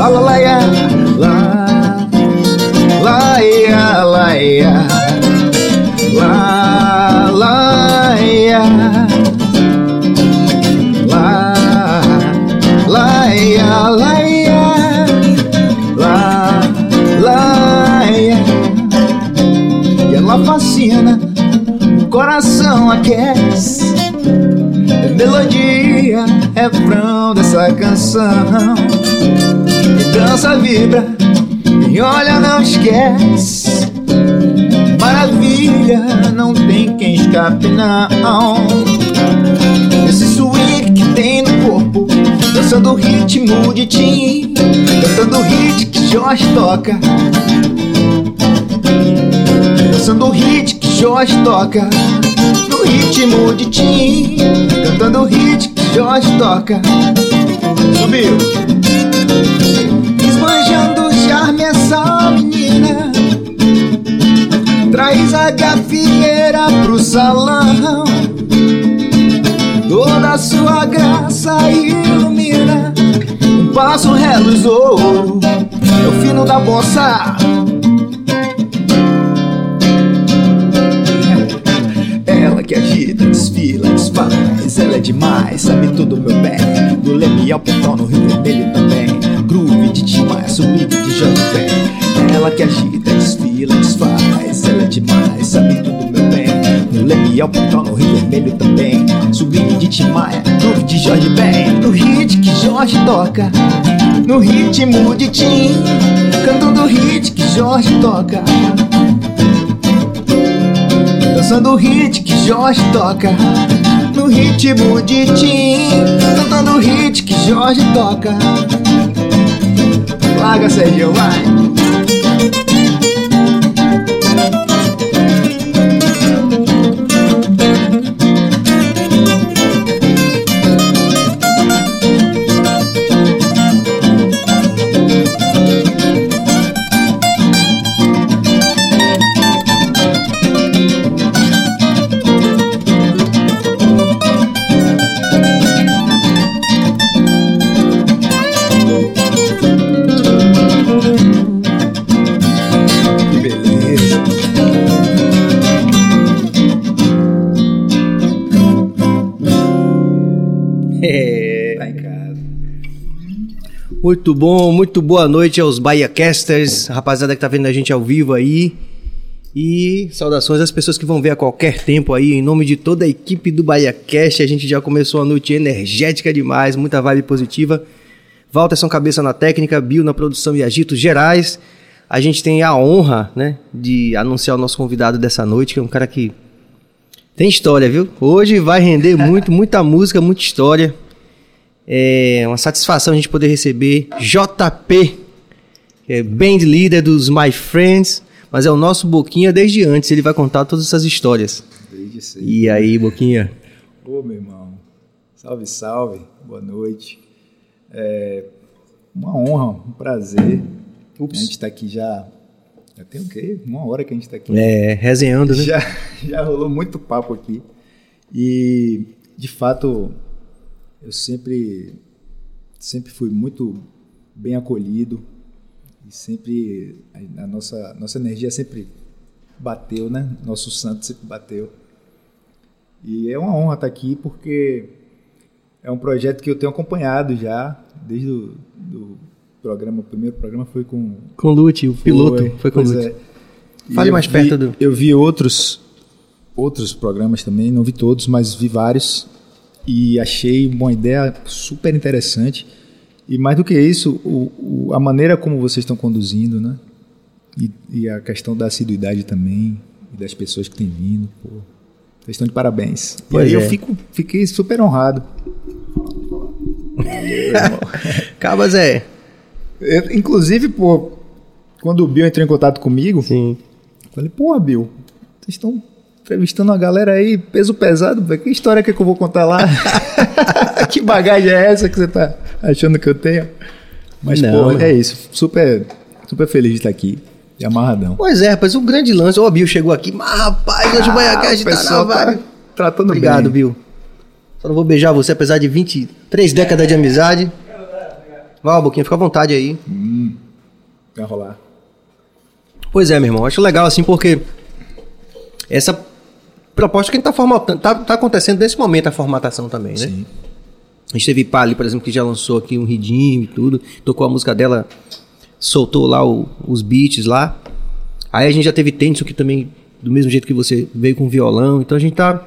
啷个来呀 vibra, e olha, não esquece. Maravilha, não tem quem escape, não. Esse swing que tem no corpo Dançando o ritmo de Tim Cantando o hit que Jorge toca. Dançando o hit que Jorge toca. No ritmo de Tim Cantando o hit que Jorge toca. Subiu Traz a gafieira pro salão. Toda sua graça ilumina Um passo reluzou É o fino da bossa Ela que agita, desfila, desfaz. Ela é demais, sabe tudo meu bem. Do Leme ao Pentão, no Rio Vermelho também. Groove de Timaya, subida de Jovem Ela que agita, desfila, desfaz. é demais, sabe tudo meu bem. No ao Pentão, no Rio Vermelho também. Sublime de Timaya, groove de Jorge Ben. No hit que Jorge toca No ritmo de Tim. Cantando o hit que Jorge toca. Dançando o hit que Jorge toca No ritmo de Tim. Cantando o hit que Jorge toca. Larga, Sergio, vai! Muito bom, muito boa noite aos BahiaCasters, rapaziada que tá vendo a gente ao vivo aí. E saudações às pessoas que vão ver a qualquer tempo aí, em nome de toda a equipe do BahiaCast. A gente já começou a noite energética demais, muita vibe positiva. Walterson Cabeça na técnica, Bill na produção e agitos gerais. A gente tem a honra, né, de anunciar o nosso convidado dessa noite, que é um cara que tem história, viu? Hoje vai render muito, muita música, muita história. É uma satisfação a gente poder receber JP, que é band leader dos My Friends, mas é o nosso Boquinha desde antes, ele vai contar todas essas histórias. Desde cedo. E aí, Boquinha? Ô, meu irmão. Salve, salve. Boa noite. É uma honra, um prazer. A gente está aqui já. Já tem o quê? Uma hora que a gente está aqui. É, resenhando, né? Já, já rolou muito papo aqui. E, de fato, eu sempre, sempre fui muito bem acolhido. E sempre. A, a nossa, nossa energia sempre bateu, né? Nosso santo sempre bateu. E é uma honra estar aqui porque é um projeto que eu tenho acompanhado já desde o do programa. O primeiro programa foi com Com Lute, o piloto foi, com Lute. é. Fale mais vi- perto do- Eu vi outros outros programas também, não vi todos, mas vi vários e achei uma ideia super interessante. E mais do que isso, o, o- a maneira como vocês estão conduzindo, né? E, e a questão da assiduidade também, e das pessoas que têm vindo, pô. Vocês estão de parabéns. Pois e aí é. eu fico, fiquei super honrado. Cabas é. Eu, inclusive, pô, quando o Bill entrou em contato comigo, Sim. Falei, pô, Bill, vocês estão entrevistando uma galera aí, peso pesado. Que história que, é que eu vou contar lá? que bagagem é essa que você tá achando que eu tenho? Mas, Não, pô, é isso. Super, super feliz de estar aqui. E amarradão. Pois é, rapaz, o grande lance. Ó, o Bill chegou aqui. Mas, rapaz, hoje o tá na pessoal tá vibe. tratando Obrigado, bem. Bill. Só não vou beijar você, apesar de 23 décadas de amizade. Vai, Boquinha, fica à vontade aí. Vai rolar. Pois é, meu irmão. Acho legal assim porque essa proposta que a gente tá formatando, tá, tá acontecendo nesse momento a formatação também, né? Sim. A gente teve Pali, por exemplo, que já lançou aqui um ridinho e tudo, tocou a música dela, soltou lá o- os beats lá. Aí a gente já teve Tenso, que também, do mesmo jeito que você veio com violão. Então a gente tá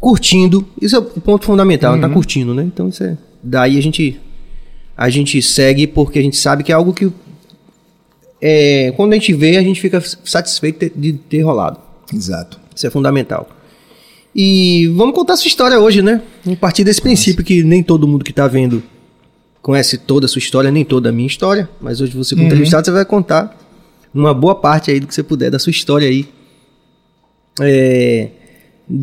curtindo. Isso é o ponto fundamental, Uhum. tá curtindo, né? Então isso é. Daí a gente. A gente segue porque a gente sabe que é algo que. É, quando a gente vê, a gente fica satisfeito de ter rolado. Exato. Isso é fundamental. E vamos contar a sua história hoje, né? A partir desse princípio que nem todo mundo que tá vendo conhece toda a sua história, nem toda a minha história, mas hoje você, como entrevistado, você vai contar uma boa parte aí do que você puder da sua história aí. É,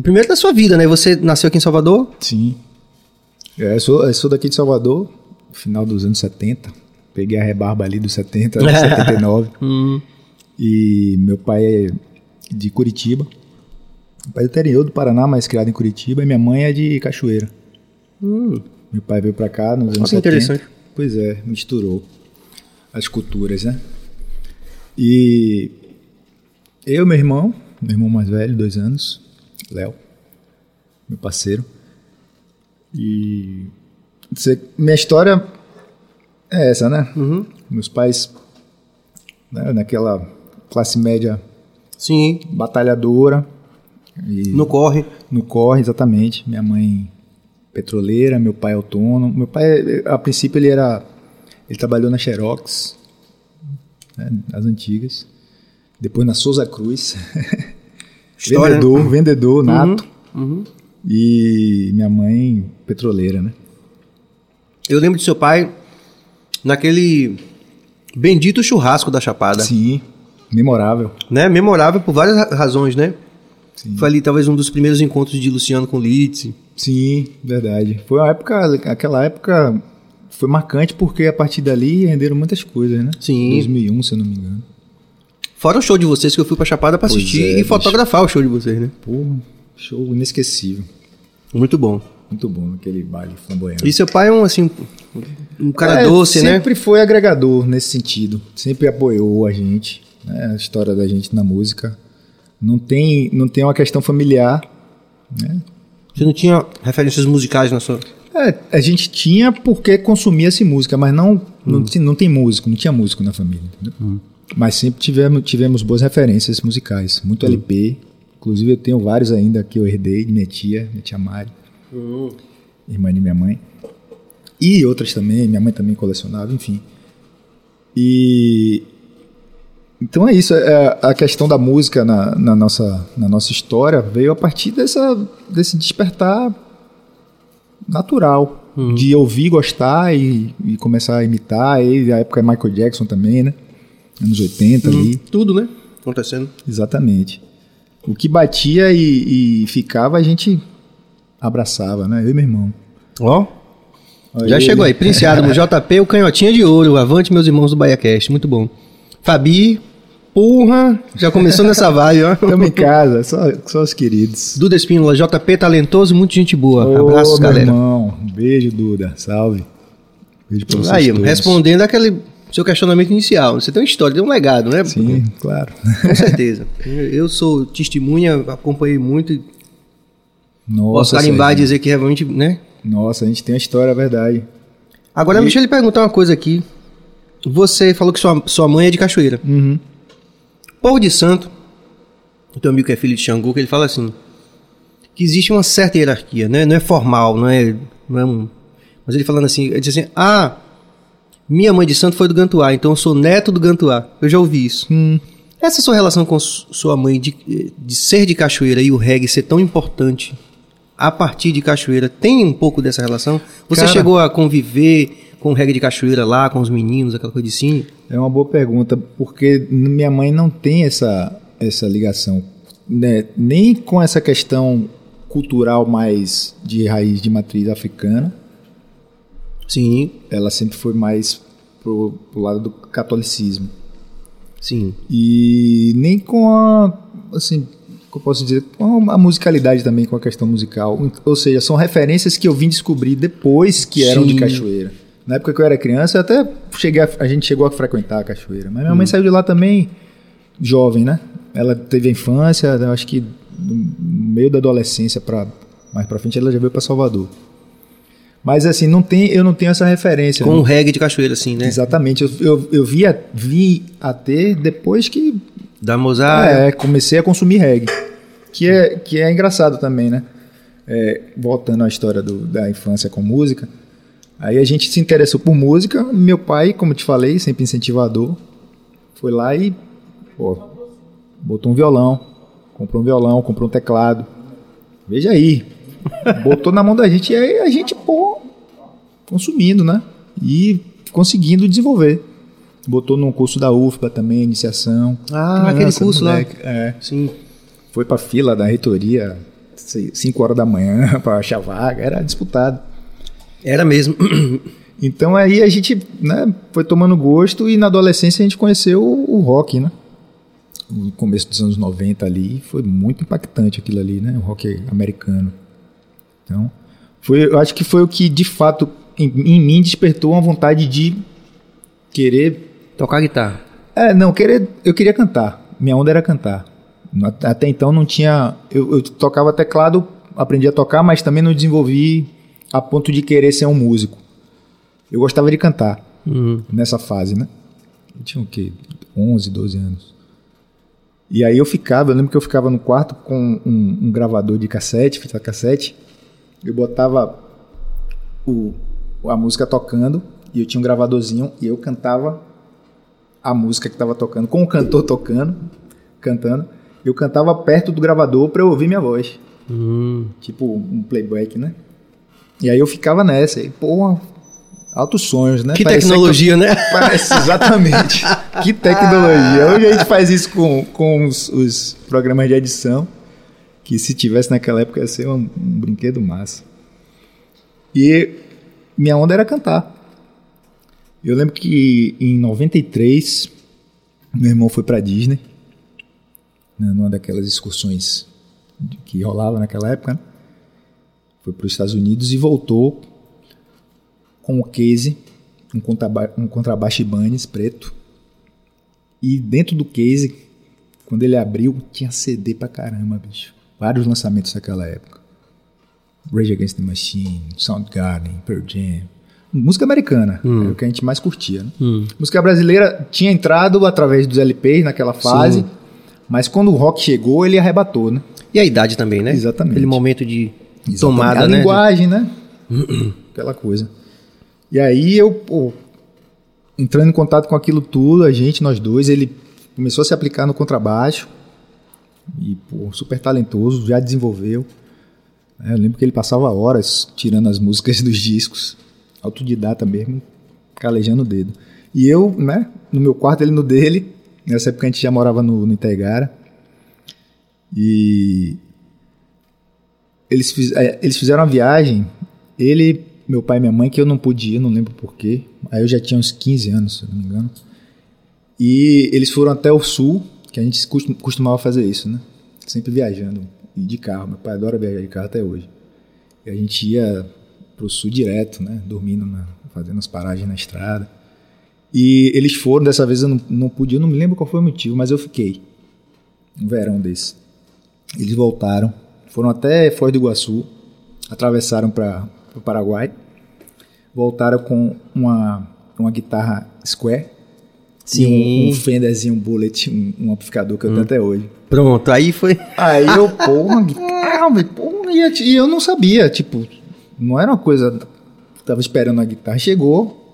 Primeiro da sua vida, né? Você nasceu aqui em Salvador? Sim. É, eu, sou, eu sou daqui de Salvador, final dos anos 70. Peguei a rebarba ali dos 70, 79. Hum, E meu pai é de Curitiba. Meu pai é do interior do Paraná, mas criado em Curitiba. E minha mãe é de Cachoeira. hum. Meu pai veio pra cá nos anos que 70. interessante. Pois é, misturou as culturas, né? E eu, meu irmão, meu irmão mais velho, dois anos, Léo, meu parceiro. E minha história é essa, né? Uhum. Meus pais, né, naquela classe média Sim, batalhadora. E no corre. no corre, exatamente. Minha mãe petroleira, meu pai autônomo. Meu pai, a princípio, ele era. Ele trabalhou na Xerox, né, as antigas. Depois na Souza Cruz. História, vendedor, vendedor, nato. Uhum. E minha mãe petroleira, né? Eu lembro de seu pai naquele bendito churrasco da Chapada. Sim, memorável. né? Memorável por várias ra- razões, né? Sim. Foi ali talvez um dos primeiros encontros de Luciano com Litz. Sim, verdade. Foi uma época, aquela época foi marcante porque a partir dali renderam muitas coisas, né? Sim. 2001, se eu não me engano. Fora o show de vocês que eu fui pra Chapada pra Pois assistir é, e bicho. fotografar o show de vocês, né? Pô, show inesquecível. Muito bom. Muito bom aquele baile flamboyante. E seu pai é um assim um cara É, doce, né? Sempre foi agregador nesse sentido. Sempre apoiou a gente, né? A história da gente na música. Não tem, não tem uma questão familiar, né? Você não tinha referências musicais na sua É, a gente tinha porque consumia-se música, mas não, não, ti- não tem músico, não tinha músico na família. entendeu? Mas sempre tivemos, tivemos boas referências musicais, muito LP. Inclusive eu tenho vários ainda que eu herdei de minha tia, minha tia Mari, irmã de minha mãe. E outras também, minha mãe também colecionava, enfim. E então é isso, é, a questão da música na, na nossa, na nossa história veio a partir dessa, desse despertar natural de ouvir, gostar e, e começar a imitar. E a época é Michael Jackson também, né? Anos 80 ali. tudo, né? Acontecendo. Exatamente. O que batia e, e ficava, a gente abraçava, né? Eu e meu irmão. Ó, Olha já ele. chegou aí, Prince Adamo, JP, o canhotinha de ouro, avante meus irmãos do BaiaCast, muito bom. Fabi, porra, já começou nessa vibe, ó. Estamos em casa, só, só os queridos. Duda Espínola, JP talentoso, muito gente boa. Ô, meu galera. irmão. Um beijo, Duda. Salve. Beijo pra vocês Aí, todos. respondendo aquele seu questionamento inicial. Você tem uma história, tem um legado, né? Sim, claro. Com certeza. Eu sou testemunha, acompanhei muito e Nossa, posso carimbar e dizer que realmente, né? Nossa, a gente tem uma história, é verdade. Agora, deixa eu lhe perguntar uma coisa aqui. Você falou que sua, sua mãe é de Cachoeira. Uhum. Povo de Santo, o teu amigo que é filho de Xangô, que ele fala assim, que existe uma certa hierarquia, né? Não é formal, não é, não é um... Mas ele falando assim, ele diz assim, ah, minha mãe de santo foi do Gantuá, então eu sou neto do Gantuá. Eu já ouvi isso. Hum, Essa sua relação com su- sua mãe de, de ser de Cachoeira e o reggae ser tão importante a partir de Cachoeira, tem um pouco dessa relação? Você Cara- chegou a conviver com o reggae de Cachoeira lá, com os meninos, aquela coisa assim? É uma boa pergunta, porque minha mãe não tem essa, essa ligação né, nem com essa questão cultural mais de raiz de matriz africana. Sim. Ela sempre foi mais pro, pro lado do catolicismo. Sim. E nem com a, assim, eu posso dizer, com a musicalidade também, com a questão musical. Ou seja, são referências que eu vim descobrir depois que eram Sim. de Cachoeira. Na época que eu era criança, eu até cheguei a, a gente chegou a frequentar a Cachoeira. Mas minha mãe saiu de lá também jovem, né? Ela teve a infância, eu acho que no meio da adolescência para mais para frente ela já veio para Salvador. Mas assim, não tem, eu não tenho essa referência. Com né? o reggae de cachoeira, assim, né? Exatamente. Eu, eu, eu vi, a, vi a ter depois que Da Mozart. é, comecei a consumir reggae. Que é, que é engraçado também, né? É, voltando à história do- da infância com música. Aí a gente se interessou por música. Meu pai, como te falei, sempre incentivador, foi lá e pô, botou um violão, comprou um violão, comprou um teclado. Veja aí. Botou na mão da gente e aí a gente, pô, consumindo, né? E conseguindo desenvolver. Botou num curso da UFBA também, iniciação. Ah, aquele curso lá. moleque, É. Sim. Foi pra fila da reitoria 5 horas da manhã pra achar vaga, era disputado. Era mesmo. Então aí a gente né, foi tomando gosto e na adolescência a gente conheceu o, o rock, né? No começo dos anos 90 ali, foi muito impactante aquilo ali, né? O rock americano. Então, foi, eu acho que foi o que de fato em, em mim despertou uma vontade de querer Tocar guitarra. É, não, querer, eu queria cantar. Minha onda era cantar. Até então não tinha. Eu, eu tocava teclado, aprendi a tocar, mas também não desenvolvi a ponto de querer ser um músico. Eu gostava de cantar Uhum. nessa fase, né? Eu tinha o quê? 11, 12 anos. E aí eu ficava, eu lembro que eu ficava no quarto com um, um gravador de cassete, fita cassete. Eu botava o, a música tocando e eu tinha um gravadorzinho e eu cantava a música que estava tocando, com o cantor tocando, cantando. Eu cantava perto do gravador para eu ouvir minha voz. Hum. Tipo um playback, né? E aí eu ficava nessa. E, porra, altos sonhos, né? Que Parecia tecnologia, né? que eu- Parece, exatamente. que tecnologia. Hoje a gente faz isso com, com os, os programas de edição, que se tivesse naquela época ia ser um, um brinquedo massa. E minha onda era cantar. Eu lembro que em 93, meu irmão foi pra Disney, né, numa daquelas excursões que rolava naquela época, né? Foi para os Estados Unidos e voltou com o case, um, contraba um contrabaixo Ibanez preto. E dentro do case, quando ele abriu, tinha CD pra caramba, bicho. Vários lançamentos daquela época. Rage Against the Machine, Soundgarden, Pearl Jam. Música americana, era o que a gente mais curtia. Né? Hum. Música brasileira tinha entrado através dos LPs naquela fase, Sim. mas quando o rock chegou, ele arrebatou, né? E a idade também, né? Exatamente. Aquele momento de Exatamente. tomada, a né? linguagem, né? Aquela coisa. E aí eu, pô, entrando em contato com aquilo tudo, a gente, nós dois, ele começou a se aplicar no contrabaixo. E, pô, super talentoso, já desenvolveu. É, eu lembro que ele passava horas tirando as músicas dos discos, autodidata mesmo, calejando o dedo. E eu, né, no meu quarto, ele no dele. Nessa época a gente já morava no, no Itaigara. E eles, fiz- é, eles fizeram uma viagem, ele, meu pai e minha mãe, que eu não pude ir, não lembro porquê. Aí eu já tinha uns 15 anos, se não me engano. E eles foram até o sul, que a gente costum- costumava fazer isso, né? Sempre viajando, de carro. Meu pai adora viajar de carro até hoje. E a gente ia pro sul direto, né? Dormindo, na- fazendo as paragens na estrada. E eles foram, dessa vez eu não, não pude, eu não me lembro qual foi o motivo, mas eu fiquei. Um verão desse. Eles voltaram, foram até Foz do Iguaçu, atravessaram para o Paraguai, voltaram com uma, uma guitarra Square Sim. e um, um Fenderzinho Bullet, um, um amplificador que eu tenho até hoje. Pronto, aí foi. Aí eu, porra, guitarra, velho, porra, e, eu- e eu não sabia, tipo, não era uma coisa, tava esperando a guitarra, chegou,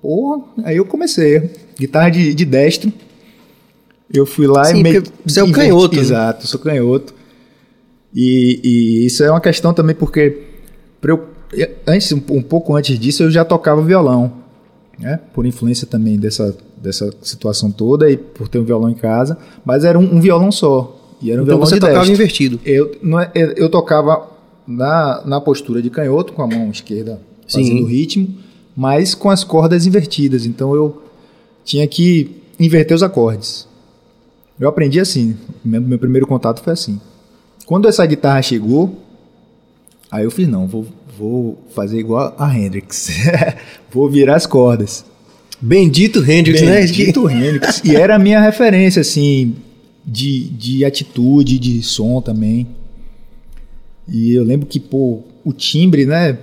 porra, aí eu comecei, guitarra de, de destro, eu fui lá Sim, e meio você é o canhoto, né? Exato, eu sou canhoto. E, e isso é uma questão também porque eu, antes, um, pouco antes disso eu já tocava violão, né? Por influência também dessa, dessa situação toda e por ter um violão em casa, mas era um, um violão só. E era um Então violão você de tocava destro. invertido. Eu, não é- eu, eu tocava na, na postura de canhoto, com a mão esquerda Sim. fazendo o ritmo, mas com as cordas invertidas. Então eu tinha que inverter os acordes. Eu aprendi assim. Meu, meu primeiro contato foi assim. Quando essa guitarra chegou, aí eu fiz, não, vou, vou fazer igual a Hendrix. vou virar as cordas. Bendito Hendrix, né? Bendito Hendrix. E era a minha referência, assim, de, de atitude, de som também. E eu lembro que, pô, o timbre, né?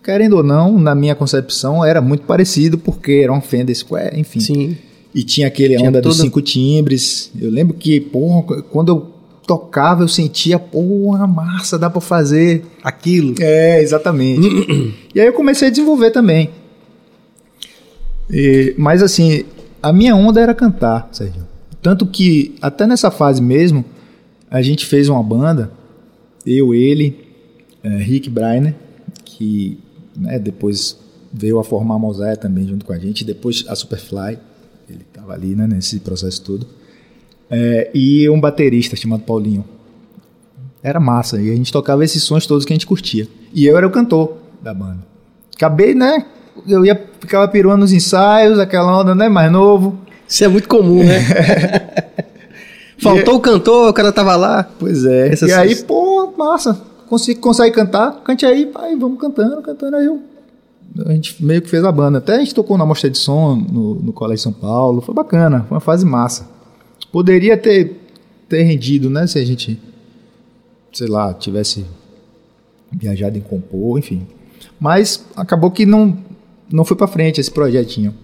Querendo ou não, na minha concepção, era muito parecido, porque era um Fender Square, enfim. Sim. E tinha aquele Tinha onda dos cinco timbres. Eu lembro que, porra, quando eu tocava, eu sentia, porra, massa, dá pra fazer. Aquilo. É, exatamente. e aí eu comecei a desenvolver também. E- mas assim, a minha onda era cantar, Sérgio. Tanto que até nessa fase mesmo, a gente fez uma banda, eu, ele, eh, Rick Breiner, que né, depois veio a formar a Mosaic também junto com a gente, depois a Superfly, ele estava ali né, nesse processo todo, Eh, e um baterista chamado Paulinho. Era massa. E a gente tocava esses sons todos que a gente curtia. E eu era o cantor da banda. Acabei, né? Eu ia ficava piruando nos ensaios, aquela onda, né? Mais novo. Isso é muito comum, né? Faltou o cantor, o cara tava lá. Pois é. Essas- E aí, pô, massa. Consegui, consegue cantar? Cante aí, pai. Vamos cantando, cantando. Aí eu. A gente meio que fez a banda. Até a gente tocou na mostra de som no, no Colégio São Paulo. Foi bacana. Foi uma fase massa. Poderia ter, ter rendido, né? Se a gente, sei lá, tivesse viajado em compor, enfim. Mas acabou que não, não foi pra frente esse projetinho.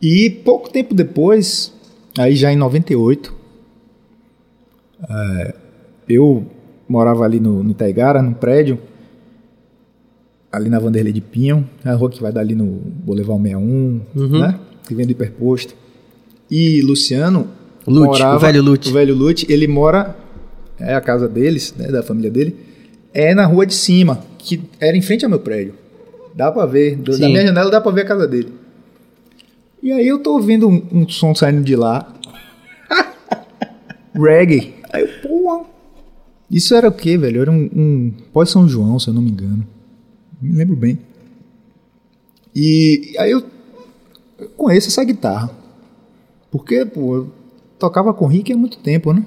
E pouco tempo depois, aí já em 98, é, eu morava ali no, no Itaigara, num prédio, ali na Vanderlei de Pinho, a rua que vai dar ali no Boulevard 61, né? Que vem do hiperposto. E Luciano Lute, morava, o velho Lute. o velho Lute, ele mora, é a casa deles, né, da família dele, é na rua de cima, que era em frente ao meu prédio. Dá pra ver, do- da minha janela dá pra ver a casa dele. E aí eu tô ouvindo um, um som saindo de lá. Reggae. Aí eu, porra. Isso era o quê, velho? Era um, um pós-São João, se eu não me engano. Me lembro bem. E aí eu, eu conheço essa guitarra. Porque, pô, tocava com o Rick há muito tempo, né?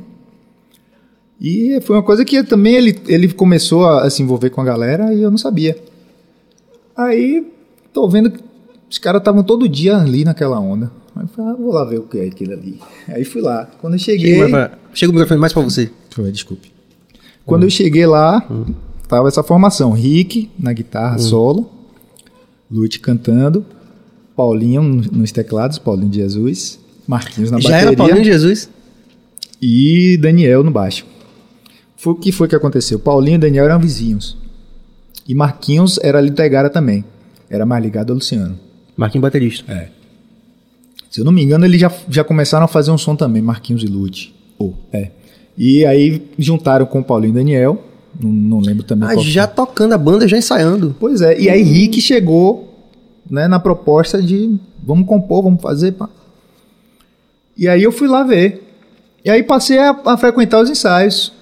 E foi uma coisa que também ele, ele começou a, a se envolver com a galera e eu não sabia. Aí, tô vendo que os caras estavam todo dia ali naquela onda. Aí eu falei, ah, vou lá ver o que é aquilo ali. Aí fui lá. Quando eu cheguei. Chega, mais pra- chega o microfone mais pra você. Desculpe. Quando eu cheguei lá, tava essa formação: Rick na guitarra solo, Lute cantando, Paulinho nos teclados, Paulinho de Jesus, Marquinhos na Já bateria era Paulinho Jesus? e Daniel no baixo. Foi o que foi que aconteceu? Paulinho e Daniel eram vizinhos. E Marquinhos era Taigara também. Era mais ligado ao Luciano. Marquinhos baterista. É. Se eu não me engano, eles já, já começaram a fazer um som também, Marquinhos e Lute. Oh, é. E aí juntaram com o Paulinho e Daniel. Não, não lembro também Ah, já tocando a banda, já ensaiando. Pois é, e aí Rick chegou né, na proposta de vamos compor, vamos fazer. Pá. E aí eu fui lá ver. E aí passei a, a frequentar os ensaios.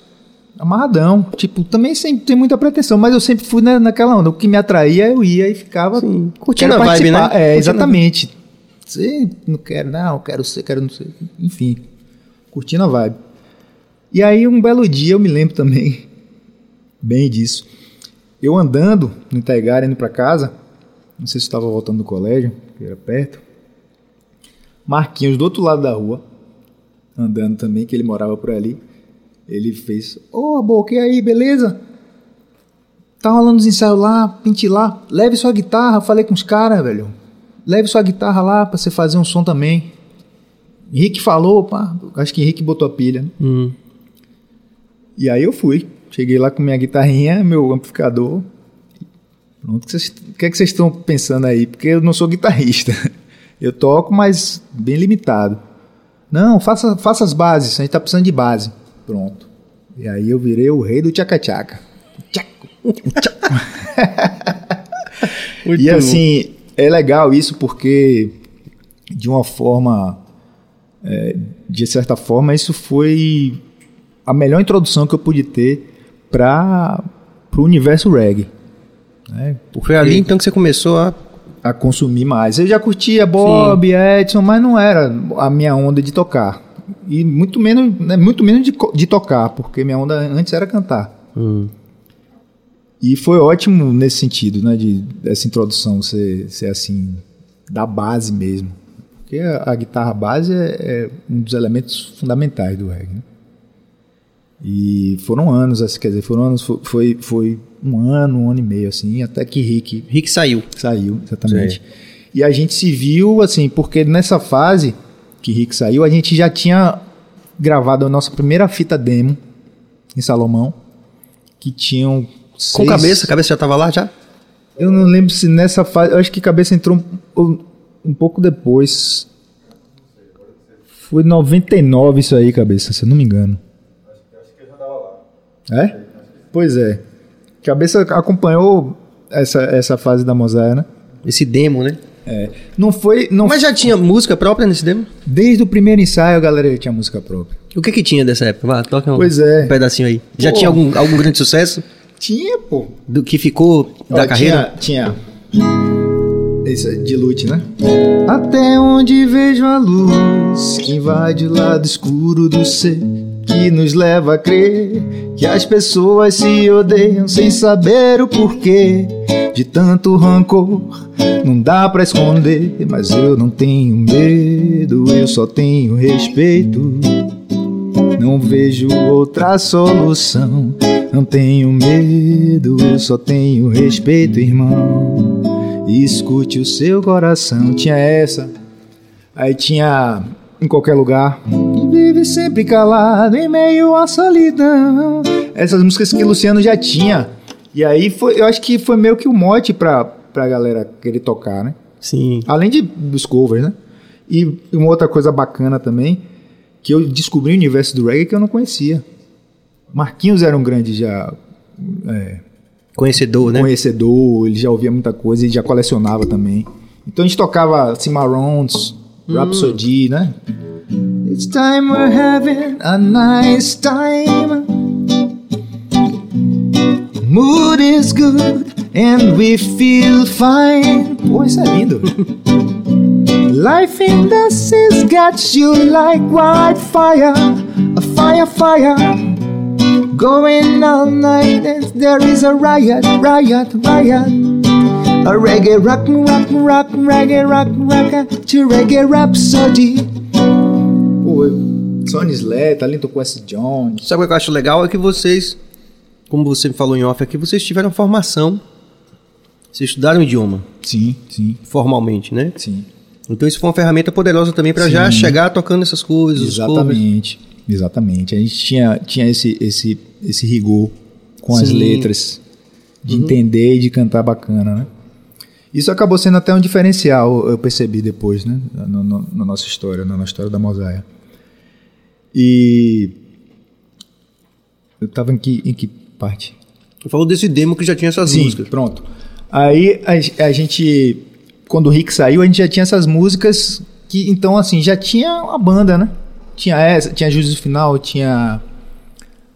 Amarradão. Tipo, também sem ter muita pretensão, mas eu sempre fui na, naquela onda. O que me atraía, eu ia e ficava. Sim, curtindo a vibe, né? É, exatamente. Sei, não quero, não, quero ser, quero não ser. Enfim, curtindo a vibe. E aí, um belo dia, eu me lembro também bem disso. Eu andando no Itaigara, indo pra casa, não sei se estava voltando do colégio, que era perto. Marquinhos, do outro lado da rua, andando também, que ele morava por ali. Ele fez: Ô, oh, Boca, e aí, beleza? Tá rolando os ensaios lá, pinte lá. Leve sua guitarra. Falei com os caras, velho. Leve sua guitarra lá pra você fazer um som também. Henrique falou, pá. Acho que Henrique botou a pilha. né? Hum. E aí eu fui. Cheguei lá com minha guitarrinha, meu amplificador. Pronto, o que vocês- o que é que vocês estão pensando aí? Porque eu não sou guitarrista. Eu toco, mas bem limitado. Não, faça, faça as bases, a gente tá precisando de base. Pronto. E aí eu virei o rei do tchaca-tchaca. E assim, é legal isso porque, de uma forma, é, de certa forma, isso foi a melhor introdução que eu pude ter para o universo reggae. Né? Foi ali então que você começou a. a consumir mais. Eu já curtia Bob, Edson, mas não era a minha onda de tocar. E muito menos, né, muito menos de, de tocar, porque minha onda antes era cantar. Hum. E foi ótimo nesse sentido, né? De, dessa introdução ser, ser assim, da base mesmo. Porque a, a guitarra base é, é um dos elementos fundamentais do reggae. né? E foram anos, assim, quer dizer, foram anos, foi, foi, um ano, um ano e meio, assim, até que Rick Rick saiu. saiu, exatamente. E a gente se viu, assim, porque nessa fase que Rick saiu, a gente já tinha gravado a nossa primeira fita demo em Salomão, que tinham Com seis- cabeça, a cabeça já tava lá já? Eu não lembro se nessa fase, eu acho que cabeça entrou um, um pouco depois. Foi 99 isso aí, cabeça, se eu não me engano. É? Pois é. Cabeça acompanhou essa, essa fase da Mosaia, né? Esse demo, né? É. Não foi. Não Mas já tinha música própria nesse demo? Desde o primeiro ensaio a galera tinha música própria. O que que tinha dessa época? Vá, toca um, Pois é. um pedacinho aí. Já Pô. tinha algum, algum grande sucesso Tinha, pô. do que ficou da Ó, carreira? Tinha. tinha. Esse é de Lute, né? Até onde vejo a luz que invade o lado escuro do ser, que nos leva a crer que as pessoas se odeiam sem saber o porquê. De tanto rancor, não dá pra esconder, mas eu não tenho medo, eu só tenho respeito. Não vejo outra solução. Não tenho medo, eu só tenho respeito, irmão. Escute o seu coração. Tinha essa. Aí tinha em qualquer lugar. Vive sempre calado em meio à solidão. Essas músicas que Luciano já tinha. E aí foi, eu acho que foi meio que o mote pra, pra galera querer tocar, né? Sim. Além de, dos covers, né? E uma outra coisa bacana também, que eu descobri o universo do reggae que eu não conhecia. Marquinhos era um grande já é, Conhecedor, né? conhecedor, ele já ouvia muita coisa, ele já colecionava também. Então a gente tocava Cimarrons, Rhapsody, né? It's time we're having a nice time. Mood is good and we feel fine. Pô, isso é lindo. Life in the seas gets you like wildfire, a fire, fire. Going all night and there is a riot, riot, riot. A reggae rock, rock, rock, reggae rock, rock, to reggae rhapsody. Pô, Sonny Slay, talento esse Jones. Sabe o que eu acho legal? É que vocês, como você me falou em off aqui, vocês tiveram formação. Vocês estudaram idioma, Sim, sim, formalmente, né? sim. Então isso foi uma ferramenta poderosa também pra já chegar tocando essas coisas. Exatamente, exatamente. A gente tinha, tinha esse, esse, esse rigor com as Sim. letras, de entender e de cantar bacana, né? Isso acabou sendo até um diferencial, eu percebi depois, né? Na, na- na nossa história, na nossa história da Mosaia. E. Eu tava em que, em que parte? Falou desse demo que já tinha essas Sim, músicas. pronto. Aí a, a gente, quando o Rick saiu, a gente já tinha essas músicas que, então, assim, já tinha uma banda, né? Tinha essa, tinha Juízo Final, tinha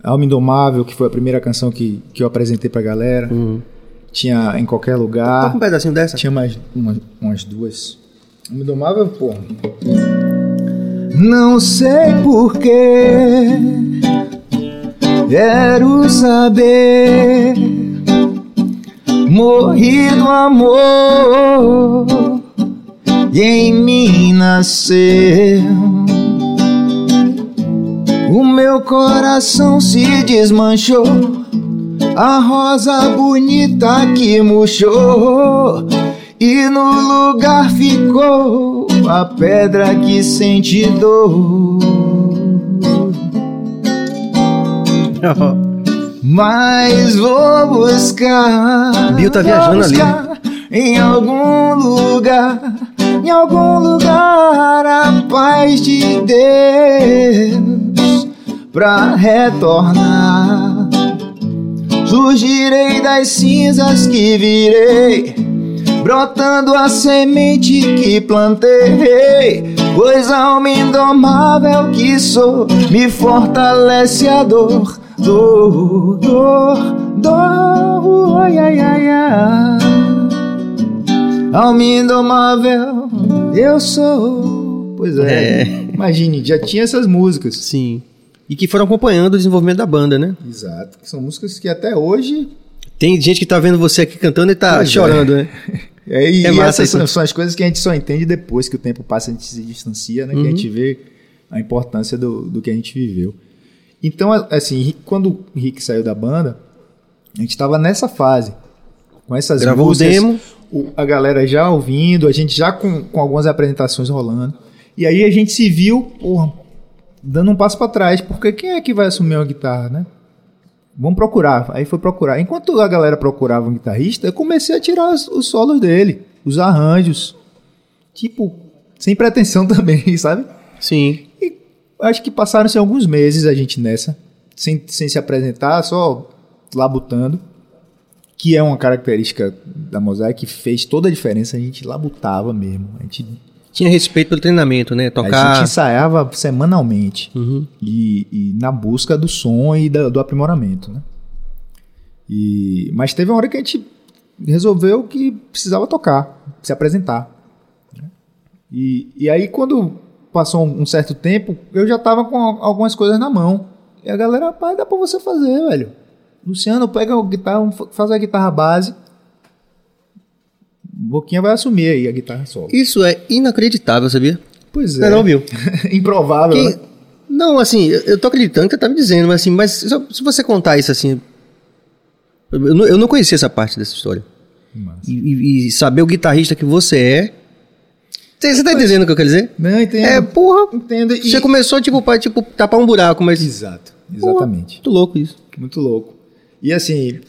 Alma Indomável, que foi a primeira canção que, que eu apresentei pra galera. Tinha Em Qualquer Toca um Lugar. pedacinho dessa. Tinha mais uma- umas duas. Alma Indomável, porra. Não sei porquê. Quero saber. Morri do amor e em mim nasceu. O meu coração se desmanchou. A rosa bonita que murchou. E no lugar ficou a pedra que sente dor. Mas vou buscar. Bill tá viajando ali. Em algum lugar, em algum lugar, a paz de Deus pra retornar. Surgirei das cinzas que virei, brotando a semente que plantei. Pois a alma indomável que sou me fortalece a dor, dor, dor, dor, ai, ai, ai, ai. Alma indomável eu sou. Pois é. É. Imagine, já tinha essas músicas. Sim. E que foram acompanhando o desenvolvimento da banda, né? Exato. Que são músicas que até hoje. Tem gente que tá vendo você aqui cantando e tá Pois é. chorando, né? É, e É e essas são, são as coisas que a gente só entende depois que o tempo passa, a gente se distancia, né? Que a gente vê a importância do, do que a gente viveu. Então, assim, quando o Rick saiu da banda, a gente tava nessa fase. Com essas Gravou músicas, demo. o- a galera já ouvindo, a gente já com, com algumas apresentações rolando. E aí a gente se viu, porra, dando um passo para trás, porque quem é que vai assumir uma guitarra, né? Vamos procurar. Aí foi procurar. Enquanto a galera procurava um guitarrista, eu comecei a tirar os, os solos dele, os arranjos. Tipo, sem pretensão também, sabe? Sim. E acho que passaram-se alguns meses a gente nessa, sem, sem se apresentar, só labutando. Que é uma característica da Mosaic que fez toda a diferença. A gente labutava mesmo. A gente, Tinha respeito pelo treinamento, né? a Tocar. gente ensaiava semanalmente. Uhum. e, e na busca do som e da- do aprimoramento, né? E, mas teve uma hora que a gente resolveu que precisava tocar, se apresentar. né? E, e aí quando passou um, um certo tempo, eu já tava com al- algumas coisas na mão. E a galera, pai, dá pra você fazer, velho. Luciano, pega a guitarra, faz a guitarra base. Boquinha vai assumir aí a guitarra solo. Isso é inacreditável, sabia? Pois Não, é não, viu? Improvável, né? Não, assim, eu tô acreditando que você tá me dizendo, mas assim, mas se você contar isso assim. Eu não, eu não conhecia essa parte dessa história. E, e- saber o guitarrista que você é. Você, você tá entendendo o que eu quero dizer? Não, entendo. É, porra. Entendo. E... Você começou, tipo, pra tipo, tapar um buraco, mas. Exato, exatamente. Muito louco isso. Muito louco. E assim,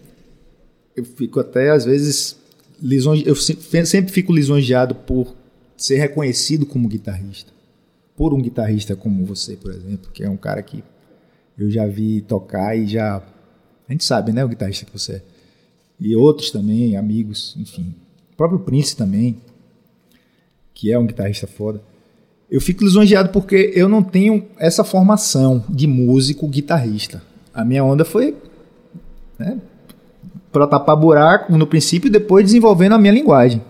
eu fico até às vezes lisonje... eu se- sempre fico lisonjeado por ser reconhecido como guitarrista. Por um guitarrista como você, por exemplo, que é um cara que eu já vi tocar e já a gente sabe, né, o guitarrista que você é. E outros também, amigos, enfim. O próprio Prince também, que é um guitarrista foda. Eu fico lisonjeado porque eu não tenho essa formação de músico guitarrista. A minha onda foi né, para tapar buraco no princípio e depois desenvolvendo a minha linguagem.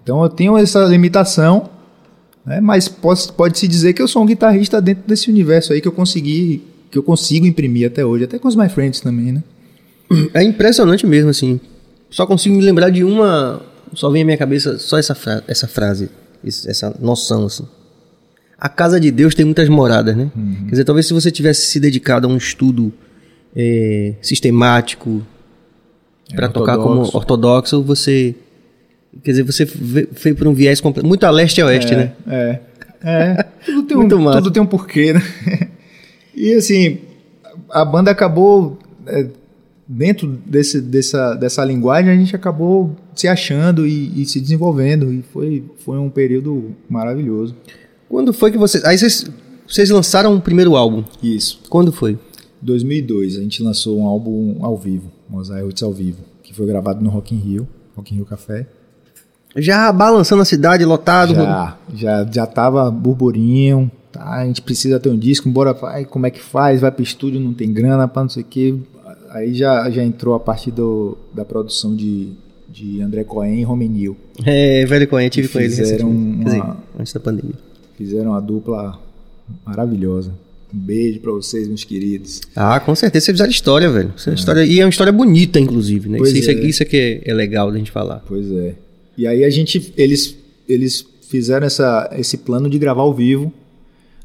Então eu tenho essa limitação, né, mas pode-se dizer que eu sou um guitarrista dentro desse universo aí que eu consegui, que eu consigo imprimir até hoje, até com os My Friends também, né? É impressionante mesmo, assim. Só consigo me lembrar de uma. Só vem à minha cabeça só essa, fra- essa frase, essa noção, assim. A casa de Deus tem muitas moradas, né? Uhum. Quer dizer, talvez se você tivesse se dedicado a um estudo é, sistemático para tocar como ortodoxo. você. Quer dizer, você foi por um viés muito a leste e a oeste, né? É. É. Tudo tem, Muito um, tudo tem um porquê, né? E assim, a banda acabou. é, dentro desse, dessa, dessa linguagem, a gente acabou se achando e, e se desenvolvendo. E foi, foi um período maravilhoso. Quando foi que vocês. Aí vocês, vocês lançaram o primeiro álbum. Isso. Quando foi? 2002, a gente lançou um álbum ao vivo, Mosaic Roots ao vivo, que foi gravado no Rock in Rio, Rock in Rio Café. Já balançando a cidade, lotado. Já, já, já tava burburinho, tá? A gente precisa ter um disco, bora, vai, como é que faz? Vai pro estúdio, não tem grana, pra não sei o quê. Aí já, já entrou a partir do, da produção de, de André Cohen e Romenil. É, velho Cohen, tive com ele Fizeram recentemente. Quer dizer, uma- antes da pandemia. Fizeram uma dupla maravilhosa. Um beijo pra vocês, meus queridos. Ah, com certeza vocês fizeram história, velho. É história, e é uma história bonita, inclusive, né? Pois Isso, isso é. é. isso é que é, é legal da gente falar. Pois é. E aí a gente, eles, eles fizeram essa, esse plano de gravar ao vivo.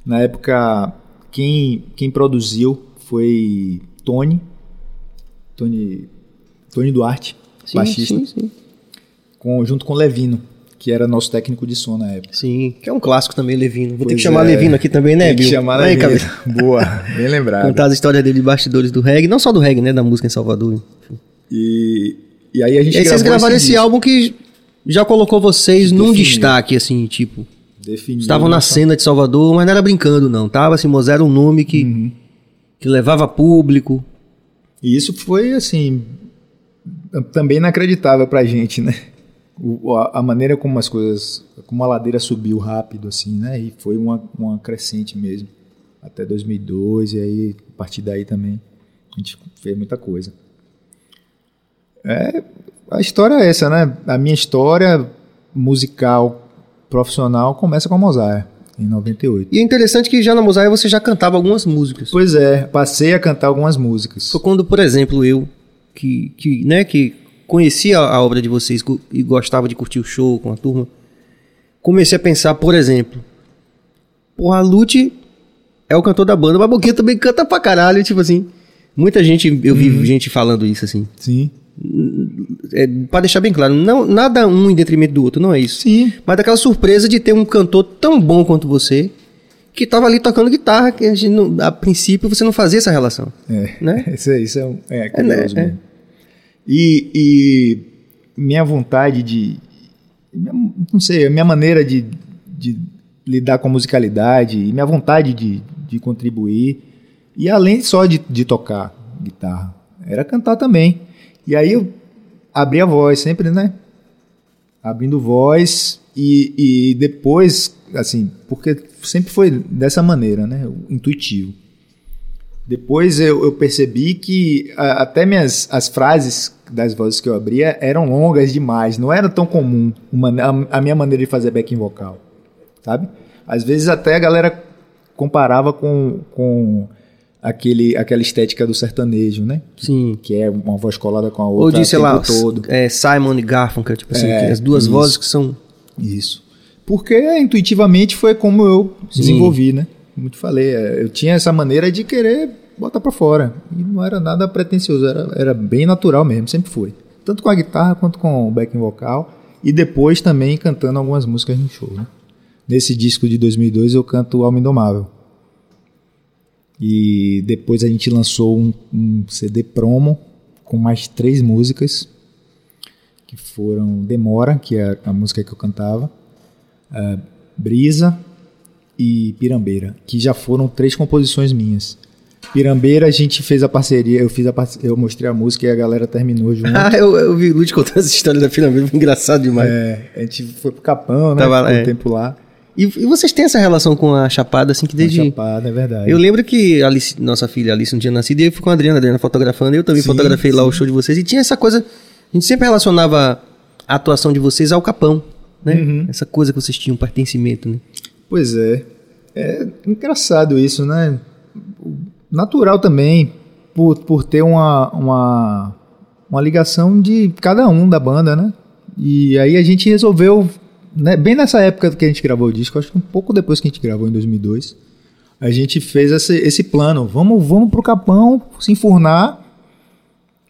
Na época, quem, quem produziu foi Tony, Tony, Tony Duarte, Sim, baixista, sim, sim. com, junto com Levino, que era nosso técnico de som na época. Sim, que é um clássico também, Levino. Vou ter Pois que chamar é. Levino aqui também, né, Tem que chamar Aí, Levino. Boa, bem lembrado. Contar as histórias dele de bastidores do reggae, não só do reggae, né? Da música em Salvador. E, e aí a gente E aí vocês gravaram esse disco. álbum que já colocou vocês num Definiu. destaque, assim, tipo. Definiu Estavam na cena de Salvador, mas não era brincando, não. Tava assim, Mosé era um nome que, Uhum. que levava público. E isso foi, assim, também inacreditável pra gente, né? O- a, a maneira como as coisas, como a ladeira subiu rápido, assim, né? E foi uma, uma crescente mesmo. Até 2002, e aí, a partir daí também, a gente fez muita coisa. É, a história é essa, né? A minha história musical profissional começa com a Mosaic, em 98. E é interessante que já na Mosaic você já cantava algumas músicas. Pois é, passei a cantar algumas músicas. Foi quando, por exemplo, eu, que, que, né, que conhecia a obra de vocês e gostava de curtir o show com a turma, comecei a pensar, por exemplo, porra, Lute é o cantor da banda, mas Boquinha também canta pra caralho, tipo assim. Muita gente, eu vi gente falando isso assim. Sim. É, pra deixar bem claro, não, nada um em detrimento do outro, não é isso. Sim. Mas daquela surpresa de ter um cantor tão bom quanto você, que tava ali tocando guitarra, que a, não- a princípio você não fazia essa relação. É, Né? Isso, é- isso é, um- é né? curioso É. mesmo. E, e minha vontade de. Não sei, a minha maneira de, de lidar com a musicalidade, e minha vontade de, de contribuir, e além só de, de tocar guitarra, era cantar também. E aí eu abri a voz, sempre, né? Abrindo voz e, e depois, assim, porque sempre foi dessa maneira, né? Intuitivo. Depois eu, eu percebi que a- até minhas as frases das vozes que eu abria eram longas demais, não era tão comum uma- a, a minha maneira de fazer backing vocal, sabe? Às vezes até a galera comparava com, com aquele, aquela estética do sertanejo, né? Sim. Que é uma voz colada com a Ou outra de, sei o lá, todo. é, Simon e Garfunkel, tipo assim, É, as duas isso. vozes que são. Isso. Porque intuitivamente foi como eu Sim. desenvolvi, né? Como te falei, é, eu tinha essa maneira de querer botar pra fora. E não era nada pretencioso, era, era bem natural mesmo, sempre foi. Tanto com a guitarra quanto com o backing vocal. E depois também cantando algumas músicas no show, né? Nesse disco de 2002 eu canto Alma Indomável. E depois a gente lançou um, um CD promo com mais três músicas que foram Demora, que é a música que eu cantava, eh, Brisa e Pirambeira, que já foram três composições minhas. Pirambeira a gente fez a parceria, eu fiz a eu mostrei a música e a galera terminou junto. Ah, eu, eu vi o Lute contando essa história da Pirâmide, foi engraçado demais. É, a gente foi pro Capão, né? Tava lá, um é. tempo lá. E, e vocês têm essa relação com a Chapada, assim, que Desde... desde. Chapada, é verdade. Eu lembro que a Alice, nossa filha Alice não tinha nascido e eu fui com a Adriana, a Adriana fotografando, eu também Sim, fotografei lá sim. o show de vocês. E tinha essa coisa. A gente sempre relacionava a atuação de vocês ao Capão, né? Uhum. Essa coisa que vocês tinham, pertencimento, né? Pois é. É engraçado isso, né? Natural também, por, por ter uma, uma, uma ligação de cada um da banda, né? E aí a gente resolveu, né, bem nessa época que a gente gravou o disco, acho que um pouco depois que a gente gravou, em 2002, a gente fez esse, esse plano. Vamos, vamos pro Capão, se enfurnar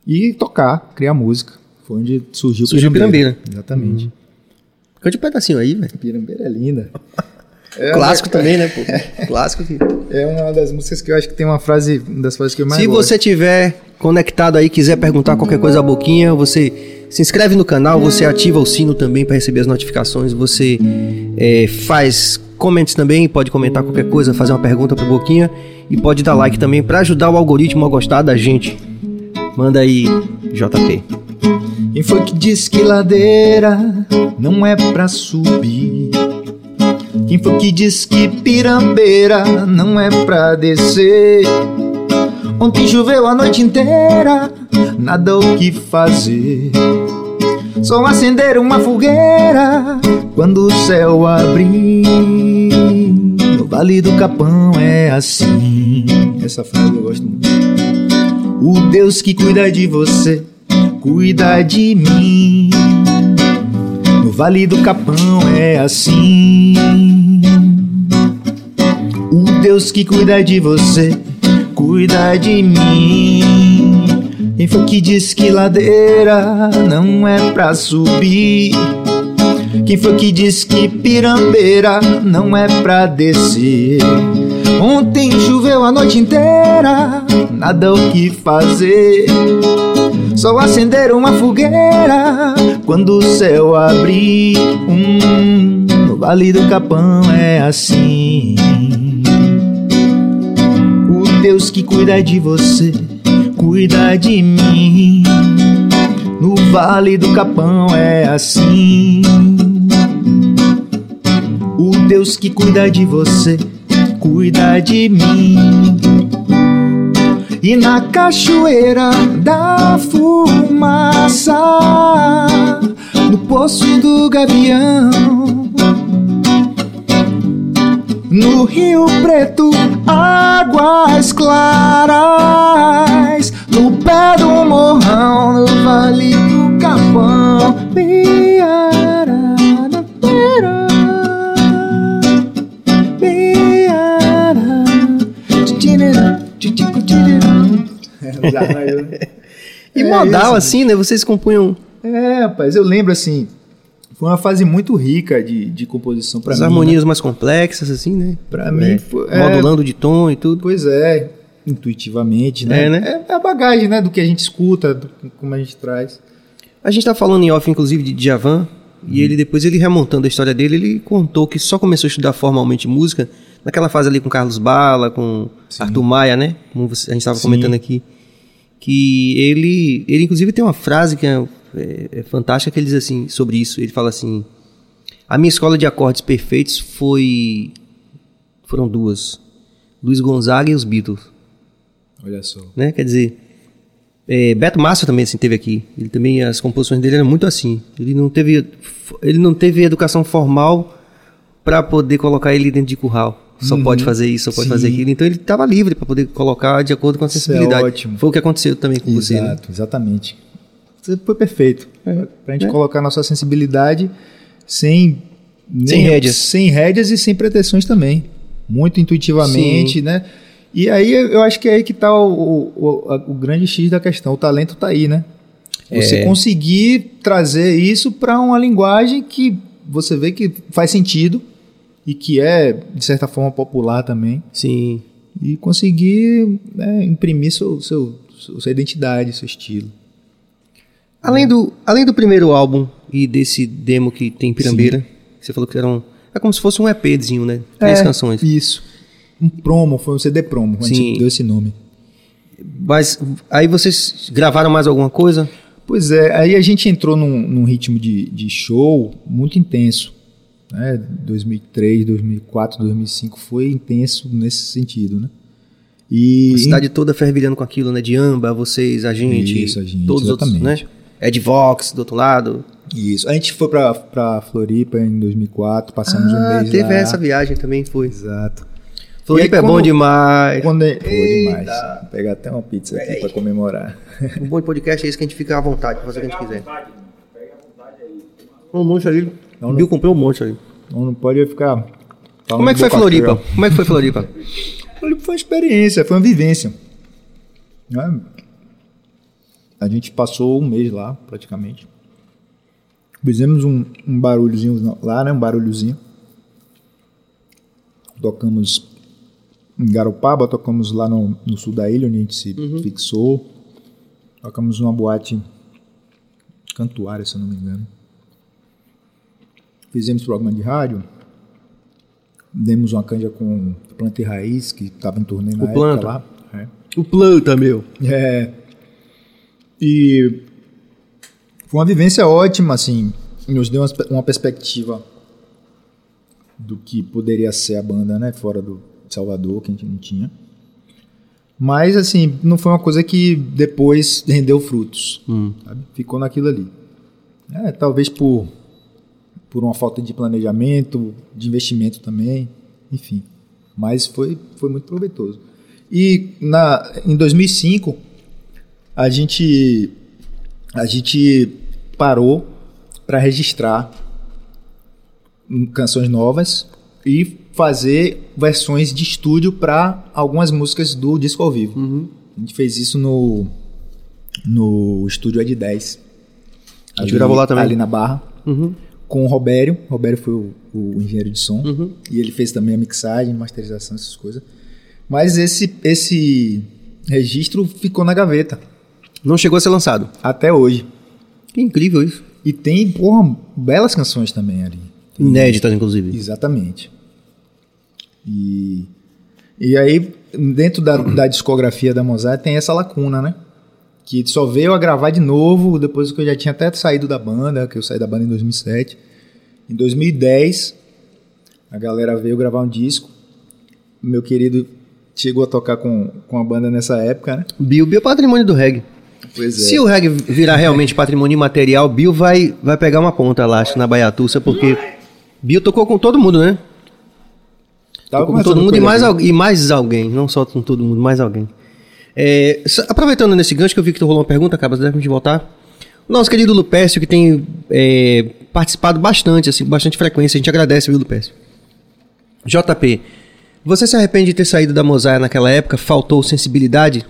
e tocar, criar música. Foi onde surgiu, Surgiu Pirambeira. Exatamente. Cante um pedacinho aí, velho. Pirambeira é linda. É Clássico também, né, pô? Clássico que. É uma das músicas que eu acho que tem uma frase, uma das frases que eu mais Se gosto. você tiver conectado aí, quiser perguntar qualquer coisa a Boquinha, você se inscreve no canal, você ativa o sino também para receber as notificações, você é, faz comments também, pode comentar qualquer coisa, fazer uma pergunta pro Boquinha e pode dar like também para ajudar o algoritmo a gostar da gente. Manda aí, JP. Quem foi que disse que ladeira não é pra subir? Quem foi que disse que pirambeira não é pra descer? Ontem choveu a noite inteira, nada o que fazer. Só acender uma fogueira quando o céu abrir. No Vale do Capão é assim. Essa frase eu gosto muito. O Deus que cuida de você, cuida de mim. No Vale do Capão é assim. O Deus que cuida de você, cuida de mim. Quem foi que disse que ladeira não é pra subir? Quem foi que disse que pirambeira não é pra descer? Ontem choveu a noite inteira, nada o que fazer. Só acender uma fogueira quando o céu abrir. Hum, no Vale do Capão é assim. O Deus que cuida de você, cuida de mim. No Vale do Capão é assim. O Deus que cuida de você, cuida de mim. E na cachoeira da fumaça, no poço do gavião, no Rio Preto, águas claras, no pé do morrão, no Vale do Capão. Já né? E É modal, isso. assim, né? Vocês compunham É, rapaz, eu lembro assim. Foi uma fase muito rica de, de composição pra as mim. harmonias mais complexas, assim, né? Pra É, mim, foi- é. modulando de tom e tudo. né? Pois é, intuitivamente, né? É, né? É a bagagem, né? Do que a gente escuta, do, como a gente traz. A gente tá falando em off, inclusive, de Djavan, e ele depois, ele remontando a história dele, ele contou que só começou a estudar formalmente música naquela fase ali com Carlos Bala, com Arthur Maia, né? Como a gente estava Sim. comentando aqui. Que ele, ele inclusive tem uma frase que é, é- é fantástica, que ele diz assim, sobre isso, ele fala assim, a minha escola de acordes perfeitos foi, foram duas, Luiz Gonzaga e os Beatles Olha só. né? Quer dizer, é, Beto Massa também assim teve aqui. Ele também as composições dele eram muito assim. Ele não teve ele não teve educação formal para poder colocar ele dentro de curral. Só pode fazer isso, só pode Sim. fazer aquilo. Então ele estava livre para poder colocar de acordo com a é sensibilidade. ótimo. Foi o que aconteceu também com você, né? Exato, exatamente. Você foi perfeito. pra gente É. colocar a nossa sensibilidade sem... nem- Sem rédeas. Sem rédeas e sem pretensões também. Muito intuitivamente, né? E aí eu acho que é aí que tá o, o, o- o grande X da questão. O talento tá aí, né? Você É. conseguir trazer isso para uma linguagem que você vê que faz sentido e que é, de certa forma, popular também. Sim. E conseguir né, imprimir seu, seu, sua identidade, seu estilo. Além do, além do primeiro álbum e desse demo que tem Pirambeira, você falou que era um, é como se fosse um EPzinho, né? Três É, canções. Isso. Um promo, foi um CD promo, Sim. gente deu esse nome. Mas aí vocês gravaram mais alguma coisa? Pois é, aí a gente entrou num, num ritmo de, de show muito intenso. Né? 2003, 2004, 2005 foi intenso nesse sentido, né? E A cidade toda fervilhando com aquilo, né? De Amba, vocês, a gente, Isso, a gente, todos os outros, né? exatamente. Ed Vox, do outro lado. Isso. A gente foi pra, pra Floripa em 2004, passamos um ah, mês teve lá. essa viagem também, foi. Exato. Floripa E é aí, bom demais. Quando é... Pô, demais. Vou pegar até uma pizza aqui pra comemorar. O bom de podcast é isso que a gente fica à vontade pra fazer o que a gente quiser. Um monte ali. O Bill comprou um monte ali. Não, não pode ficar... Como é que foi Floripa? Como é que foi Floripa? Floripa foi uma experiência, foi uma vivência. Né? A gente passou um mês lá, praticamente. Fizemos um, um barulhozinho lá, né? Um barulhozinho. Tocamos em Garopaba, tocamos lá no, no sul da ilha, onde a gente se fixou. Tocamos numa boate cantuária, se eu não me engano. Fizemos programa de rádio. Demos uma canja com Planta e Raiz, que estava em turnê na O Planta. lá. É. o planta, meu. É. E foi uma vivência ótima, assim. Nos deu uma, uma perspectiva do que poderia ser a banda, né? Fora do Salvador, que a gente não tinha. Mas, assim, não foi uma coisa que depois rendeu frutos. sabe? Ficou naquilo ali. É, talvez por, por uma falta de planejamento, de investimento também, enfim. Mas foi, foi muito proveitoso. E na, em 2005, a gente, a gente parou para registrar canções novas e fazer versões de estúdio para algumas músicas do disco ao vivo. A gente fez isso no, no estúdio Ed 10. A gente gravou lá também. Ali na Barra. Com o Robério. O Robério foi o, o engenheiro de som. E ele fez também a mixagem, masterização, essas coisas. Mas esse, esse registro ficou na gaveta. Não chegou a ser lançado. Até hoje. Que incrível isso. E tem, porra, belas canções também ali. Inéditas, inclusive. Exatamente. E, e aí, dentro da, da discografia da Mozart, tem essa lacuna, né? Que só veio a gravar de novo depois que eu já tinha até saído da banda, que eu saí da banda em 2007. Em 2010, a galera veio gravar um disco. Meu querido chegou a tocar com, com a banda nessa época, né? Bill, Bill é patrimônio do reggae. Pois é. Se o reggae virar realmente patrimônio imaterial, Bill vai, vai pegar uma ponta lá, acho, na Baiatussa, porque Bill tocou com todo mundo, né? Tava Tocou com todo mundo e mais, e mais alguém, não só com todo mundo, mais alguém. É, aproveitando nesse gancho que eu vi que tu rolou uma pergunta, acaba de voltar. Nosso querido Lupécio, que tem é, participado bastante, assim, com bastante frequência, a gente agradece, viu, Lupécio? JP, você se arrepende de ter saído da Mosaia naquela época? Faltou sensibilidade?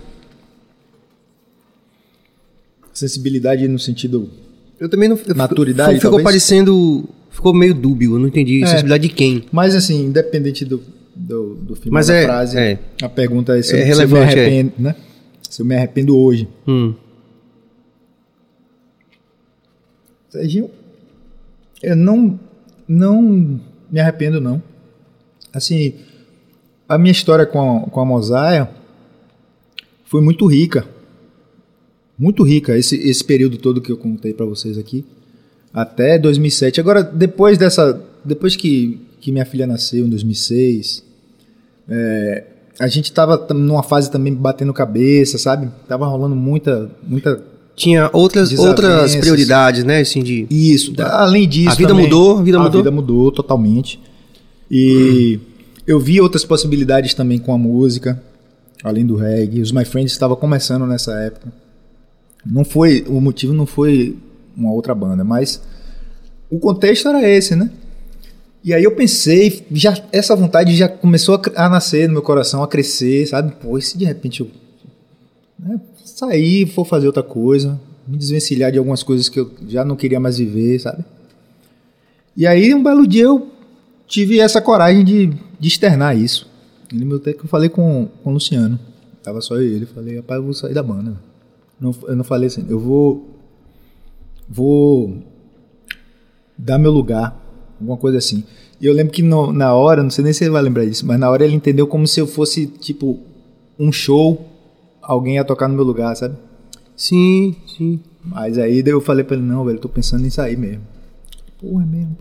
Sensibilidade no sentido. Eu também não. eu- Maturidade, Ficou, ficou parecendo. Ficou meio dúbio, eu não entendi. É. Sensibilidade de quem? Mas assim, independente do, do, do final Mas da é- frase, é. a pergunta é se, É eu- se eu me arrependo, né? Se eu me arrependo hoje. Hum. Serginho, eu não, não me arrependo, não. Assim, a minha história com a, com a Mosaia foi muito rica. Muito rica, esse, esse período todo que eu contei para vocês aqui. Até 2007. Agora, depois dessa... Depois que, que minha filha nasceu, em 2006... é, a gente tava tam- numa fase também batendo cabeça, sabe? Tava rolando muita... muita Tinha outras, outras prioridades, né? Assim, de. isso, além disso. A vida também, mudou, a vida mudou? A vida mudou totalmente. E eu vi outras possibilidades também com a música, além do reggae. Os My Friends estavam começando nessa época. Não foi, o motivo não foi uma outra banda, mas o contexto era esse, né? E aí eu pensei, já essa vontade já começou a, a nascer no meu coração, a crescer, sabe? Pô, e se de repente eu né, sair, for fazer outra coisa, me desvencilhar de algumas coisas que eu já não queria mais viver, sabe? E aí, um belo dia, eu tive essa coragem de, de externar isso. Ele meu até que eu falei com, com o Luciano. Tava só eu e ele. Falei, rapaz, eu vou sair da banda. Não, eu não falei assim, eu vou. Vou dar meu lugar. Alguma coisa assim. E eu lembro que no- na hora, não sei nem se ele vai lembrar disso, mas na hora ele entendeu como se eu fosse, tipo, um show, alguém ia tocar no meu lugar, sabe? Sim, sim. Mas aí eu falei pra ele, não, velho, eu tô pensando em sair mesmo. Pô, é mesmo.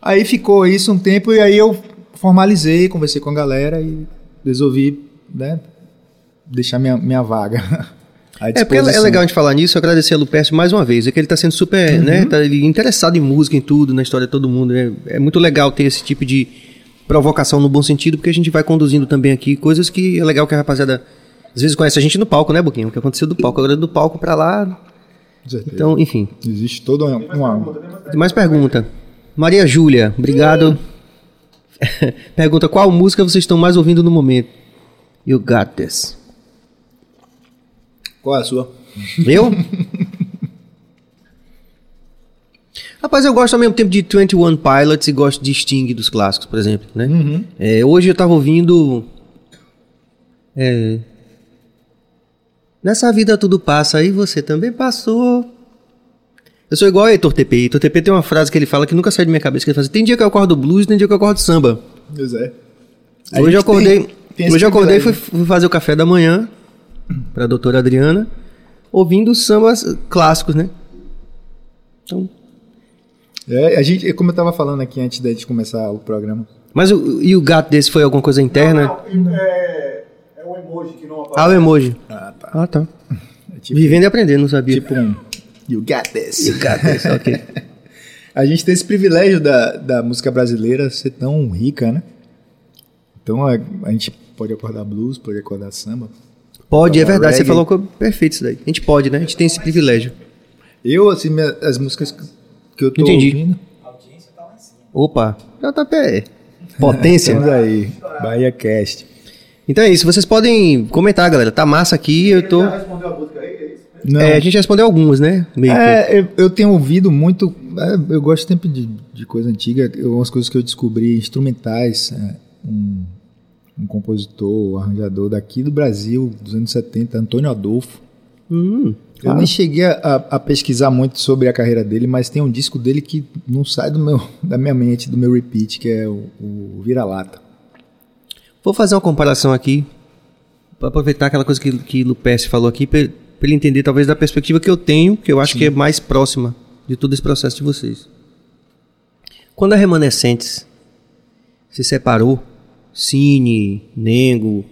Aí ficou isso um tempo e aí eu formalizei, conversei com a galera e resolvi, né, deixar minha, minha vaga. É, porque é disposição. legal a gente falar nisso, agradecer a Lupércio mais uma vez. É que ele tá sendo super, né? Tá ele interessado em música, em tudo, na história de todo mundo. É, é muito legal ter esse tipo de provocação no bom sentido, porque a gente vai conduzindo também aqui coisas que é legal que a rapaziada às vezes conhece a gente no palco, né, Boquinho? O que aconteceu do palco, agora do palco pra lá. Então, enfim. Existe toda uma... uma- Tem mais pergunta. Maria Júlia, obrigado. pergunta: qual música vocês estão mais ouvindo no momento? You got this. Qual é a sua? Eu? Rapaz, eu gosto ao mesmo tempo de 21 Pilots e gosto de Sting dos clássicos, por exemplo, né? É, hoje eu tava ouvindo... é, Nessa vida tudo passa, e você também passou. Eu sou igual a Heitor TP. Heitor TP tem uma frase que ele fala que nunca sai da minha cabeça, que ele fala assim, tem dia que eu acordo blues, tem dia que eu acordo samba. Pois é. Hoje eu tem- acordei, tem esse hoje eu acordei e fui, privilégio. fui fazer o café da manhã para a doutora Adriana, ouvindo sambas clássicos, né? Então, É, a gente, como eu tava falando aqui antes de começar o programa, mas o, e o gato desse foi alguma coisa interna? Não, é, é o emoji que não aparece. Ah, o emoji. Ah, tá. Ah, tá. É tipo, Vivendo e aprendendo, não sabia. tipo um You got this. O gato desse, ok. A gente tem esse privilégio da, da música brasileira ser tão rica, né? Então a, a gente pode acordar blues, pode acordar samba. Pode, é verdade, você reggae. falou que é perfeito isso daí. A gente pode, né? A gente tem esse privilégio. Eu, assim, minha- as músicas que eu tô Entendi. ouvindo. Opa, JP. Potência. Estamos aí, Bahia Cast. Então é isso, vocês podem comentar, galera. Tá massa aqui, eu tô. Já respondeu a música aí? É isso? Não, É, a gente respondeu algumas, né? Meio É, eu, eu tenho ouvido muito. é, eu gosto sempre de, de coisa antiga. Algumas coisas que eu descobri instrumentais. é, um, um compositor, arranjador daqui do Brasil, dos anos 70, Antônio Adolfo. Hum, Eu ah, nem cheguei a, a pesquisar muito sobre a carreira dele, mas tem um disco dele que não sai do meu, da minha mente, do meu repeat, que é o, o Vira-Lata. Vou fazer uma comparação aqui. Pra aproveitar aquela coisa que, que Lupes falou aqui. Pra ele entender, talvez, da perspectiva que eu tenho, que eu acho que é mais próxima de todo esse processo de vocês. Quando a Remanescentes se separou, Cine, Nengo,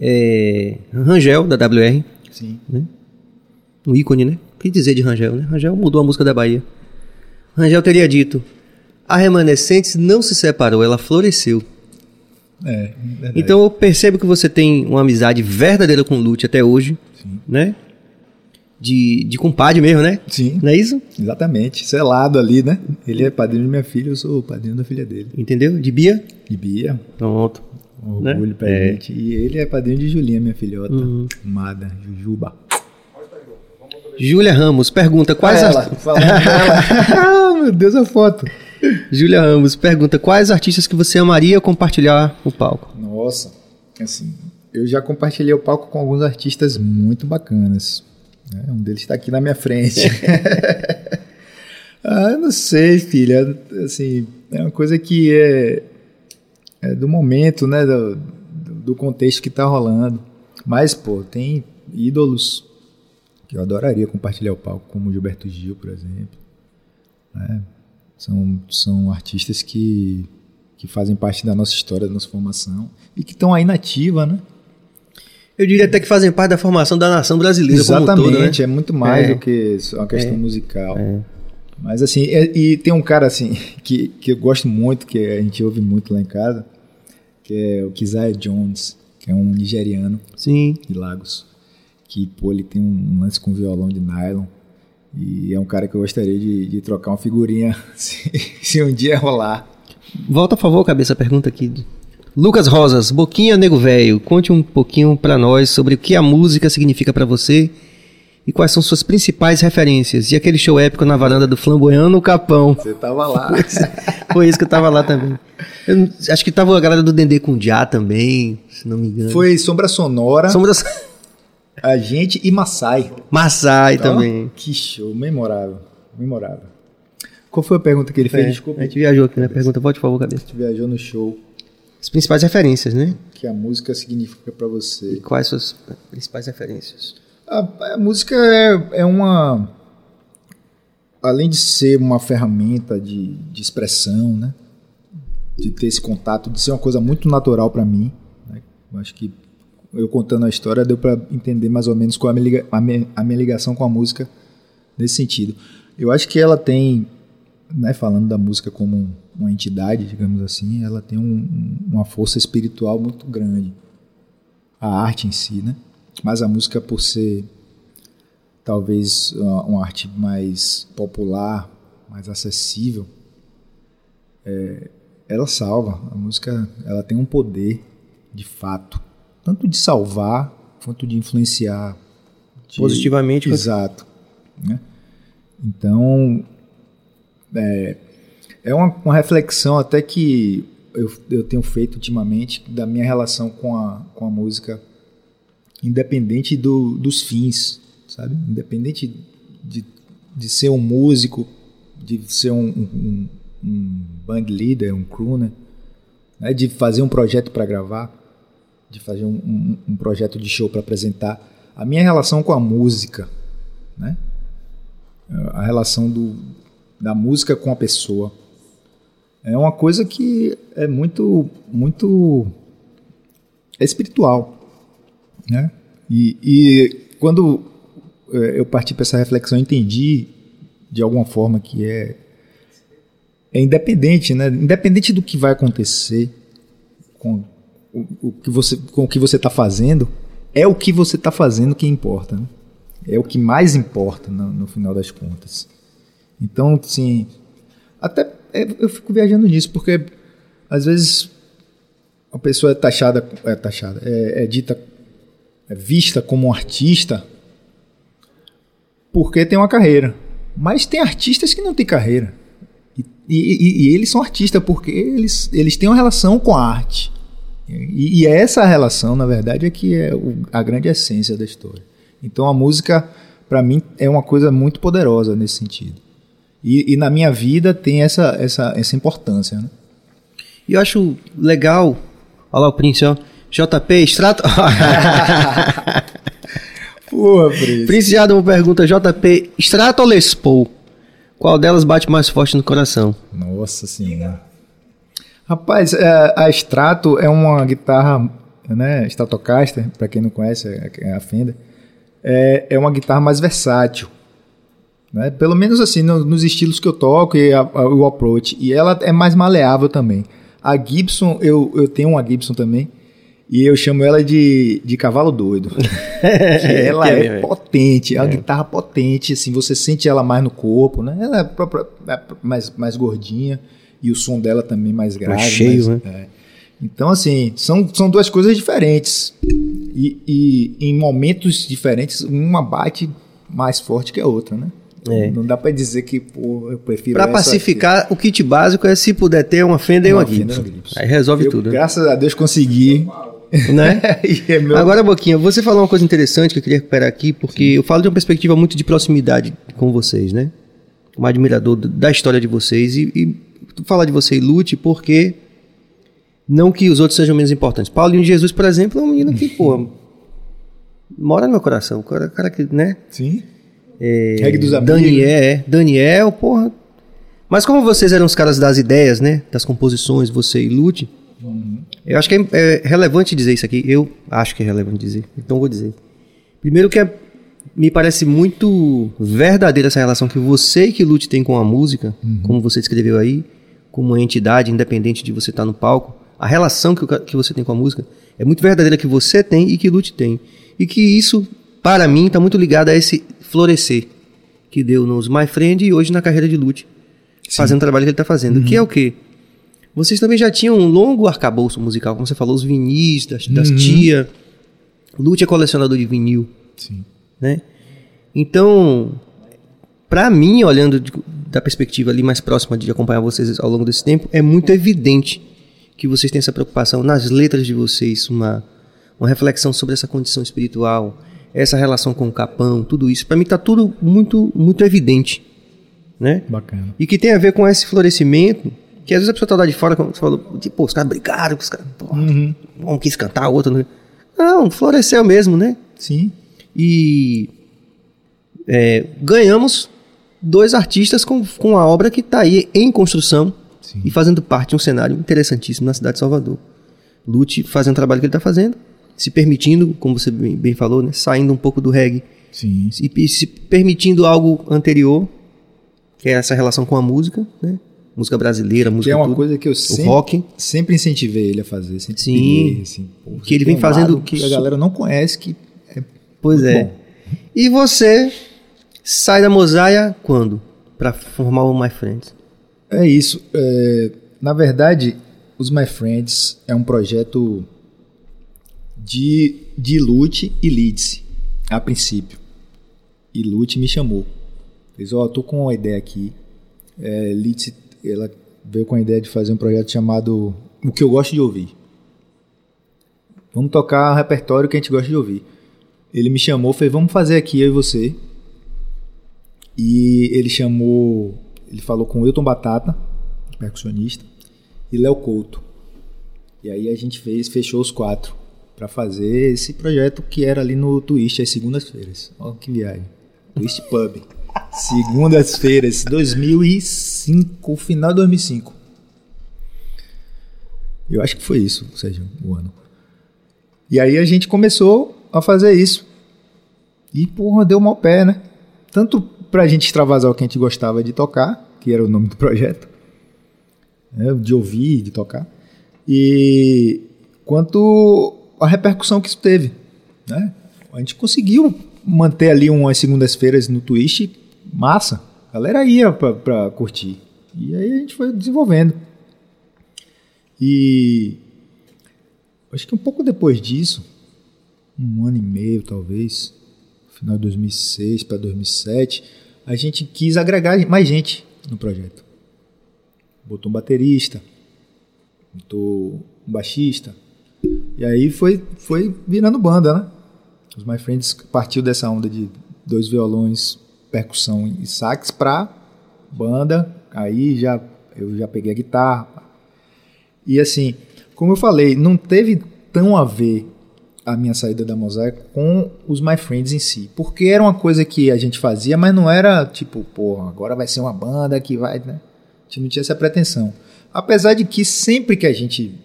é, Rangel, da WR, Sim. um ícone, né? O que dizer de Rangel, né? Rangel mudou a música da Bahia. Rangel teria dito: a Remanescentes não se separou, ela floresceu. É, verdade. Então eu percebo que você tem uma amizade verdadeira com o Lute até hoje, né? De, de compadre mesmo, né? Sim, Não é isso? exatamente. Selado ali, né? Ele é padrinho de minha filha, eu sou o padrinho da filha dele. Entendeu? De Bia? De Bia, Pronto. um Né? orgulho pra É. Uhum. gente. E ele é padrinho de Julinha, minha filhota. Amada, Jujuba. Júlia Ramos pergunta quais ela, ar- falando dela. ah, meu Deus, a foto. Júlia Ramos pergunta quais artistas que você amaria compartilhar o palco. Nossa, assim, eu já compartilhei o palco com alguns artistas muito bacanas. Né? Um deles está aqui na minha frente. ah, não sei, filha. Assim, é uma coisa que é, é do momento, né? Do, do contexto que tá rolando. Mas, pô, tem ídolos que eu adoraria compartilhar o palco, como Gilberto Gil, por exemplo. né? São, são artistas que, que fazem parte da nossa história, da nossa formação e que estão aí na ativa, né? Eu diria até que fazem parte da formação da nação brasileira um todo, né? Exatamente, é muito mais É. do que só uma questão musical. É. Mas assim, é- e tem um cara assim que, que eu gosto muito, que a gente ouve muito lá em casa, que é o Kizaia Jones, que é um nigeriano Sim. de Lagos, que pô, ele tem um lance com violão de nylon. E é um cara que eu gostaria de, de trocar uma figurinha se, se um dia rolar. Volta a favor, cabeça, a pergunta aqui. Lucas Rosas, Boquinha Nego Velho, conte um pouquinho pra nós sobre o que a música significa pra você e quais são suas principais referências. E aquele show épico na varanda do Flamboyant no Capão. Você tava lá. Foi isso que eu tava lá também. Eu acho que tava a galera do Dendê com Já também, se não me engano. Foi Sombra Sonora, Sombra a gente e Massai. Massai Então, também. Que show, memorável. Memorável. Qual foi a pergunta que ele fez? É, Desculpa. A gente viajou aqui, né? Pergunta, volte por favor, cabeça. A gente viajou no show. As principais referências, né? que a música significa pra E você. quais suas principais referências? A, a música é, é uma. Além de ser uma ferramenta de, de expressão, né? De ter esse contato, de ser uma coisa muito natural pra mim. né? Eu acho que eu contando a história deu pra entender mais ou menos qual é a minha, a minha- a minha ligação com a música nesse sentido. Eu acho que ela tem, né, falando da música como um- uma entidade, digamos assim, ela tem um- um- uma força espiritual muito grande. A arte em si, né? Mas a música, por ser talvez uma, uma arte mais popular, mais acessível, é, ela salva. A música ela tem um poder de fato, tanto de salvar quanto de influenciar de- Positivamente, Exato. né? Então, é, é uma, uma reflexão até que eu, eu tenho feito ultimamente da minha relação com a, com a música, independente do, dos fins, sabe? Independente de, de ser um músico, de ser um, um, um band leader, um crooner, né? de fazer um projeto para gravar, de fazer um, um, um projeto de show para apresentar. A minha relação com a música, né? a relação do, da música com a pessoa, é uma coisa que é muito, muito espiritual, né? E, e quando eh, eu parti para essa reflexão, eu entendi de alguma forma que é é independente, né? Independente do que vai acontecer com o, o que você com o que você está fazendo, é o que você está fazendo que importa, né? É o que mais importa no, no final das contas. Então, sim, até é, eu fico viajando nisso porque às vezes a pessoa é taxada, é taxada, é, é dita, é vista como um artista porque tem uma carreira. Mas tem artistas que não têm carreira. E, e- e- eles são artistas porque eles, eles têm uma relação com a arte. E, e essa relação, na verdade, é que é o- a grande essência da história. Então a música, para mim, é uma coisa muito poderosa nesse sentido. E, e na minha vida tem essa, essa, essa importância. Né? E eu acho legal. Olha lá o Prince, ó. JP, extrato. Porra, Prince. Prince Adam pergunta, JP, Strato ou Les Paul? Qual delas bate mais forte no coração? Nossa senhora. Rapaz, é, a Strato é uma guitarra, né? Stratocaster, para quem não conhece, é a Fender. É, é uma guitarra mais versátil. Né? Pelo menos assim, no- nos estilos que eu toco e a- a- o approach. E ela é mais maleável também. A Gibson, eu, eu tenho uma Gibson também. E eu chamo ela de, de cavalo doido. Ela é é, mesmo. potente, é uma guitarra potente, assim, você sente ela mais no corpo, né? Ela é, própria- é mais, mais gordinha e o som dela também mais grave. cheio, mais- né? é. Então, assim, são, são duas coisas diferentes. E, e em momentos diferentes, uma bate mais forte que a outra, né? É. Não dá pra dizer que, pô, eu prefiro essa pacificar, o kit básico é se puder ter uma Fender e Uma e Gibson. uma Gibson. Aí resolve Eu, tudo, né? Graças a Deus consegui. né? É meu- Agora, Boquinha, você falou uma coisa interessante que eu queria recuperar aqui, porque eu falo de uma perspectiva muito de proximidade com vocês, né? Um admirador do- da história de vocês e, e falar de você e Lute, porque não que os outros sejam menos importantes. Paulinho de Jesus, por exemplo, é um menino que, pô, mora no meu coração. O cara, cara que, né? Sim. É, Reggae dos amigos. Daniel, é. Daniel, porra. Mas como vocês eram os caras das ideias, né? Das composições, você e Lute, eu acho que é, é relevante dizer isso aqui. Eu acho que é relevante dizer. Então vou dizer. Primeiro que é- me parece muito verdadeira essa relação que você e que Lute tem com a música, como você descreveu aí, como uma entidade independente de você estar no palco. A relação que, que você tem com a música é muito verdadeira que você tem e que Lute tem. E que isso, para mim, está muito ligado a esse florescer que deu nos My Friend e hoje na carreira de Lute, fazendo o trabalho que ele está fazendo. Que é o quê? Vocês também já tinham um longo arcabouço musical, como você falou, os vinis das, das tia. Lute é colecionador de vinil, Sim. né? Então, pra mim, olhando de- da perspectiva ali mais próxima de acompanhar vocês ao longo desse tempo, é muito evidente que vocês têm essa preocupação nas letras de vocês, uma, uma reflexão sobre essa condição espiritual, essa relação com o capão, tudo isso. Pra mim tá tudo muito, muito evidente, né? Bacana. E que tem a ver com esse florescimento, que às vezes a pessoa tá lá de fora, como você falou, tipo, os caras brigaram, os caras, porra, um quis cantar, o outro não. Não, floresceu mesmo, né? Sim. E é, ganhamos dois artistas com, com a obra que está aí em construção Sim. e fazendo parte de um cenário interessantíssimo na cidade de Salvador. Lute fazendo o trabalho que ele está fazendo, se permitindo, como você bem, bem falou, né, saindo um pouco do reggae Sim. e se permitindo algo anterior, que é essa relação com a música, né? Música brasileira, Que música é uma tudo. coisa que eu sempre, rock. sempre incentivei ele a fazer. Sempre Sim. assim, pô, Que ele vem um fazendo que a galera não conhece que é Pois é. bom. E você sai da Mosaia quando? Pra formar o My Friends. É isso. É, na verdade, os My Friends é um projeto de, de e Leeds, a princípio. E Lute me chamou. Fez, ó, tô com uma ideia aqui. É, ela veio com a ideia de fazer um projeto chamado O que eu gosto de ouvir. Vamos tocar um repertório que a gente gosta de ouvir. Ele me chamou, fez, vamos fazer aqui eu e você. E ele chamou, ele falou com Wilton Batata, percussionista, e Léo Couto. E aí a gente fez, fechou os quatro para fazer esse projeto que era ali no Twist às segundas-feiras. Olha que viagem. Twist Pub. Segundas-feiras, 2005, final de 2005. Eu acho que foi isso, Sérgio, o ano. E aí a gente começou a fazer isso. E, porra, deu mal pé, né? Tanto pra gente extravasar o que a gente gostava de tocar, que era o nome do projeto, né, de ouvir, de tocar, e quanto a repercussão que isso teve, né? A gente conseguiu manter ali umas segundas-feiras no Twitch, massa. A galera ia pra, pra curtir. E aí a gente foi desenvolvendo. E acho que um pouco depois disso, um ano e meio talvez, final de 2006 para 2007, a gente quis agregar mais gente no projeto. Botou um baterista, botou um baixista, e aí foi, foi virando banda, né? Os My Friends partiu dessa onda de dois violões, percussão e sax pra banda, aí já eu já peguei a guitarra. E assim, como eu falei, não teve tão a ver a minha saída da Mosaic com os My Friends em si. Porque era uma coisa que a gente fazia, mas não era tipo, pô, agora vai ser uma banda que vai, né? A gente não tinha essa pretensão. Apesar de que sempre que a gente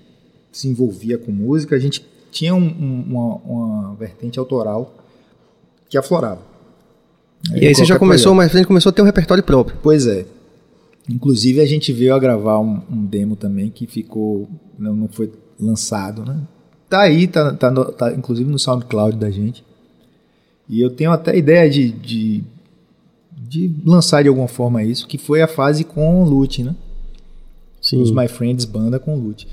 se envolvia com música, a gente tinha um, um, uma, uma vertente autoral que aflorava. E aí você já começou, mas a gente começou a ter um repertório próprio. Pois é. Inclusive a gente veio a gravar um, um demo também que ficou, não, não, foi lançado, né? Tá aí, tá, tá, no, tá, inclusive no SoundCloud da gente. E eu tenho até ideia de, de, de lançar de alguma forma isso, que foi a fase com o Lute, né? Sim. Os My Friends banda com o Lute.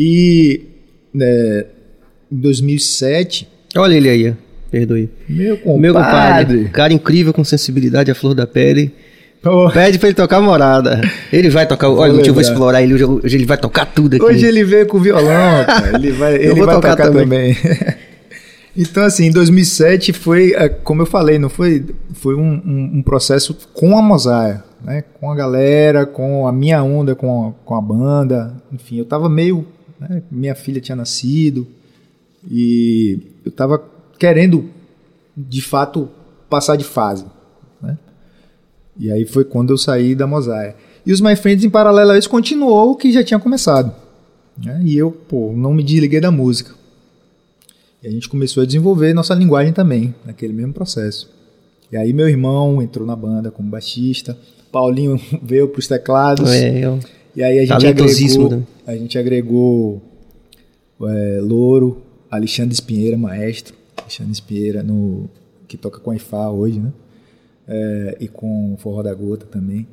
E né, em 2007, Olha ele aí, perdoe. meu compadre, Meu compadre, cara incrível com sensibilidade à flor da pele. Pô, Pede pra ele tocar morada. Ele vai tocar. Olha, Vou eu vou explorar ele. Hoje, ele vai tocar tudo aqui. Hoje ele veio com violão, cara. Ele vai, ele vai tocar tocar, também. então, assim, em 2007 foi, eh, como eu falei, não foi, foi um, um- um processo com a Mosaia, né? Com a galera, com a minha onda, com a, com a banda. Enfim, eu tava meio. Né, Minha filha tinha nascido e eu tava querendo, de fato, passar de fase. né? E aí foi quando eu saí da Mosaia. E os My Friends, em paralelo a isso, continuou o que já tinha começado. né? E eu, pô, não me desliguei da música. E a gente começou a desenvolver nossa linguagem também, naquele mesmo processo. E aí meu irmão entrou na banda como baixista, Paulinho veio para os teclados. Eu... E aí a gente agregou, a gente agregou é, Louro, Alexandre Espinheira, maestro, Alexandre Espinheira no que toca com a IFA hoje, né? É, e com o Forró da Gota também.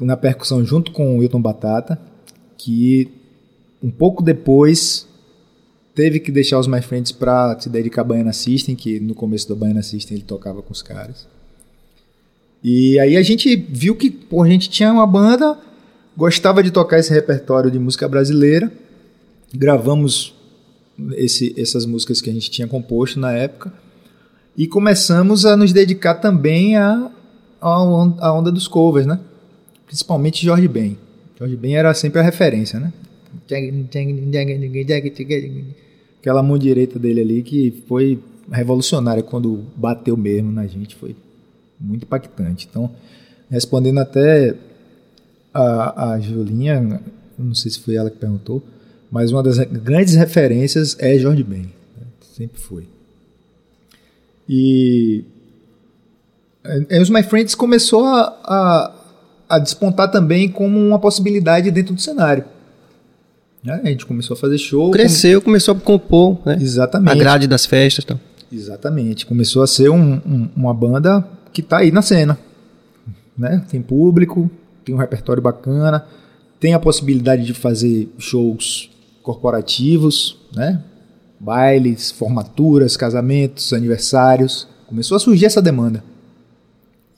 Na percussão junto com o Wilton Batata, que um pouco depois teve que deixar os My Friends para se dedicar a Baiana System, que no começo do Baiana System ele tocava com os caras. E aí a gente viu que pô, a gente tinha uma banda, gostava de tocar esse repertório de música brasileira, gravamos esse, essas músicas que a gente tinha composto na época e começamos a nos dedicar também a, a, a onda dos covers, né? Principalmente Jorge Ben. Jorge Ben era sempre a referência, né? Aquela mão direita dele ali que foi revolucionária quando bateu mesmo na gente, foi muito impactante. Então, respondendo até a, a Julinha, não sei se foi ela que perguntou, mas uma das grandes referências é Jorge Ben. né? Sempre foi. E é, os My Friends começou a, a, a despontar também como uma possibilidade dentro do cenário. Né? A gente começou a fazer show. Cresceu, começou a compor, né? com- A Exatamente. grade das festas e tal. Exatamente. Começou a ser um- um- uma banda que está aí na cena. Né? Tem público, tem um repertório bacana, tem a possibilidade de fazer shows corporativos, né? bailes, formaturas, casamentos, aniversários. Começou a surgir essa demanda.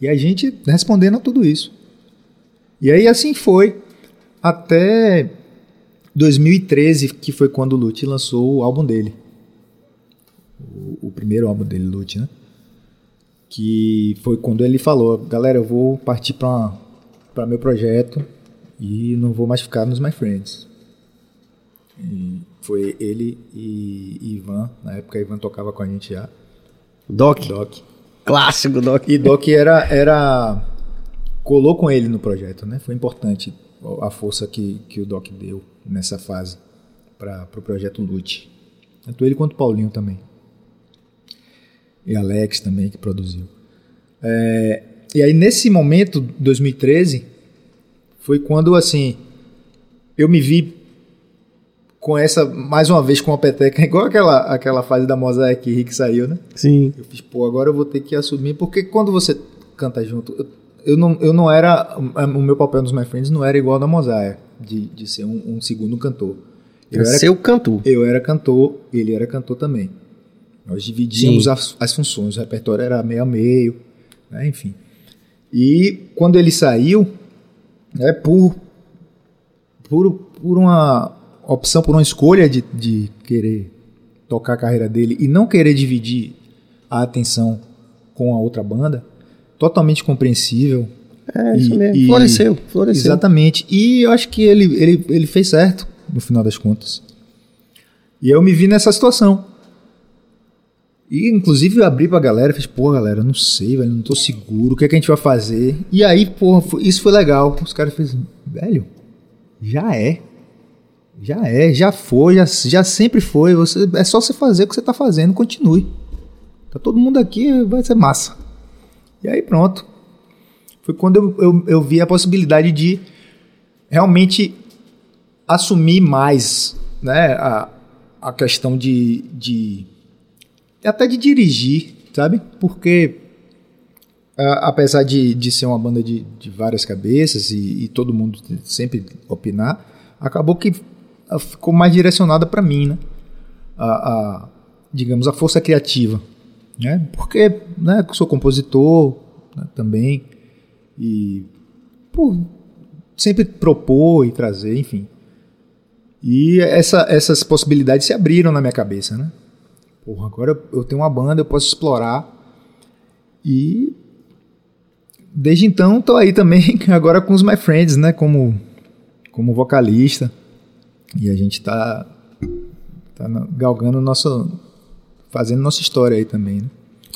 E a gente respondendo a tudo isso. E aí assim foi até 2013, que foi quando o Lute lançou o álbum dele o, primeiro álbum dele, Lute, né? Que foi quando ele falou, galera, eu vou partir para para meu projeto e não vou mais ficar nos My Friends. E foi ele e Ivan, na época Ivan tocava com a gente já, Doc. Doc. Clássico, Doc. E Doc era era colou com ele no projeto, né? Foi importante a força que, que o Doc deu nessa fase para o pro projeto Lute. Tanto ele quanto o Paulinho também. E Alex também, que produziu. É, e aí, nesse momento, 2013, foi quando, assim, eu me vi com essa, mais uma vez, com a peteca, igual aquela, aquela fase da Mosaic que Rick saiu, né? Sim. Eu fiz, pô, agora eu vou ter que assumir, porque quando você canta junto, eu, eu não, eu não era, o meu papel nos My Friends não era igual ao da Mosaic, de, de ser um, um segundo cantor. Eu era, Seu cantor. eu era cantor, ele era cantor também. Nós dividíamos as, as funções, o repertório era meio a meio, né, enfim. E quando ele saiu, é por, por, por uma opção, por uma escolha de, de querer tocar a carreira dele e não querer dividir a atenção com a outra banda, totalmente compreensível. É, isso E- mesmo. e- Floresceu, floresceu. Exatamente. E eu acho que ele, ele, ele fez certo, no final das contas. E eu me vi nessa situação. E inclusive eu abri pra galera e pô, galera, não sei, velho, não tô seguro, o que, é que a gente vai fazer? E aí, pô, isso foi legal. Os caras fez, velho, já é. Já é, já foi, já, já sempre foi. Você, é só você fazer o que você tá fazendo, continue. Tá todo mundo aqui, vai ser massa. E aí pronto. Foi quando eu, eu, eu vi a possibilidade de realmente assumir mais né, a, a questão de, de. Até de dirigir, sabe? Porque. a- apesar de, de ser uma banda de, de várias cabeças e, e todo mundo sempre opinar, acabou que ah, ficou mais direcionada para mim, né? A, a- digamos, a força criativa, né? Porque, né, sou compositor né, também e sempre propor e trazer, enfim. E essa- essas possibilidades se abriram na minha cabeça, né? Porra, agora eu tenho uma banda, eu posso explorar. E desde então tô aí também, agora com os My Friends, né? Como, como vocalista. E a gente tá, tá galgando nosso. fazendo nossa história aí também, né?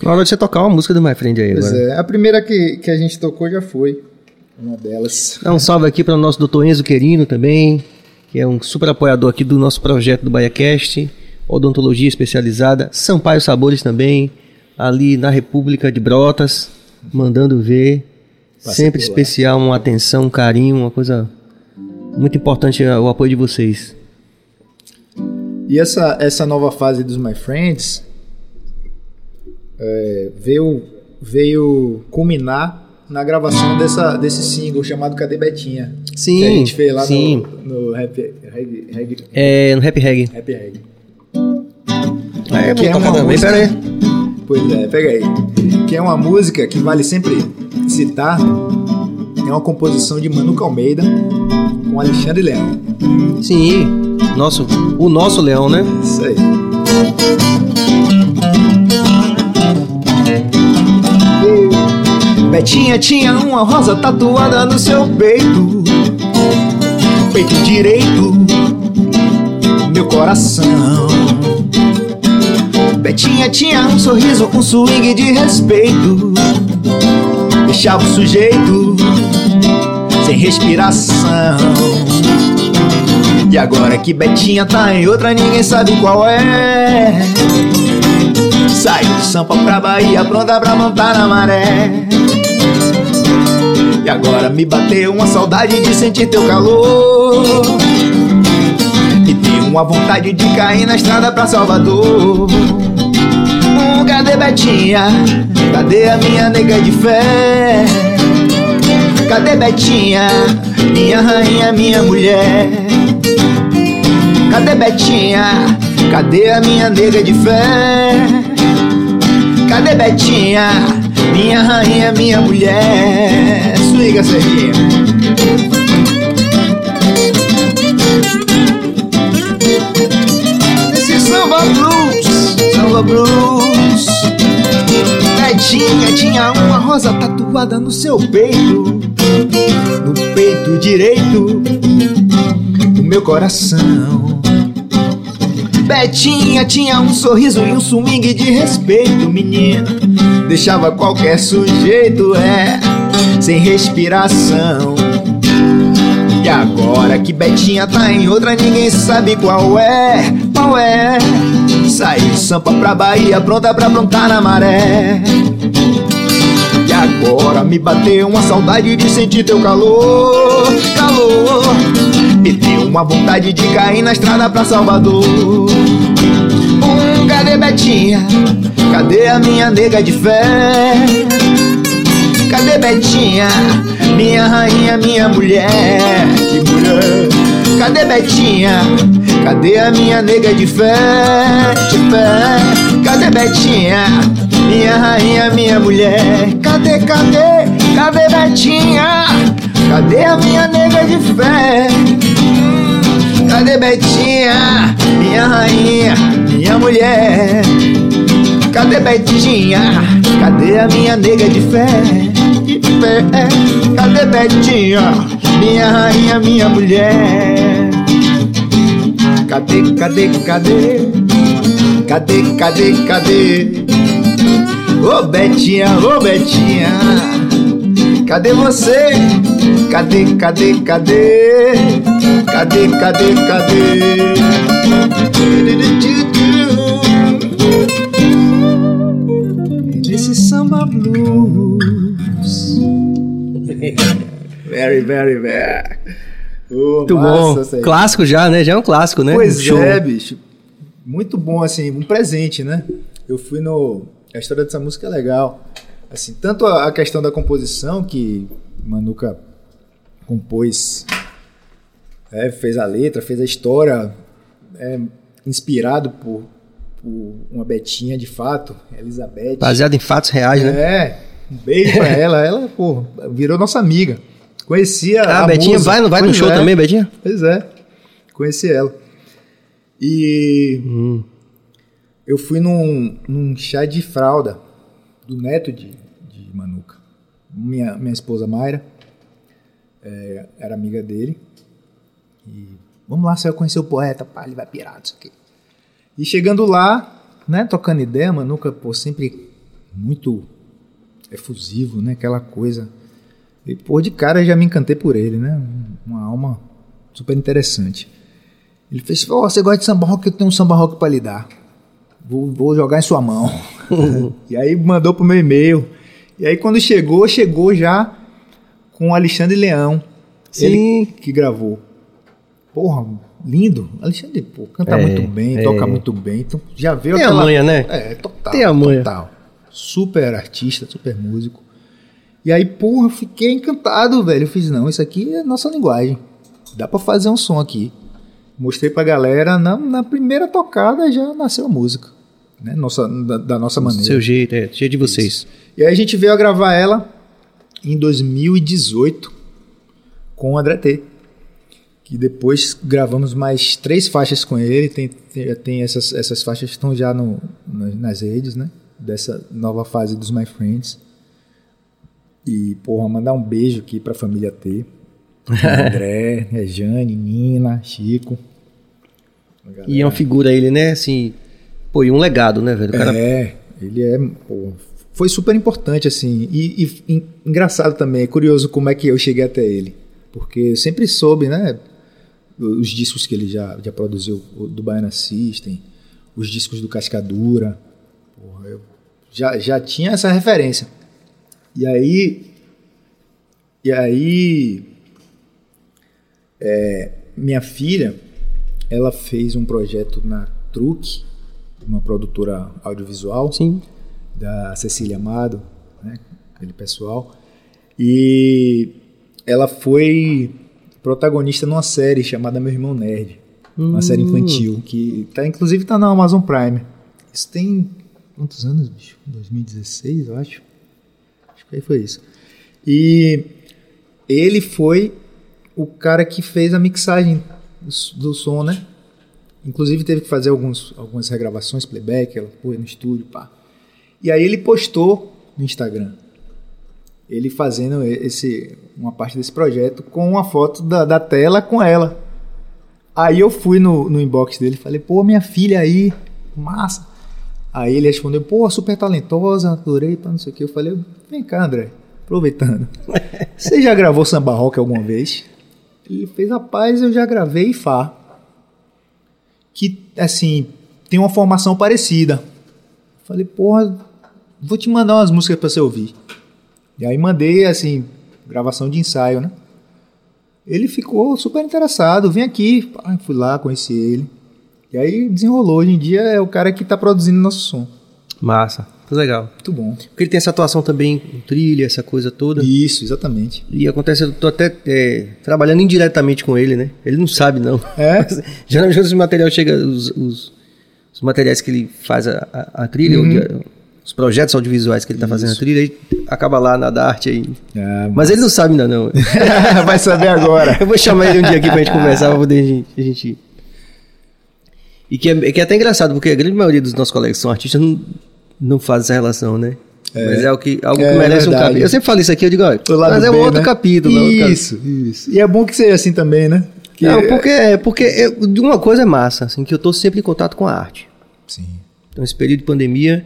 Na hora de você tocar uma música do My Friend aí Pois agora. é, a primeira que, que a gente tocou já foi uma delas. Dá um salve aqui para o nosso doutor Enzo Querino também, que é um super apoiador aqui do nosso projeto do BaiaCast, odontologia especializada, Sampaio Sabores também, ali na República de Brotas, mandando ver. Passa Sempre especial, uma atenção, um carinho, uma coisa muito importante é o apoio de vocês. E essa, essa nova fase dos My Friends é, veio, veio culminar na gravação dessa, desse single chamado Cadê Betinha? Sim, que a gente fez lá sim. no, no Rap, Reg, Reg, É, no Rap. Rap Reg. É, Que é uma música- pera aí. Pois é, pega aí. Que é uma música que vale sempre citar. É uma composição de Manu Almeida com Alexandre Leão. Sim, nosso, o nosso leão, né? Isso aí. Betinha tinha uma rosa tatuada no seu peito, peito direito, meu coração. Betinha tinha um sorriso, um swing de respeito, deixava o sujeito sem respiração. E agora que Betinha tá em outra, ninguém sabe qual é. Saiu de Sampa pra Bahia, pronta pra montar na maré. E agora me bateu uma saudade de sentir teu calor. Uma vontade de cair na estrada pra Salvador. Cadê Betinha? Cadê a minha nega de fé? Cadê Betinha? Minha rainha, minha mulher. Cadê Betinha? Cadê a minha nega de fé? Cadê Betinha? Minha rainha, minha mulher. Blues. Betinha tinha uma rosa tatuada no seu peito, no peito direito do meu coração. Betinha tinha um sorriso e um swing de respeito, menina. Deixava qualquer sujeito, é, sem respiração. E agora que Betinha tá em outra, ninguém sabe qual é, qual é. De Sampa pra Bahia, pronta pra plantar na maré. E agora me bateu uma saudade de sentir teu calor, calor. Me deu uma vontade de cair na estrada pra Salvador. Hum, cadê Betinha? Cadê a minha nega de fé? Cadê Betinha? Minha rainha, minha mulher. Que mulher. Cadê Betinha? Cadê a minha nega de fé? De fé. Cadê Betinha? Minha rainha, minha mulher. Cadê, cadê? Cadê Betinha? Cadê a minha nega de fé? Cadê Betinha? Minha rainha, minha mulher. Cadê Betinha? Cadê a minha nega de fé? Fé. Cadê Betinha? Minha rainha, minha mulher. Cadê, cadê, cadê? Cadê, cadê, cadê? Ô Betinha, ô Betinha, cadê você? Cadê, cadê, cadê? Cadê, cadê, cadê? Esse samba blues. Very, very, very. Ô, Muito bom. Clássico já, né? Já é um clássico, né? Pois Um show. é, bicho. Muito bom, assim, um presente, né? Eu fui no. A história dessa música é legal. Assim, tanto a, questão da composição, que Manuca compôs, é, fez a letra, fez a história, é, inspirado por, por uma Betinha de fato, Elizabeth. Baseado em fatos reais, né? É, um beijo pra ela. Ela, pô, virou nossa amiga. Conhecia Ah, a Betinha musa. vai, vai no show é. também, Betinha? Pois é, conheci ela. E Hum. eu fui num, num chá de fralda do neto de, de Manuca. Minha, minha esposa Mayra é, era amiga dele. E vamos lá, você vai conhecer o poeta, pá, ele vai pirar, isso aqui. E chegando lá, né, tocando ideia, Manuca, pô, sempre muito efusivo, né, aquela coisa. E, pô, de cara já me encantei por ele, né, uma alma super interessante. Ele fez, ó, você gosta de samba rock, eu tenho um samba rock pra lhe dar. Vou, vou jogar em sua mão. e aí mandou pro meu e-mail. E aí quando chegou, chegou já com o Alexandre Leão. Sim. Ele que gravou. Porra, lindo. Alexandre, pô, canta É, muito bem, é. toca muito bem. Então já veio Tem a aquela... manha, né? É, total. Tem a manha. Total. Super artista, super músico. E aí, porra, eu fiquei encantado, velho. Eu fiz, não, isso aqui é nossa linguagem. Dá pra fazer um som aqui. Mostrei pra galera, na, na primeira tocada já nasceu a música. Né? Nossa, da, da nossa maneira. Seu jeito, é. Cheio de vocês. E aí a gente veio a gravar ela em 2018 com o André T. Que depois gravamos mais três faixas com ele. Tem, tem, tem essas, essas faixas estão já no, na- nas redes, né? Dessa nova fase dos My Friends. E, porra, mandar um beijo aqui pra família T. André, Rejane, Nina, Chico. E é uma figura ele, né? Assim, pô, e um legado, né, velho? O cara É, ele é. pô, foi super importante, assim. E, e en- engraçado também, é curioso como é que eu cheguei até ele. Porque eu sempre soube, né? Os discos que ele já, já produziu, do Baiana System, os discos do Cascadura. Porra, eu já, já tinha essa referência. E aí. E aí. é, minha filha, ela fez um projeto na Truque, uma produtora audiovisual Sim. da Cecília Amado, né, aquele pessoal. E ela foi protagonista numa série chamada Meu Irmão Nerd, uma série infantil que tá inclusive tá na Amazon Prime. Isso tem quantos anos, bicho? 2016, eu acho. Acho que aí foi isso. E ele foi o cara que fez a mixagem do, som, né? Inclusive teve que fazer alguns, algumas regravações, playback, ela foi no estúdio, pá. E aí ele postou no Instagram. Ele fazendo esse, uma parte desse projeto com uma foto da, da tela com ela. Aí eu fui no, no inbox dele e falei, pô, minha filha aí, massa. Aí ele respondeu, pô, super talentosa, adorei, pá, não sei o que. Eu falei, vem cá, André, aproveitando. Você já gravou samba rock alguma vez? Ele fez, rapaz, eu já gravei Fá. Que, assim, tem uma formação parecida. Falei, porra, vou te mandar umas músicas pra você ouvir. E aí mandei, assim, gravação de ensaio, né? Ele ficou super interessado, vem aqui. Fui lá, conheci ele. E aí desenrolou. Hoje em dia é o cara que tá produzindo nosso som. Massa. Legal. Muito bom. Porque ele tem essa atuação também com trilha, essa coisa toda. Isso, exatamente. E acontece, eu tô até é, trabalhando indiretamente com ele, né? Ele não sabe, não. É? Geralmente quando os material chega, os, os, os materiais que ele faz a, a, a trilha, Uhum. os projetos audiovisuais que ele tá fazendo a trilha, ele acaba lá na Darte aí. Ah, Mas ele não sabe ainda, não. Vai saber agora. Eu vou chamar ele um dia aqui pra gente conversar, pra poder a gente. a gente- E que é, que é até engraçado, porque a grande maioria dos nossos colegas que são artistas não, não faz essa relação, né? Mas é o que, algo É que merece um verdade. capítulo. Eu sempre falo isso aqui, eu digo, lado mas é um B, outro né? capítulo. é outro capítulo. Isso, isso. E é bom que seja assim também, né? Que Não, é- porque, porque eu- de uma coisa é massa, assim, que eu tô sempre em contato com a arte. Sim. Então esse período de pandemia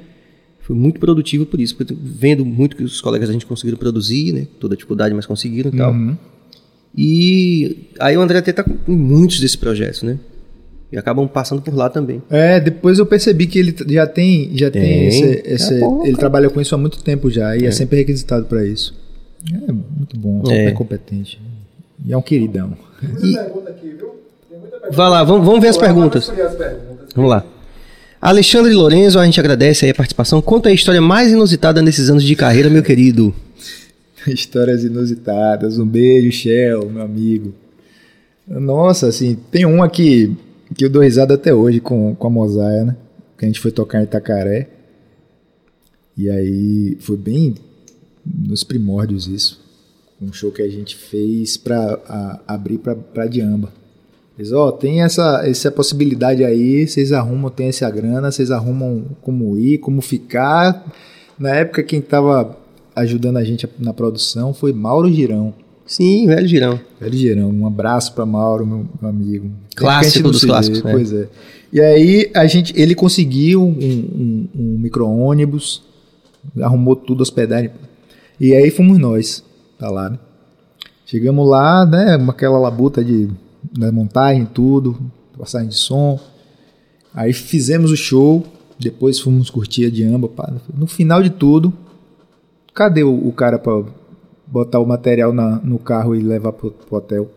foi muito produtivo por isso, porque vendo muito que os colegas da gente conseguiram produzir, né? Toda a dificuldade, mas conseguiram e tal. Uhum. E aí o André até tá com muitos desses projetos, né? E acabam passando por lá também. É, depois eu percebi que ele já tem, já tem, Tem. esse, esse- É bom, ele trabalha com isso há muito tempo já e é, sempre requisitado para isso. É muito bom, É. super competente. E é um queridão. E- pergunta aqui, viu? Tem muita pergunta. Vai lá, vamos, vamos ver as perguntas. vamos escolher as perguntas. Vamos lá. Alexandre Lorenzo, a gente agradece aí a participação. Conta a história mais inusitada nesses anos de carreira, meu querido. Histórias inusitadas. Um beijo, Shell, meu amigo. Nossa, assim, tem uma que, que eu dou risada até hoje com, com a Mosaia, né? Que a gente foi tocar em Itacaré. E aí foi bem nos primórdios isso. Um show que a gente fez pra a- abrir pra Diamba. Eles, ó, tem essa, essa possibilidade aí, vocês arrumam, tem essa grana, vocês arrumam como ir, como ficar. Na época, quem tava ajudando a gente na produção foi Mauro Girão. Sim, velho girão. Velho Girão, um abraço pra Mauro, meu, meu amigo. Clássico dos clássicos, vê, é. Pois é. E aí a gente, ele conseguiu um, um, um micro-ônibus, arrumou tudo, hospedagem. E aí fomos nós, tá lá, né? Chegamos lá, né, aquela labuta de da montagem, tudo, passagem de som. Aí fizemos o show, depois fomos curtir a Diamba. pá. No final de tudo, cadê o, o cara pra botar o material na- no carro e levar pro, pro hotel?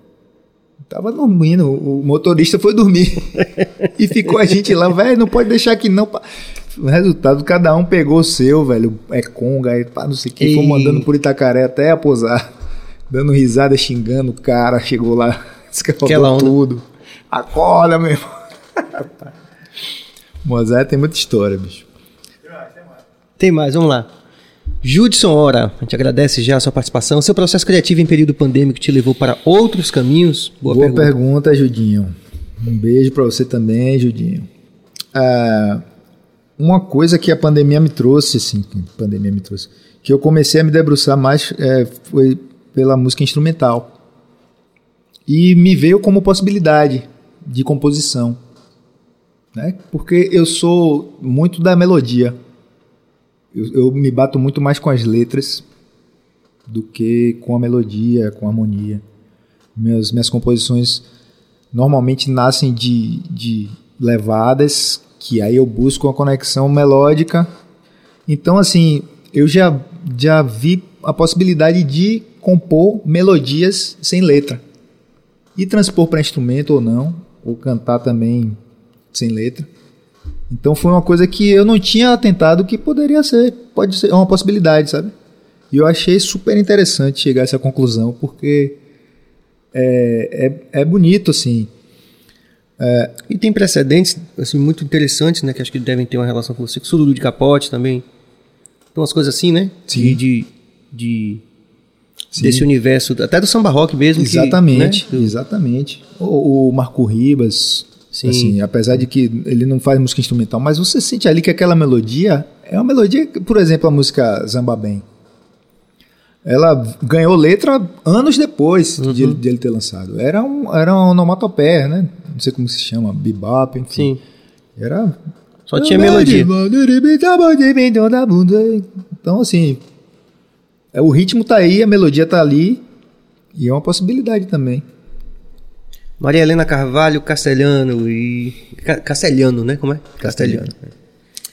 Tava dormindo, o motorista foi dormir. e ficou a gente lá, velho, não pode deixar aqui não. resultado, cada um pegou o seu, velho. É conga, é pá, não sei o que. Fomos Ei. andando por Itacaré até a posar. Dando risada, xingando o cara. Chegou lá, escapou tudo. Acorda, meu irmão. Mozart tem muita história, bicho. Tem mais, vamos lá. Judson Ora, a gente agradece já a sua participação. Seu processo criativo em período pandêmico te levou para outros caminhos? Boa, Boa, pergunta. pergunta. Judinho. Um beijo pra você também, Judinho. Ah, uma coisa que a pandemia me trouxe, assim, pandemia me trouxe, que eu comecei a me debruçar mais é, foi pela música instrumental. E me veio como possibilidade de composição. Né? Porque eu sou muito da melodia. Eu, eu me bato muito mais com as letras do que com a melodia, com a harmonia. Minhas, minhas composições normalmente nascem de, de levadas, que aí eu busco uma conexão melódica. Então, assim, eu já, já vi a possibilidade de compor melodias sem letra. E transpor para instrumento ou não, ou cantar também sem letra. Então foi uma coisa que eu não tinha atentado que poderia ser, pode ser é uma possibilidade, sabe? E eu achei super interessante chegar a essa conclusão, porque é, é, é bonito, assim. E tem precedentes assim, muito interessantes, né? Que acho que devem ter uma relação com você. Sururu de Capote também. Então, umas coisas assim, né? Sim. De, de, de- desse universo, até do samba rock mesmo. que, Exatamente, né? exatamente. O, o Marco Ribas, Sim. assim, apesar de que ele não faz música instrumental, mas você sente ali que aquela melodia é uma melodia, por exemplo, a música Zamba Bem. Ela ganhou letra anos depois Uhum. de, ele, de ele ter lançado. Era um, era um onomatopeia, né? Não sei como se chama, bebop, enfim. Sim. Era Só tinha melodia. Então, assim, é, o ritmo tá aí, a melodia tá ali, e é uma possibilidade também. Maria Helena Carvalho, Castelhano e. Ca- Castelhano, né? Como é? Castelhano.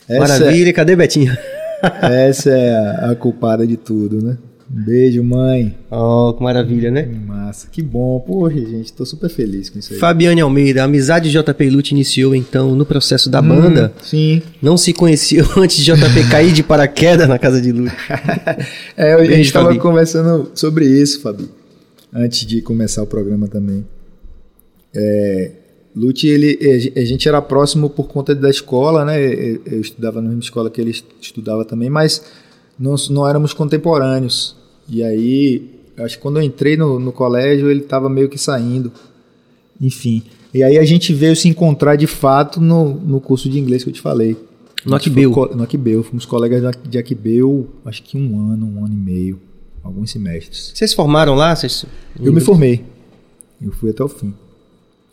Essa, Maravilha, e cadê Betinho? essa é a, a culpada de tudo, né? Um beijo, mãe. Oh, que maravilha, né? Massa, que bom. Poxa, gente, tô super feliz com isso aí. Fabiane Almeida, a amizade de JP Lute iniciou então no processo da banda. Hum, sim. Não se conheciam antes de JP cair de paraquedas na casa de Lute. É, a Beijo, gente tava Fabi. conversando sobre isso, Fabi, antes de começar o programa também. É, Lute, ele, a gente era próximo por conta da escola, né? Eu estudava na mesma escola que ele estudava também, mas não, não éramos contemporâneos. E aí, acho que quando eu entrei no, no colégio, ele estava meio que saindo. Enfim. E aí a gente veio se encontrar de fato no, no curso de inglês que eu te falei. No A gente Aquibeu. foi co- No Aquibeu. Fomos colegas de Aquibeu, acho que um ano, um ano e meio, alguns semestres. Vocês formaram lá? Vocês... Eu me formei. Eu fui até o fim.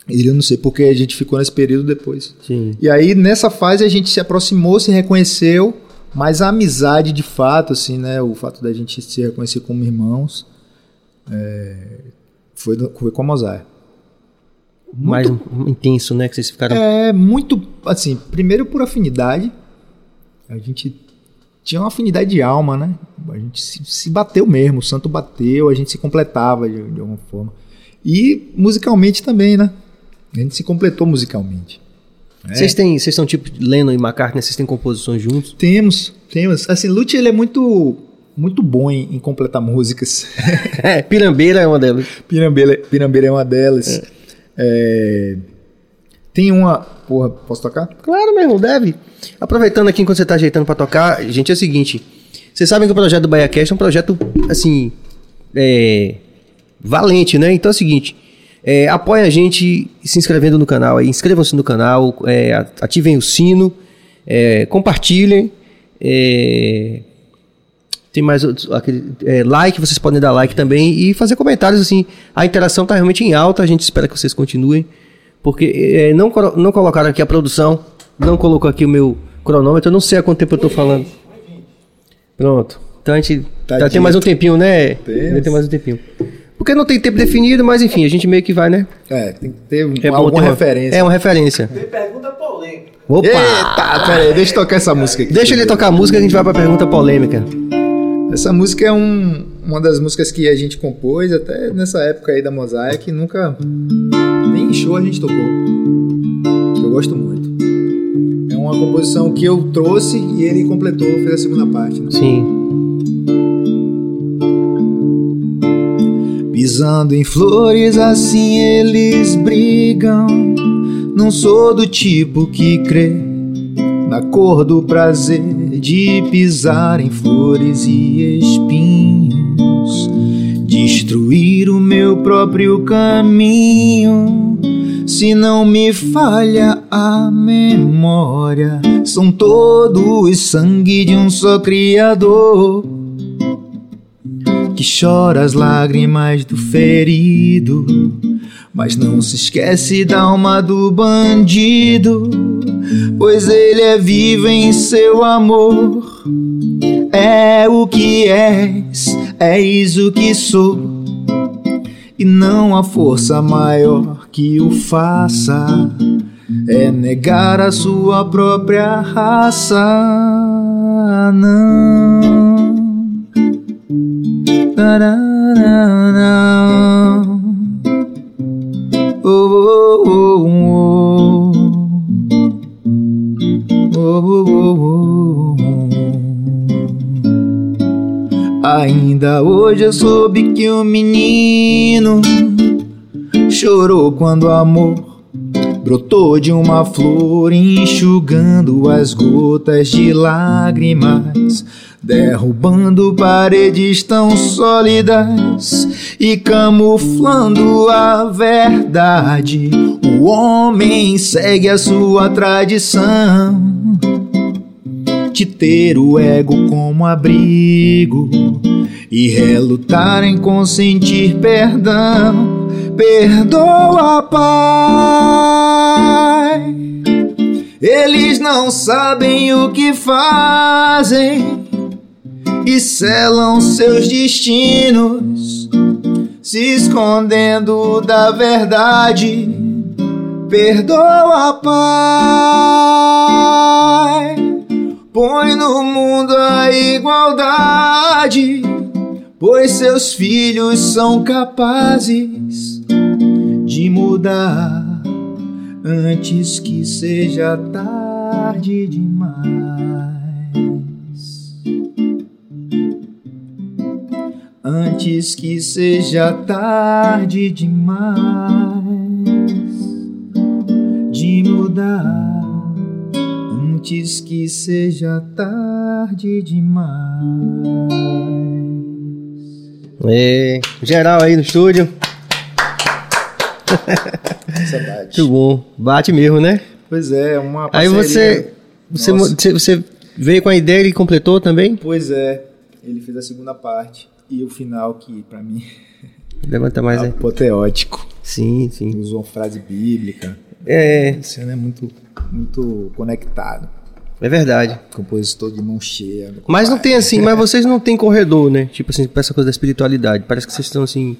Eu não sei porque a gente ficou nesse período depois. Sim. E aí, nessa fase, a gente se aproximou, se reconheceu, mas a amizade de fato, assim, né? O fato da gente se reconhecer como irmãos é, foi, foi com a Mosaic. Mais intenso, né? Que vocês ficaram. É muito, assim, primeiro por afinidade. A gente tinha uma afinidade de alma, né? A gente se, se bateu mesmo, o santo bateu, a gente se completava de, de alguma forma. E musicalmente também, né? A gente se completou musicalmente. É. Vocês têm, vocês são tipo Lennon e McCartney, vocês têm composições juntos? Temos, temos. Assim, Lute ele é muito muito bom em, em completar músicas. É, Pirambeira é uma delas. Pirambeira, Pirambeira é uma delas. É, Tem uma. Porra, posso tocar? Claro, meu irmão, deve. Aproveitando aqui enquanto você tá ajeitando pra tocar, gente, é o seguinte. Vocês sabem que o projeto do BaiaCast é um projeto, assim, é, valente, né? Então é o seguinte, é, apoia a gente se inscrevendo no canal aí, inscrevam-se no canal, é, ativem o sino, é, compartilhem, é, tem mais outros, aquele, é, like, vocês podem dar like também e fazer comentários, assim, a interação tá realmente em alta, a gente espera que vocês continuem, porque é, não, não colocaram aqui a produção, não colocou aqui o meu cronômetro, eu não sei há quanto tempo eu tô falando. Pronto. Então a gente Tá já tem mais um tempinho, né? Tem mais um tempinho. Porque não tem tempo definido, mas enfim, a gente meio que vai, né? É, tem que ter É alguma ter uma- referência. É uma referência. Tem pergunta polêmica. Opa! Eita, pera aí, deixa eu tocar essa música aqui. Deixa ele tocar a música e a gente vai pra pergunta polêmica. Essa música é um- uma das músicas que a gente compôs até nessa época aí da Mosaic, nunca nem em show a gente tocou. Eu gosto muito. É uma composição que eu trouxe e ele completou, fez a segunda parte. né? Sim. Pisando em flores, assim eles brigam. Não sou do tipo que crê na cor do prazer de pisar em flores e espinhos. Destruir o meu próprio caminho. Se não me falha a memória, são todos sangue de um só Criador que chora as lágrimas do ferido, mas não se esquece da alma do bandido, pois ele é vivo em seu amor. É o que és, és o que sou, e não há força maior que o faça. É negar a sua própria raça, não. Ainda hoje eu soube que o menino chorou quando o amor brotou de uma flor, enxugando as gotas de lágrimas, derrubando paredes tão sólidas e camuflando a verdade. O homem segue a sua tradição de ter o ego como abrigo e relutar em consentir perdão. Perdoa, Pai. Eles não sabem o que fazem e selam seus destinos, se escondendo da verdade. Perdoa, Pai. Põe no mundo a igualdade, pois seus filhos são capazes de mudar antes que seja tarde demais. Antes que seja tarde demais de mudar antes que seja tarde demais. É, geral aí no estúdio. Saudade. Muito bom. Bate mesmo, né? Pois é, uma Aí parceria. você, você, Nossa. você, você veio com a ideia e completou também? Pois é, ele fez a segunda parte e o final que pra mim Levanta mais é aí. apoteótico. Sim, sim. Usou uma frase bíblica. É, Esse ano é muito, muito conectado. É verdade. Compositor de mão cheia. Mas não tem assim, mas vocês não têm corredor, né? Tipo assim, pra essa coisa da espiritualidade. Parece que vocês estão assim,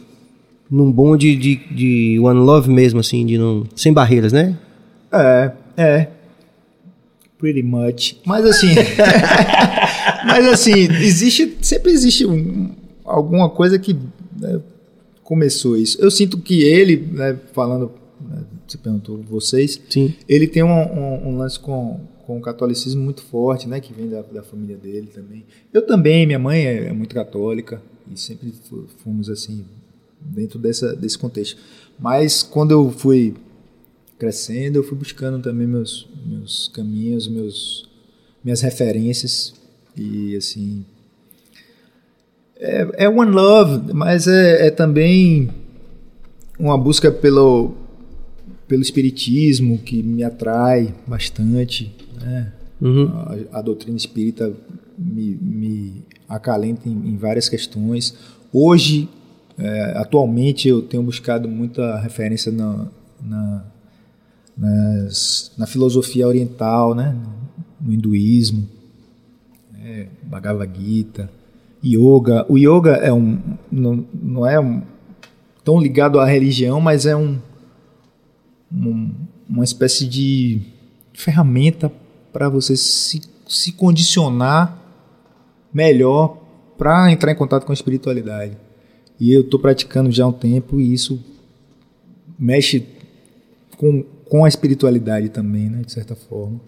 num bonde de, de One Love mesmo, assim, de não. Sem barreiras, né? É, é. Pretty much. Mas assim. mas assim, existe. Sempre existe um- alguma coisa que né, começou isso. Eu sinto que ele, né, falando. né, você perguntou vocês, Sim. ele tem um, um- um lance com, com o catolicismo muito forte, né? Que vem da, da família dele também. Eu também, minha mãe é, é muito católica e sempre fomos assim, dentro dessa, desse contexto. Mas quando eu fui crescendo, eu fui buscando também meus, meus caminhos, meus, minhas referências. E assim. É, é One Love, mas é, é também uma busca pelo, pelo espiritismo que me atrai bastante. Né? Uhum. A, a doutrina espírita me, me acalenta em, em várias questões. Hoje, é, atualmente, eu tenho buscado muita referência na, na, nas- na filosofia oriental, né? no hinduísmo, né? Bhagavad Gita, yoga. O yoga é um, não, não é um, tão ligado à religião, mas é um, um- uma espécie de ferramenta para você se, se condicionar melhor para entrar em contato com a espiritualidade. E eu estou praticando já há um tempo e isso mexe com, com a espiritualidade também, né, de certa forma.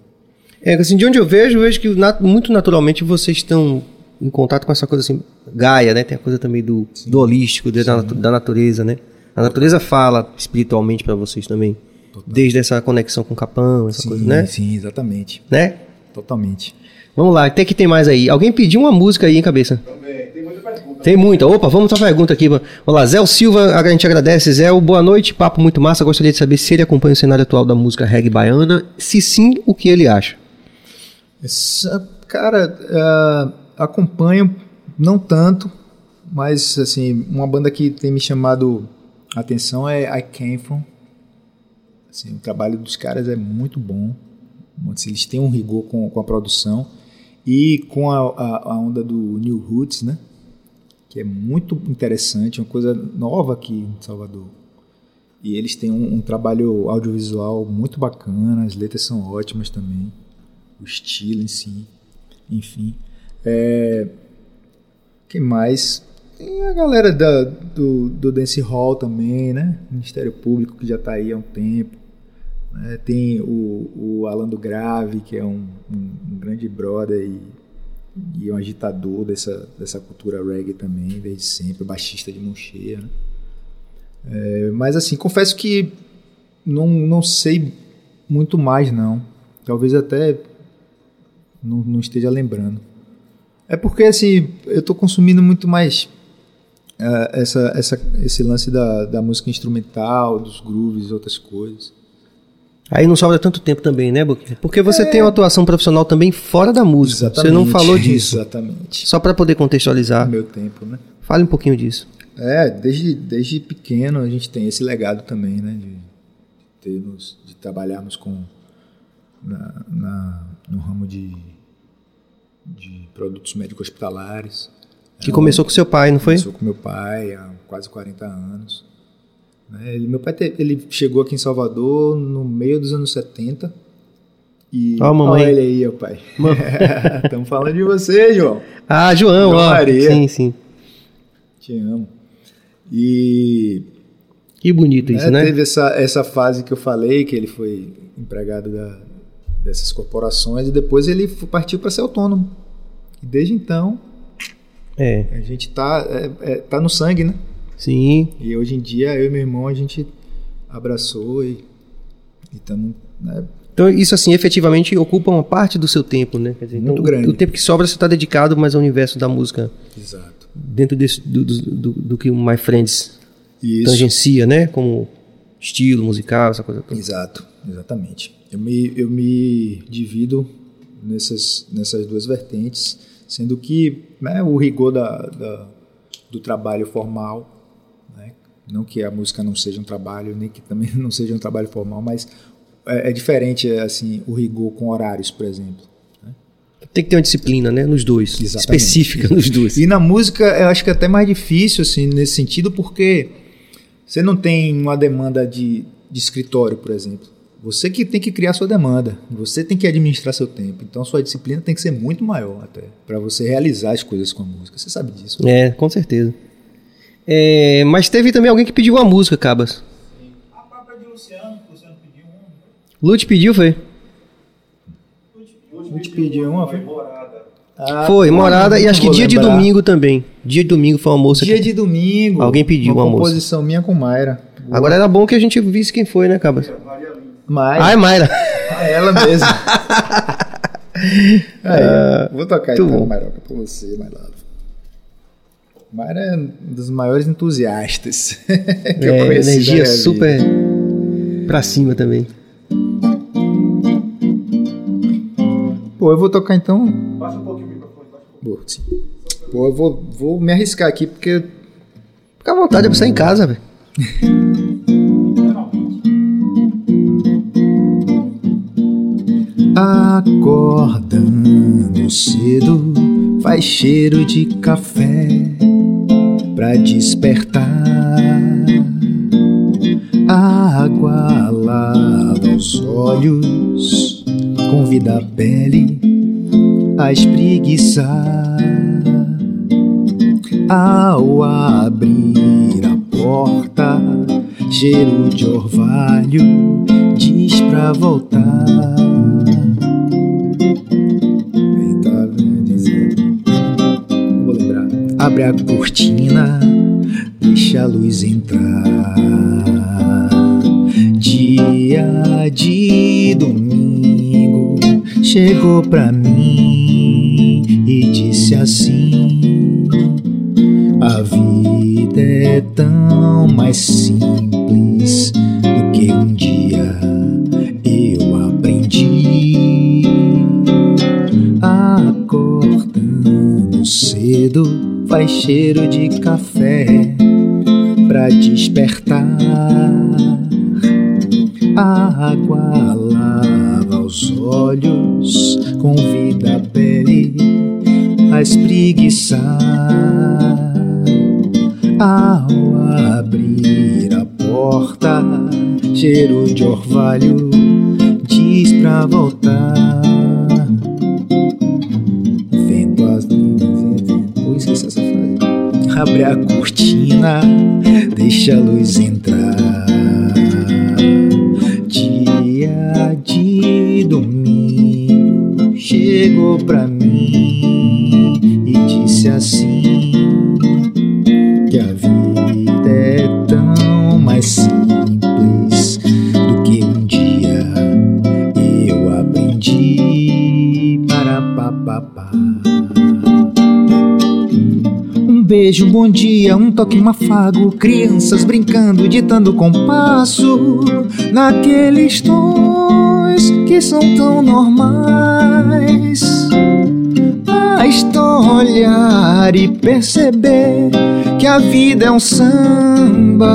É, assim, de onde eu vejo, eu vejo que muito naturalmente vocês estão em contato com essa coisa assim, Gaia, né? Tem a coisa também do, do holístico, da, da natureza, né? A natureza fala espiritualmente para vocês também. Desde essa conexão com o capão, essa coisa, né? sim, exatamente. Né? Totalmente. Vamos lá, tem que tem mais aí. Alguém pediu uma música aí, hein, cabeça? Também. Tem muita pergunta. Tem muita. Opa, vamos pra pergunta aqui. Vamos lá, Zé Silva, a gente agradece. Zé, boa noite, papo muito massa. Gostaria de saber se ele acompanha o cenário atual da música reggae baiana. Se sim, o que ele acha? Essa- cara, ah, acompanho, não tanto, mas assim, uma banda que tem me chamado a atenção é I Came From. Assim, o trabalho dos caras é muito bom. Assim, eles têm um rigor com, com a produção e com a, a, a onda do New Roots, né? Que é muito interessante, uma coisa nova aqui em Salvador. E eles têm um, um trabalho audiovisual muito bacana, as letras são ótimas também o estilo em si, enfim. É, que mais? Tem a galera da, do, do Dance Hall também, né? Ministério Público que já está aí há um tempo. Né? Tem o, o Alan do Grave, que é um, um- um grande brother e, e um agitador dessa, dessa cultura reggae também, desde sempre, baixista de mão cheia, né? É, mas assim, confesso que não, não sei muito mais não. Talvez até não, não esteja lembrando. É porque assim, eu estou consumindo muito mais ah, essa, essa, esse lance da, da música instrumental, dos grooves outras coisas. Aí não sobra tanto tempo também, né, Boquinha? Porque você tem uma atuação profissional também fora da música. Você não falou disso. Exatamente. Só para poder contextualizar. Meu tempo, né? Fale um pouquinho disso. É, desde, desde pequeno a gente tem esse legado também, né? De, termos, de trabalharmos com na, na- no ramo de, de produtos médicos hospitalares. Que começou com seu pai, não foi? Começou com meu pai há quase 40 anos. Né, ele- meu pai te- ele chegou aqui em Salvador no meio dos anos 70. E Ó a mamãe. Olha ele aí, ó pai. Estamos falando de você, João. Ah, João, João ó. Maria. Sim, sim. Te amo. E Que bonito isso, É, né? Teve essa, essa fase que eu falei, que ele foi empregado da- dessas corporações, e depois ele partiu para ser autônomo. E desde então, É, a gente tá, é, é, tá no sangue, né? Sim. E hoje em dia, eu e meu irmão, a gente abraçou e estamos. Né? Então isso assim, efetivamente ocupa uma parte do seu tempo, né? Dizer, Muito então, grande. O tempo que sobra você está dedicado mais ao universo da música, Exato. dentro desse, do, do, do- do que o My Friends Isso. tangencia, né? Como estilo musical, essa coisa toda. Exato, exatamente. Eu me, eu me divido nessas, nessas duas vertentes, sendo que né, o rigor da, da- do trabalho formal, Não que a música não seja um trabalho, nem que também não seja um trabalho formal, mas é, é diferente assim o rigor com horários, por exemplo. Tem que ter uma disciplina, né? Nos dois. Exatamente. Específica nos dois. E na música, eu acho que é até mais difícil, assim, nesse sentido, porque você não tem uma demanda de, de escritório, por exemplo. Você que tem que criar sua demanda, você tem que administrar seu tempo. Então, sua disciplina tem que ser muito maior até, para você realizar as coisas com a música. Você sabe disso. É, com certeza. É, mas teve também alguém que pediu uma música, Cabas. A própria de Luciano, que o Luciano pediu um. Lute pediu, foi? Lute te pediu uma, foi? Morada. Ah, foi, morada e acho que dia de lembrar. domingo também. Dia de domingo foi uma moça. Dia que- de domingo. Alguém pediu uma música. composição minha com Mayra. Agora era bom que a gente visse quem foi, né, Cabas? Mayra. Ah, é Mayra. É ela mesmo. Aí, vou tocar então. Mairoca, pra você, my love. Mayra é um dos maiores entusiastas que eu É, conheci. energia super pra cima também. Pô, eu vou tocar então. Baixa um pouquinho o microfone. Baixa um Pô, sim. Pô, eu vou, vou me arriscar aqui porque. Fica à vontade, é pra sair em casa, velho. Acordando cedo, faz cheiro de café pra despertar. A água lava os olhos, convida a pele a espreguiçar. Ao abrir a porta, cheiro de orvalho diz pra voltar. Abre a cortina, deixa a luz entrar. Dia de domingo chegou pra mim e disse assim: A vida é tão mais simples faz cheiro de café pra despertar. A água lava os olhos, convida a pele a espreguiçar. Ao abrir a porta, cheiro de orvalho Abre a cortina, deixa a luz entrar. Beijo, um bom dia, um toque, um afago, crianças brincando, ditando compasso naqueles tons que são tão normais. Basta olhar e perceber que a vida é um samba,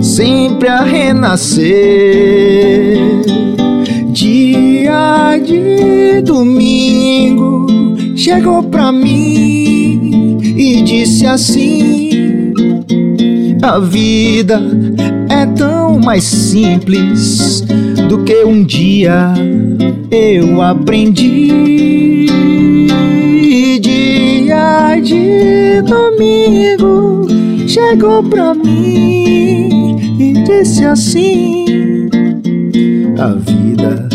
sempre a renascer. Dia de domingo chegou pra mim disse assim: A vida é tão mais simples do que um dia eu aprendi. Dia de domingo chegou pra mim e disse assim: A vida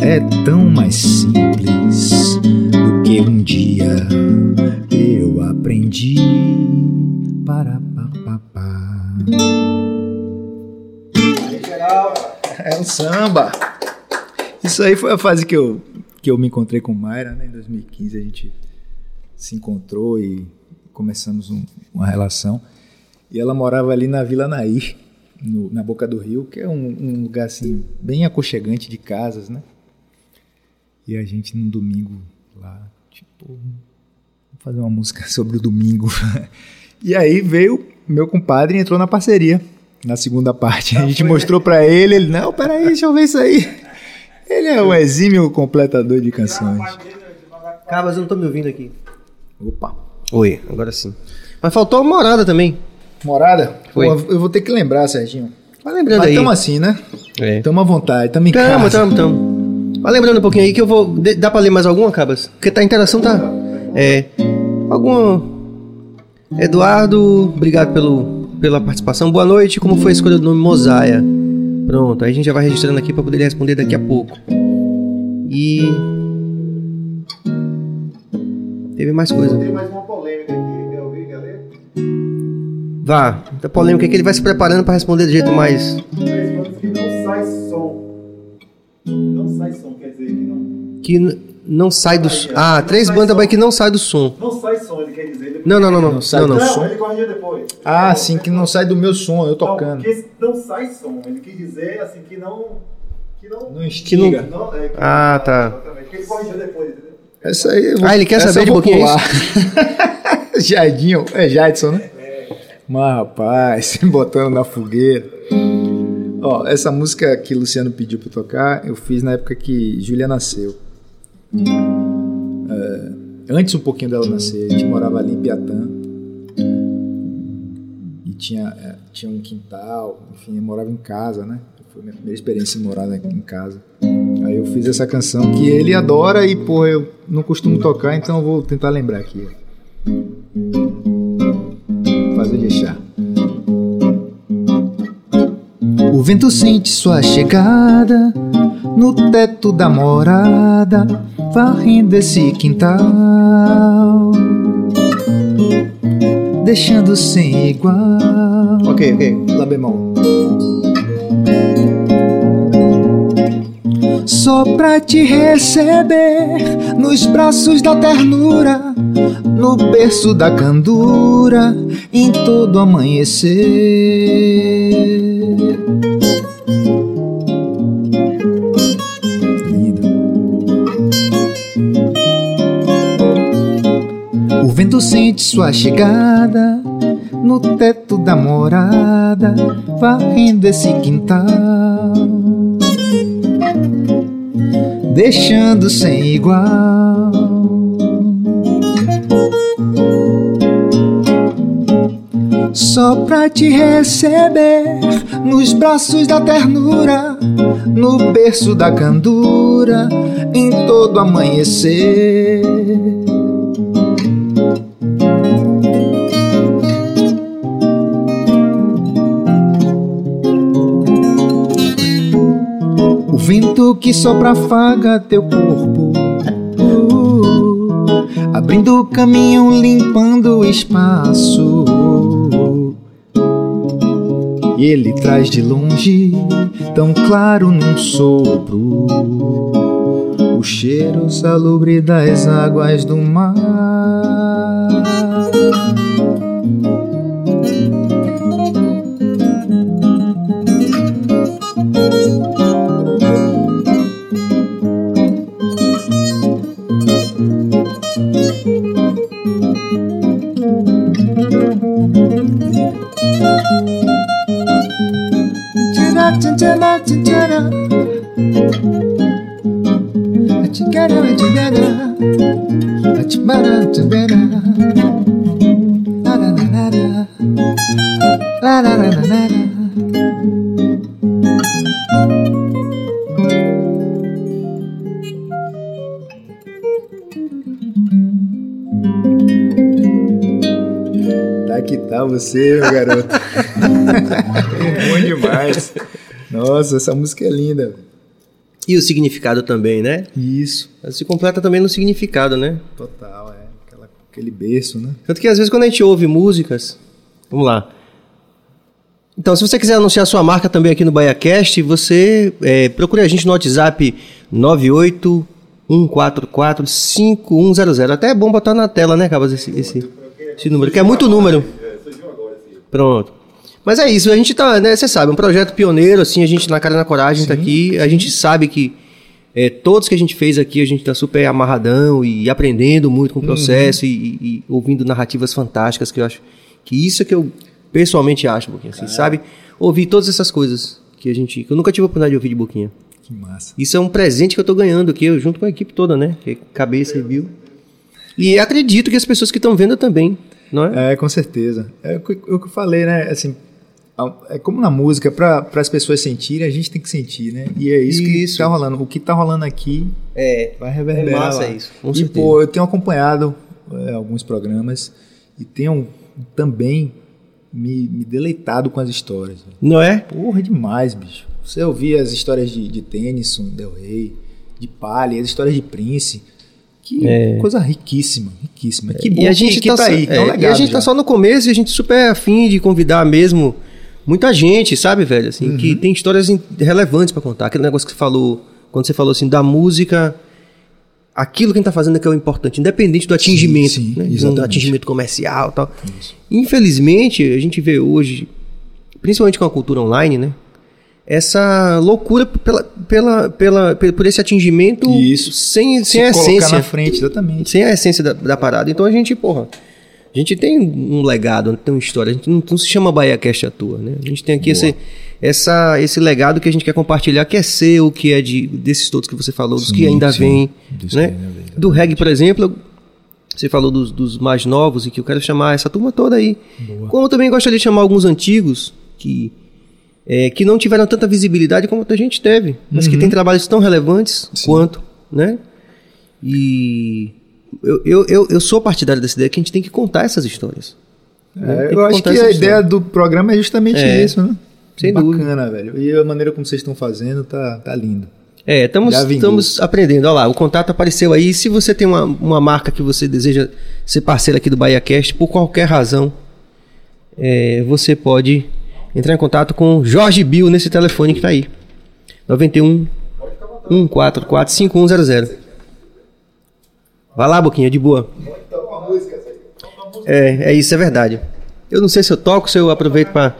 é tão mais simples do que um dia É um samba. Isso aí foi a fase que eu, que eu me encontrei com Mayra, né? Em 2015 a gente se encontrou e começamos um- uma relação. E ela morava ali na Vila Nair, no- na Boca do Rio, que é um, um lugar assim, bem aconchegante de casas, né? E a gente num domingo lá, tipo, vamos fazer uma música sobre o domingo. e aí veio meu compadre entrou na parceria na segunda parte. A gente mostrou pra ele, ele, não, peraí, deixa eu ver isso aí. Ele é um exímio completador de canções. Cabas, eu não tô me ouvindo aqui. Opa. Oi, agora sim. Mas faltou a morada também. Morada? Foi. Pô, eu vou ter que lembrar, Serginho. Vai lembrando Mas aí. tamo assim, né? É. Tamo à vontade, tamo em Tamo, casa. tamo, tamo. Vai lembrando um pouquinho aí que eu vou. Dá pra ler mais alguma, Cabas? Porque tá, a interação tá. É. Alguma. Eduardo, obrigado pelo, pela participação. Boa noite. Como foi a escolha do nome Mosaia? Pronto, aí a gente já vai registrando aqui pra poder responder daqui a pouco. E. Teve mais coisa. Tem mais uma polêmica aqui, quer ouvir, galera? Vá, a polêmica é que ele vai se preparando pra responder do jeito mais. Que não sai som. Não sai som, quer dizer que não. Que n- não sai do. Ah, três bandas mas que não sai do som. Não sai som, ele. Não, não, não, não. Não sai não, não. do Não, som? ele corrigiu depois. Ah, sim, que não sai do meu som, eu Não, tocando. que não sai som. Ele quis dizer assim que não. Que não. Não Que não- instiga. não- é, que- Ah, tá. Exatamente. Que ele corrigiu depois, entendeu? Essa aí vou, Ah, ele quer saber de vou pouquinho, é. Jadinho, é Jadson, né? Mas rapaz, botando na fogueira. Ó, essa música que Luciano pediu pra tocar, eu fiz na época que Júlia nasceu. É, antes um pouquinho dela nascer, a gente morava ali em Piatã. E tinha, é, tinha um quintal, enfim, eu morava em casa, né? Foi minha primeira experiência em morar em casa. Aí eu fiz essa canção que ele adora e, porra, eu não costumo tocar, então eu vou tentar lembrar aqui. Fazer de chá. O vento sente sua chegada no teto da morada, varrendo esse quintal, deixando sem igual. Ok, ok. Lá bemol. Só pra te receber nos braços da ternura, no berço da candura, em todo amanhecer. Vento sente sua chegada no teto da morada, varrendo esse quintal, deixando sem igual. Só pra te receber nos braços da ternura, no berço da candura, em todo amanhecer. Vento que sopra afaga teu corpo, uh, abrindo caminho, limpando o espaço. E ele traz de longe, tão claro num sopro, o cheiro salubre das águas do mar. Você, meu garoto. bom demais. Nossa, essa música é linda. E o significado também, né? Isso. Ela se completa também no significado, né? Total, é. Aquela- aquele berço, né? Tanto que às vezes quando a gente ouve músicas. Vamos lá. Então, se você quiser anunciar sua marca também aqui no BaiaCast, você é, procure a gente no WhatsApp 981445100. Até é bom botar na tela, né, Cabas, esse, esse, esse número, que é muito número. Pronto. Mas é isso, a gente tá, né, você sabe, um projeto pioneiro, assim, a gente na cara e na coragem tá aqui, a gente sabe que é, todos que a gente fez aqui, a gente tá super amarradão e aprendendo muito com o processo e, e- e ouvindo narrativas fantásticas, que eu acho que isso é que eu pessoalmente acho, Boquinha, assim, sabe? Ouvir todas essas coisas que a gente. que eu nunca tive a oportunidade de ouvir de Boquinha. Que massa. Isso é um presente que eu tô ganhando aqui, eu junto com a equipe toda, né? Que é Cabeça Review. E acredito que as pessoas que estão vendo também, não é? É, com certeza. É o que eu falei, né? Assim, é como na música, para as pessoas sentirem, a gente tem que sentir, né? E é isso, que Isso. tá rolando. O que tá rolando aqui É. vai reverberar. É massa lá. isso, com e, certeza. pô, eu tenho acompanhado é, alguns programas e tenho também me, me deleitado com as histórias. Não é? Porra, é demais, bicho. Você ouvir as histórias de, de Tennyson, Del Rey, de Palha, as histórias de Prince. Que coisa riquíssima, riquíssima. Que bom É. e a gente que, tá, tá aí, é um é, e a gente tá já. só no começo e a gente super afim de convidar mesmo muita gente, sabe, velho? Assim, Uhum. que tem histórias relevantes pra contar. Aquele negócio que você falou, quando você falou assim, da música, aquilo que a gente tá fazendo é que é o importante, independente do atingimento, sim, né? Do atingimento comercial e tal. Infelizmente, a gente vê hoje, principalmente com a cultura online, né? Essa loucura pela, pela, pela, pe- por esse atingimento Isso. sem, Se sem a colocar essência na frente, exatamente. sem a essência da, da parada. Então a gente, porra, a gente tem um legado, tem uma história. A gente não, não se chama BahiaCast à toa, né? A gente tem aqui esse, essa, esse legado que a gente quer compartilhar, que é seu, que é de, desses todos que você falou, dos que Sim, ainda sim. vêm, Dos que né? ainda vêm, Do reggae, por exemplo, você falou dos, dos mais novos e que eu quero chamar essa turma toda aí. Como eu também gostaria de chamar alguns antigos que é, que não tiveram tanta visibilidade como a gente teve, mas Uhum. que têm trabalhos tão relevantes quanto, né? E eu, eu, eu, eu sou partidário dessa ideia que a gente tem que contar essas histórias. né? É, Tem eu acho que a história. ideia do programa é justamente É, isso, né? sem Bacana, velho. E a maneira como vocês estão fazendo tá, tá lindo. É, estamos, estamos aprendendo. Olha lá, o contato apareceu aí. Se você tem uma, uma marca que você deseja ser parceiro aqui do BahiaCast, por qualquer razão, é, você pode entrar em contato com Jorge Bill nesse telefone que tá aí. 91 144 5100. Vai lá, Boquinha, de boa. É, é isso, é verdade. Eu não sei se eu toco, se eu aproveito pra.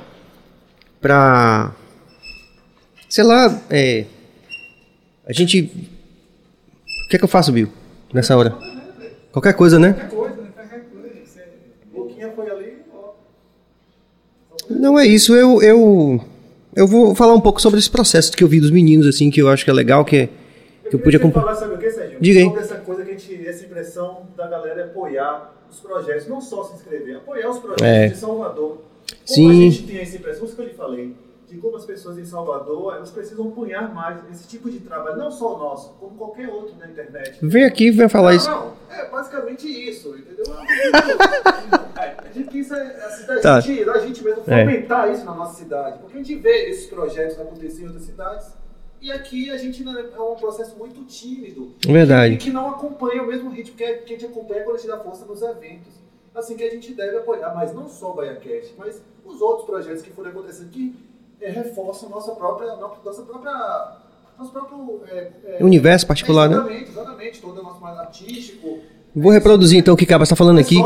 pra. Sei lá, é. A gente. O que é que eu faço, Bill? Nessa hora? Qualquer coisa, né? Boquinha foi ali, ó. Não é isso, eu, eu. Eu vou falar um pouco sobre esse processo que eu vi dos meninos, assim, que eu acho que é legal, que, é- que eu podia queria acompanhar. falar sobre o que, Sérgio? Diga aí. Sobre essa coisa que a gente, essa impressão da galera apoiar os projetos, não só se inscrever, apoiar os projetos É. de Salvador. Como Sim. a gente tem essa impressão, isso que eu lhe falei, de como as pessoas em Salvador, elas precisam apoiar mais esse tipo de trabalho, não só o nosso, como qualquer outro na internet. Vem aqui, vem falar não, isso. não, é basicamente isso, entendeu? A gente quis é, assim, da, Tá. gente, da gente mesmo É. fomentar isso na nossa cidade, porque a gente vê esses projetos acontecerem em outras cidades e aqui a gente né, é um processo muito tímido Verdade. e que não acompanha o mesmo ritmo que a, que a gente acompanha quando a gente dá força nos eventos. Assim que a gente deve apoiar, mas não só o BaiaCast, mas os outros projetos que forem acontecendo que é, reforçam nossa própria, nossa própria, nosso próprio é, é, Universo particular, né? exatamente, Exatamente, todo o nosso mais artístico. Vou reproduzir então o que o Cabas está falando É aqui.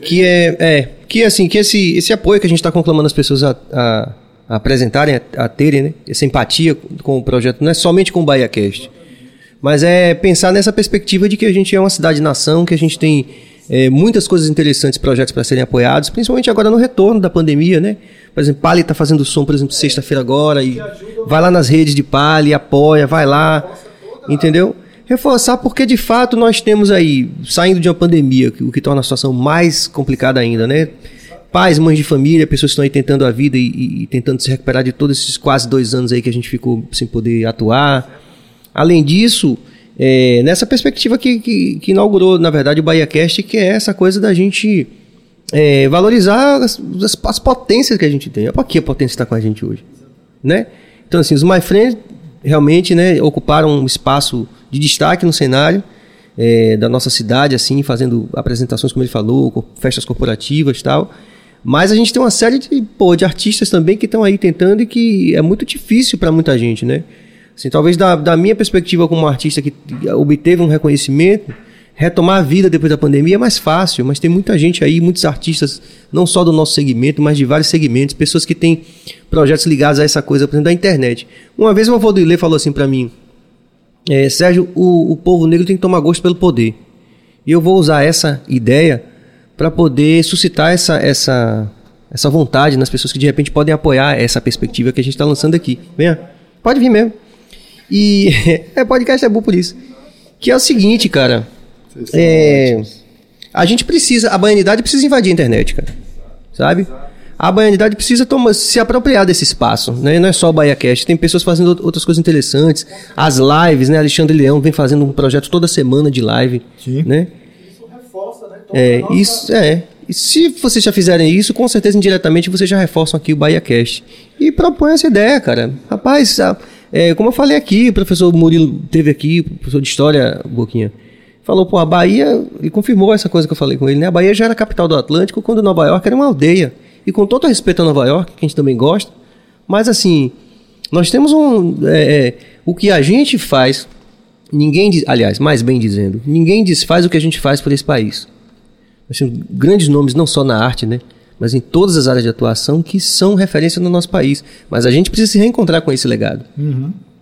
Que é, é que assim, que esse, esse apoio que a gente está conclamando as pessoas a, a- a apresentarem, a, a terem, né? Essa empatia com, com o projeto, não é somente com o BahiaCast. Mas é pensar nessa perspectiva de que a gente é uma cidade-nação, que a gente tem é, muitas coisas interessantes, projetos para serem apoiados, principalmente agora no retorno da pandemia, né? Por exemplo, Pali está fazendo som, por exemplo, sexta-feira agora, e vai lá nas redes de Pali, apoia, vai lá, entendeu? Reforçar porque de fato nós temos aí, saindo de uma pandemia, o que torna a situação mais complicada ainda, né? Pais, mães de família, pessoas que estão aí tentando a vida e, e- tentando se recuperar de todos esses quase dois anos aí que a gente ficou sem poder atuar. Além disso, é, nessa perspectiva que, que, que inaugurou, na verdade, o BahiaCast, que é essa coisa da gente é, valorizar as, as, as potências que a gente tem. Olha aqui a potência está com a gente hoje. Né? Então, assim, os My Friends realmente né, ocuparam um espaço de destaque no cenário é, da nossa cidade, assim, fazendo apresentações, como ele falou, festas corporativas e tal. Mas a gente tem uma série de, pô, de artistas também que estão aí tentando e que é muito difícil para muita gente, né? Assim, talvez da, da minha perspectiva como artista que obteve um reconhecimento, retomar a vida depois da pandemia é mais fácil, mas tem muita gente aí, muitos artistas, não só do nosso segmento, mas de vários segmentos, pessoas que têm projetos ligados a essa coisa, por exemplo, da internet. Uma vez o avô do Ilê falou assim para mim, é, Sérgio, o, o povo negro tem que tomar gosto pelo poder. E eu vou usar essa ideia para poder suscitar essa, essa, essa vontade nas pessoas que de repente podem apoiar essa perspectiva que a gente está lançando aqui. Venha, pode vir mesmo. E é podcast é bom por isso. Que é o seguinte, cara. É, a gente precisa, a baianidade precisa invadir a internet, cara. Sabe? A baianidade precisa tomar, se apropriar desse espaço, né? Não é só o BaiaCast, tem pessoas fazendo out- outras coisas interessantes. As lives, né? Alexandre Leão vem fazendo um projeto toda semana de live, Sim. né? Isso reforça, né? Então, É, nossa- isso é. E se vocês já fizerem isso, com certeza indiretamente vocês já reforçam aqui o BahiaCast. E propõe essa ideia, cara. Rapaz, a- é, como eu falei aqui, o professor Murilo teve aqui, professor de História, Boquinha, falou, pô, a Bahia, e confirmou essa coisa que eu falei com ele, né? A Bahia já era capital do Atlântico, quando Nova York era uma aldeia. E com todo respeito a Nova York, que a gente também gosta, mas assim, nós temos um. é, é, o que a gente faz, ninguém diz, aliás, mais bem dizendo, ninguém desfaz o que a gente faz por esse país. Nós temos grandes nomes não só na arte, né? Mas em todas as áreas de atuação que são referência no nosso país. Mas a gente precisa se reencontrar com esse legado.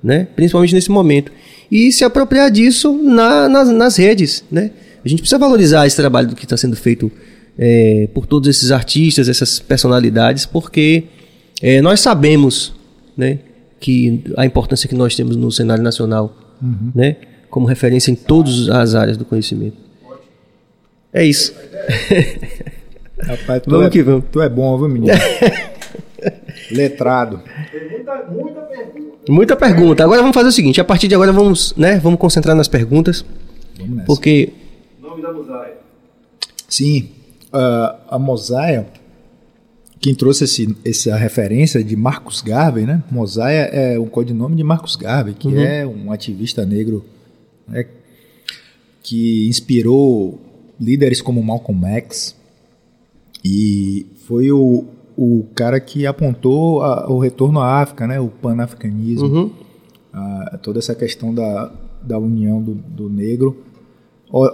Né? Principalmente nesse momento. E se apropriar disso na- nas, nas redes. Né? A gente precisa valorizar esse trabalho do que está sendo feito é, por todos esses artistas, essas personalidades, porque é, nós sabemos né, que a importância que nós temos no cenário nacional, né, como referência em todas as áreas do conhecimento. É isso. Rapaz, tu, Vamos é, que vamos. tu é bom, viu, menino? Letrado. Tem muita, muita pergunta. Muita pergunta. Agora vamos fazer o seguinte: a partir de agora vamos, né, vamos concentrar nas perguntas, Vamos nessa. porque Nome da Musaia. Sim, ah, a Mosaia, quem trouxe esse, essa referência de Marcus Garvey, né? Mosaia é o codinome de Marcus Garvey, que é um ativista negro né, que inspirou líderes como Malcolm X e foi o, o cara que apontou a- o retorno à África, né? O panafricanismo Uhum. a- toda essa questão da, da união do, do negro,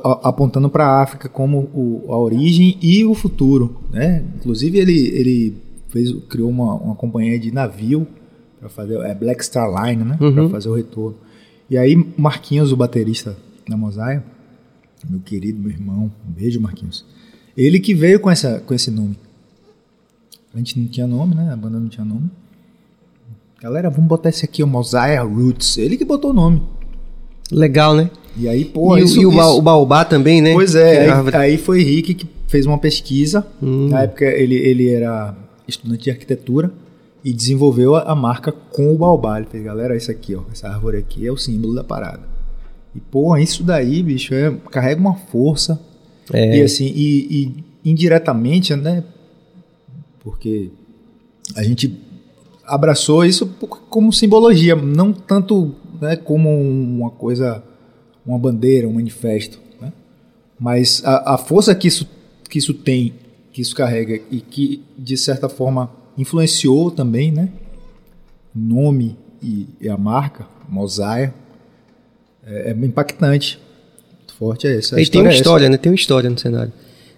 a- apontando para a África como o- a origem e o futuro. Né? Inclusive, ele, ele fez, criou uma, uma companhia de navio para fazer é Black Star Line, né? Uhum. para fazer o retorno. E aí, Marquinhos, o baterista da Mosaia, meu querido, meu irmão, um beijo, Marquinhos. Ele que veio com, essa, com esse nome. A gente não tinha nome, né? A banda não tinha nome. Galera, vamos botar esse aqui, o Mosiah Roots. Ele que botou o nome. legal, né? E aí, pô, e o- isso, e o, isso- o baobá também, né? Pois é, aí, árvore- aí foi Rick que fez uma pesquisa. Na época ele, ele era estudante de arquitetura e desenvolveu a, a marca com o baobá. Ele fez, galera, isso aqui, ó, essa árvore aqui é o símbolo da parada. E, pô, isso daí, bicho, é, carrega uma força. É. E assim, e, e indiretamente, né? Porque a gente abraçou isso como simbologia, não tanto né, como uma coisa, uma bandeira, um manifesto, né? Mas a, a força que isso, que isso tem, que isso carrega e que de certa forma influenciou também, né? Nome e, e a marca, Mosaia, é, é impactante. Forte é essa. a tem uma é essa. história, né? Tem uma história no cenário.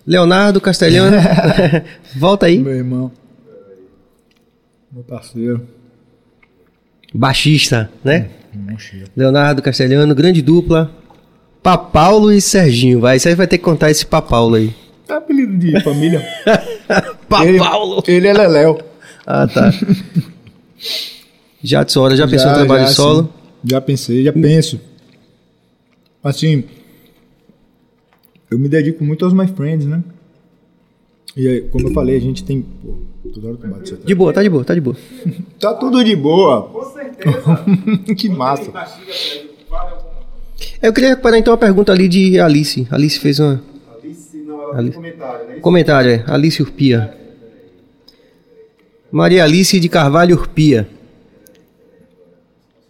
Leonardo Castelhano, volta aí. Meu irmão. Meu parceiro. Baixista, né? Chega. Leonardo Castelhano, grande dupla. Papaulo e Serginho, vai. Você vai ter que contar esse Papaulo aí. É apelido de família. Papaulo! Ele, ele é Leléu. Ah, tá. Jadson, hora já pensou em trabalho já, solo? sim. Já pensei, já penso. Assim, eu me dedico muito aos my friends, né? E aí, como eu falei, a gente tem. Pô, toda hora que eu bato isso aqui. De boa, tá de boa, tá de boa. Tá tudo de boa. Com certeza. que massa. Eu queria reparar então a pergunta ali de Alice. Alice fez uma Alice, não, ela Ali. tem comentário, né? comentário, é. Alice Urpia. Maria Alice de Carvalho Urpia.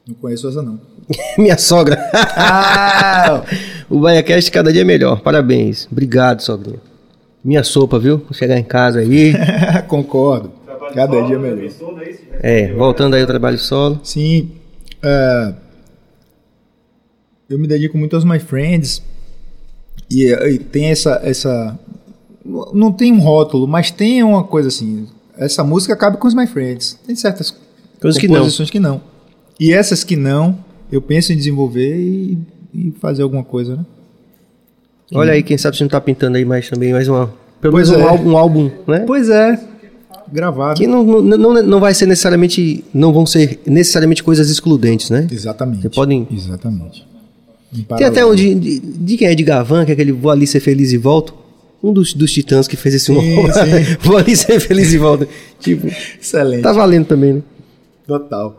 Não conheço essa, não. Minha sogra. Ah! O BaiaCast cada dia é melhor. Parabéns. Obrigado, sogrinha. Minha sopa, viu? Vou chegar em casa aí. Concordo. Trabalho Cada solo, dia né? melhor. Não é? É, voltando aí ao trabalho solo. Sim. é, eu me dedico muito aos my friends. E, e tem essa, essa. Não tem um rótulo, mas tem uma coisa assim. Essa música cabe com os my friends. Tem certas Coisas que não. composições que não. E essas que não, eu penso em desenvolver e, e fazer alguma coisa, né? Olha aí, quem sabe você não tá pintando aí mais também, mais uma. Pelo Pois menos um, é. álbum, um álbum, né? Pois é. gravar. Que não, não, não, não vai ser necessariamente. Não vão ser necessariamente coisas excludentes, né? Exatamente. Você podem- Exatamente. Em Tem até um de, de, de quem é de Gavan, que é aquele Vou ali ser feliz e volto. Um dos, dos titãs que fez esse Sim, sim. Vou ali ser feliz e volto. Tipo, Excelente. tá valendo também, né? Total.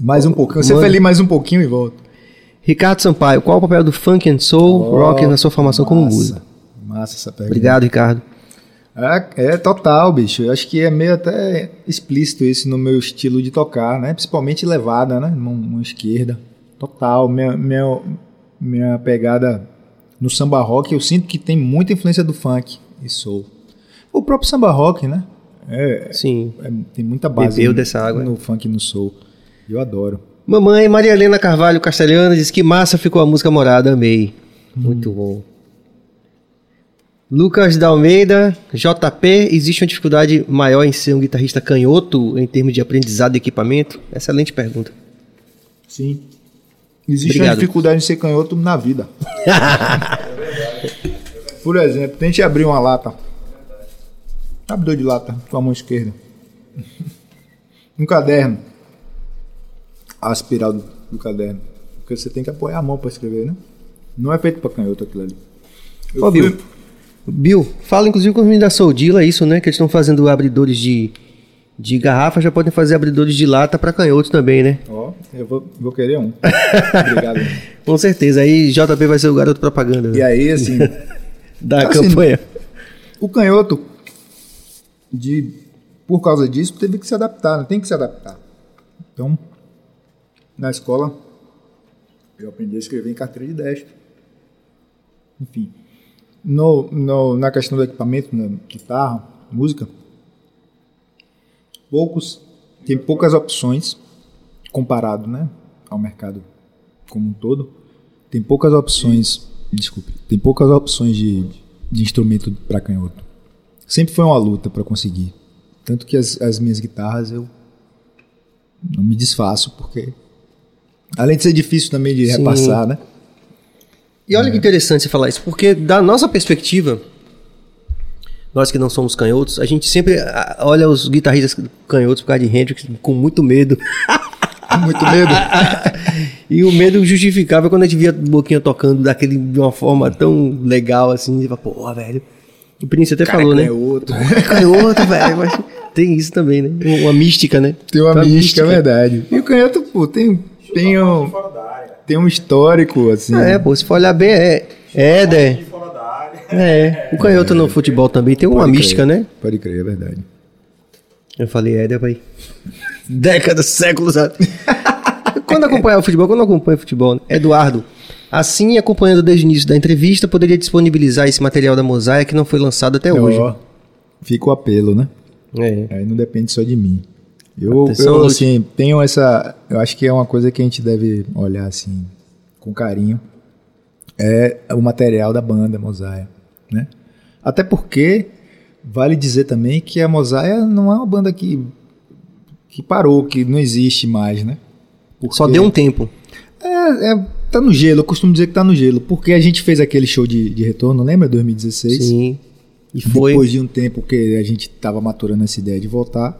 Mais um pouquinho. Você feliz mais um pouquinho e volta. Ricardo Sampaio, qual o papel do funk and soul rock na sua formação como músico? Massa essa pergunta. Obrigado, Ricardo. É, é total, bicho. Eu acho que é meio até explícito isso no meu estilo de tocar, né? Principalmente levada, né? Mão, mão esquerda. Total. Minha, minha, minha pegada no samba rock, eu sinto que tem muita influência do funk e soul. O próprio samba rock, né? É, Sim. é- tem muita base Bebeu no, dessa água, no funk e no soul. Eu adoro. Mamãe Maria Helena Carvalho Castelhana diz que massa ficou a música Morada, amei. Muito bom. Lucas da Almeida, JP, existe uma dificuldade maior em ser um guitarrista canhoto em termos de aprendizado e equipamento? Excelente pergunta. Sim. Existe Obrigado. uma dificuldade em ser canhoto na vida. Por exemplo, tente abrir uma lata. Abridor de lata com a mão esquerda. Um caderno. A espiral do, do caderno. Porque você tem que apoiar a mão para escrever, né? Não é feito para canhoto aquilo ali. Eu Ô, Bill. Bill, fala inclusive com os meninos da Soldila isso, né? Que eles estão fazendo abridores de, de garrafa, já podem fazer abridores de lata para canhotos também, né? Ó, eu vou, vou querer um. Obrigado. Com certeza. Aí JP vai ser o garoto propaganda E né? aí, assim, da assim, campanha. O canhoto, de, por causa disso, teve que se adaptar, né? tem que se adaptar. Então, na escola, eu aprendi a escrever em carteira de destro. Enfim, no, no, na questão do equipamento, na guitarra, música, poucos, tem poucas opções comparado né, ao mercado como um todo. Tem poucas opções, desculpe, tem poucas opções de, de instrumento para canhoto. Sempre foi uma luta para conseguir. Tanto que as, as minhas guitarras eu não me desfaço, porque além de ser difícil também de Sim. repassar, né? E olha que interessante você falar isso, porque da nossa perspectiva, nós que não somos canhotos, a gente sempre olha os guitarristas canhotos por causa de Hendrix com muito medo. Muito medo. e o medo justificável quando a gente via o Boquinha tocando daquele, de uma forma tão legal assim, e fala, pô, velho. O Prince até falou, né? É. É canhoto, velho. Mas tem isso também, né? Uma mística, né? Tem uma mística, é verdade. E o canhoto, pô, tem, tem, um, tem um histórico, assim. É, pô, se for olhar bem, é. É, Dé. É. O canhoto no futebol também tem uma mística, crer. né? Pode crer, é verdade. Eu falei, é, pai. Décadas, séculos. sabe? quando acompanhar o futebol, quando acompanha o futebol, né? Eduardo, assim acompanhando desde o início da entrevista, poderia disponibilizar esse material da Mosaia que não foi lançado até hoje. Ó, fica o apelo, né? É. Aí não depende só de mim. Eu, eu assim, tenho essa. Eu acho que é uma coisa que a gente deve olhar assim, com carinho. É o material da banda Mosaia, né? Até porque vale dizer também que a Mosaia não é uma banda que, que parou, que não existe mais, né? Só Porque- deu um tempo. É, é, tá no gelo, eu costumo dizer que tá no gelo. Porque a gente fez aquele show de, de retorno, lembra? 2016? Sim. E foi. Depois de um tempo que a gente estava maturando essa ideia de voltar,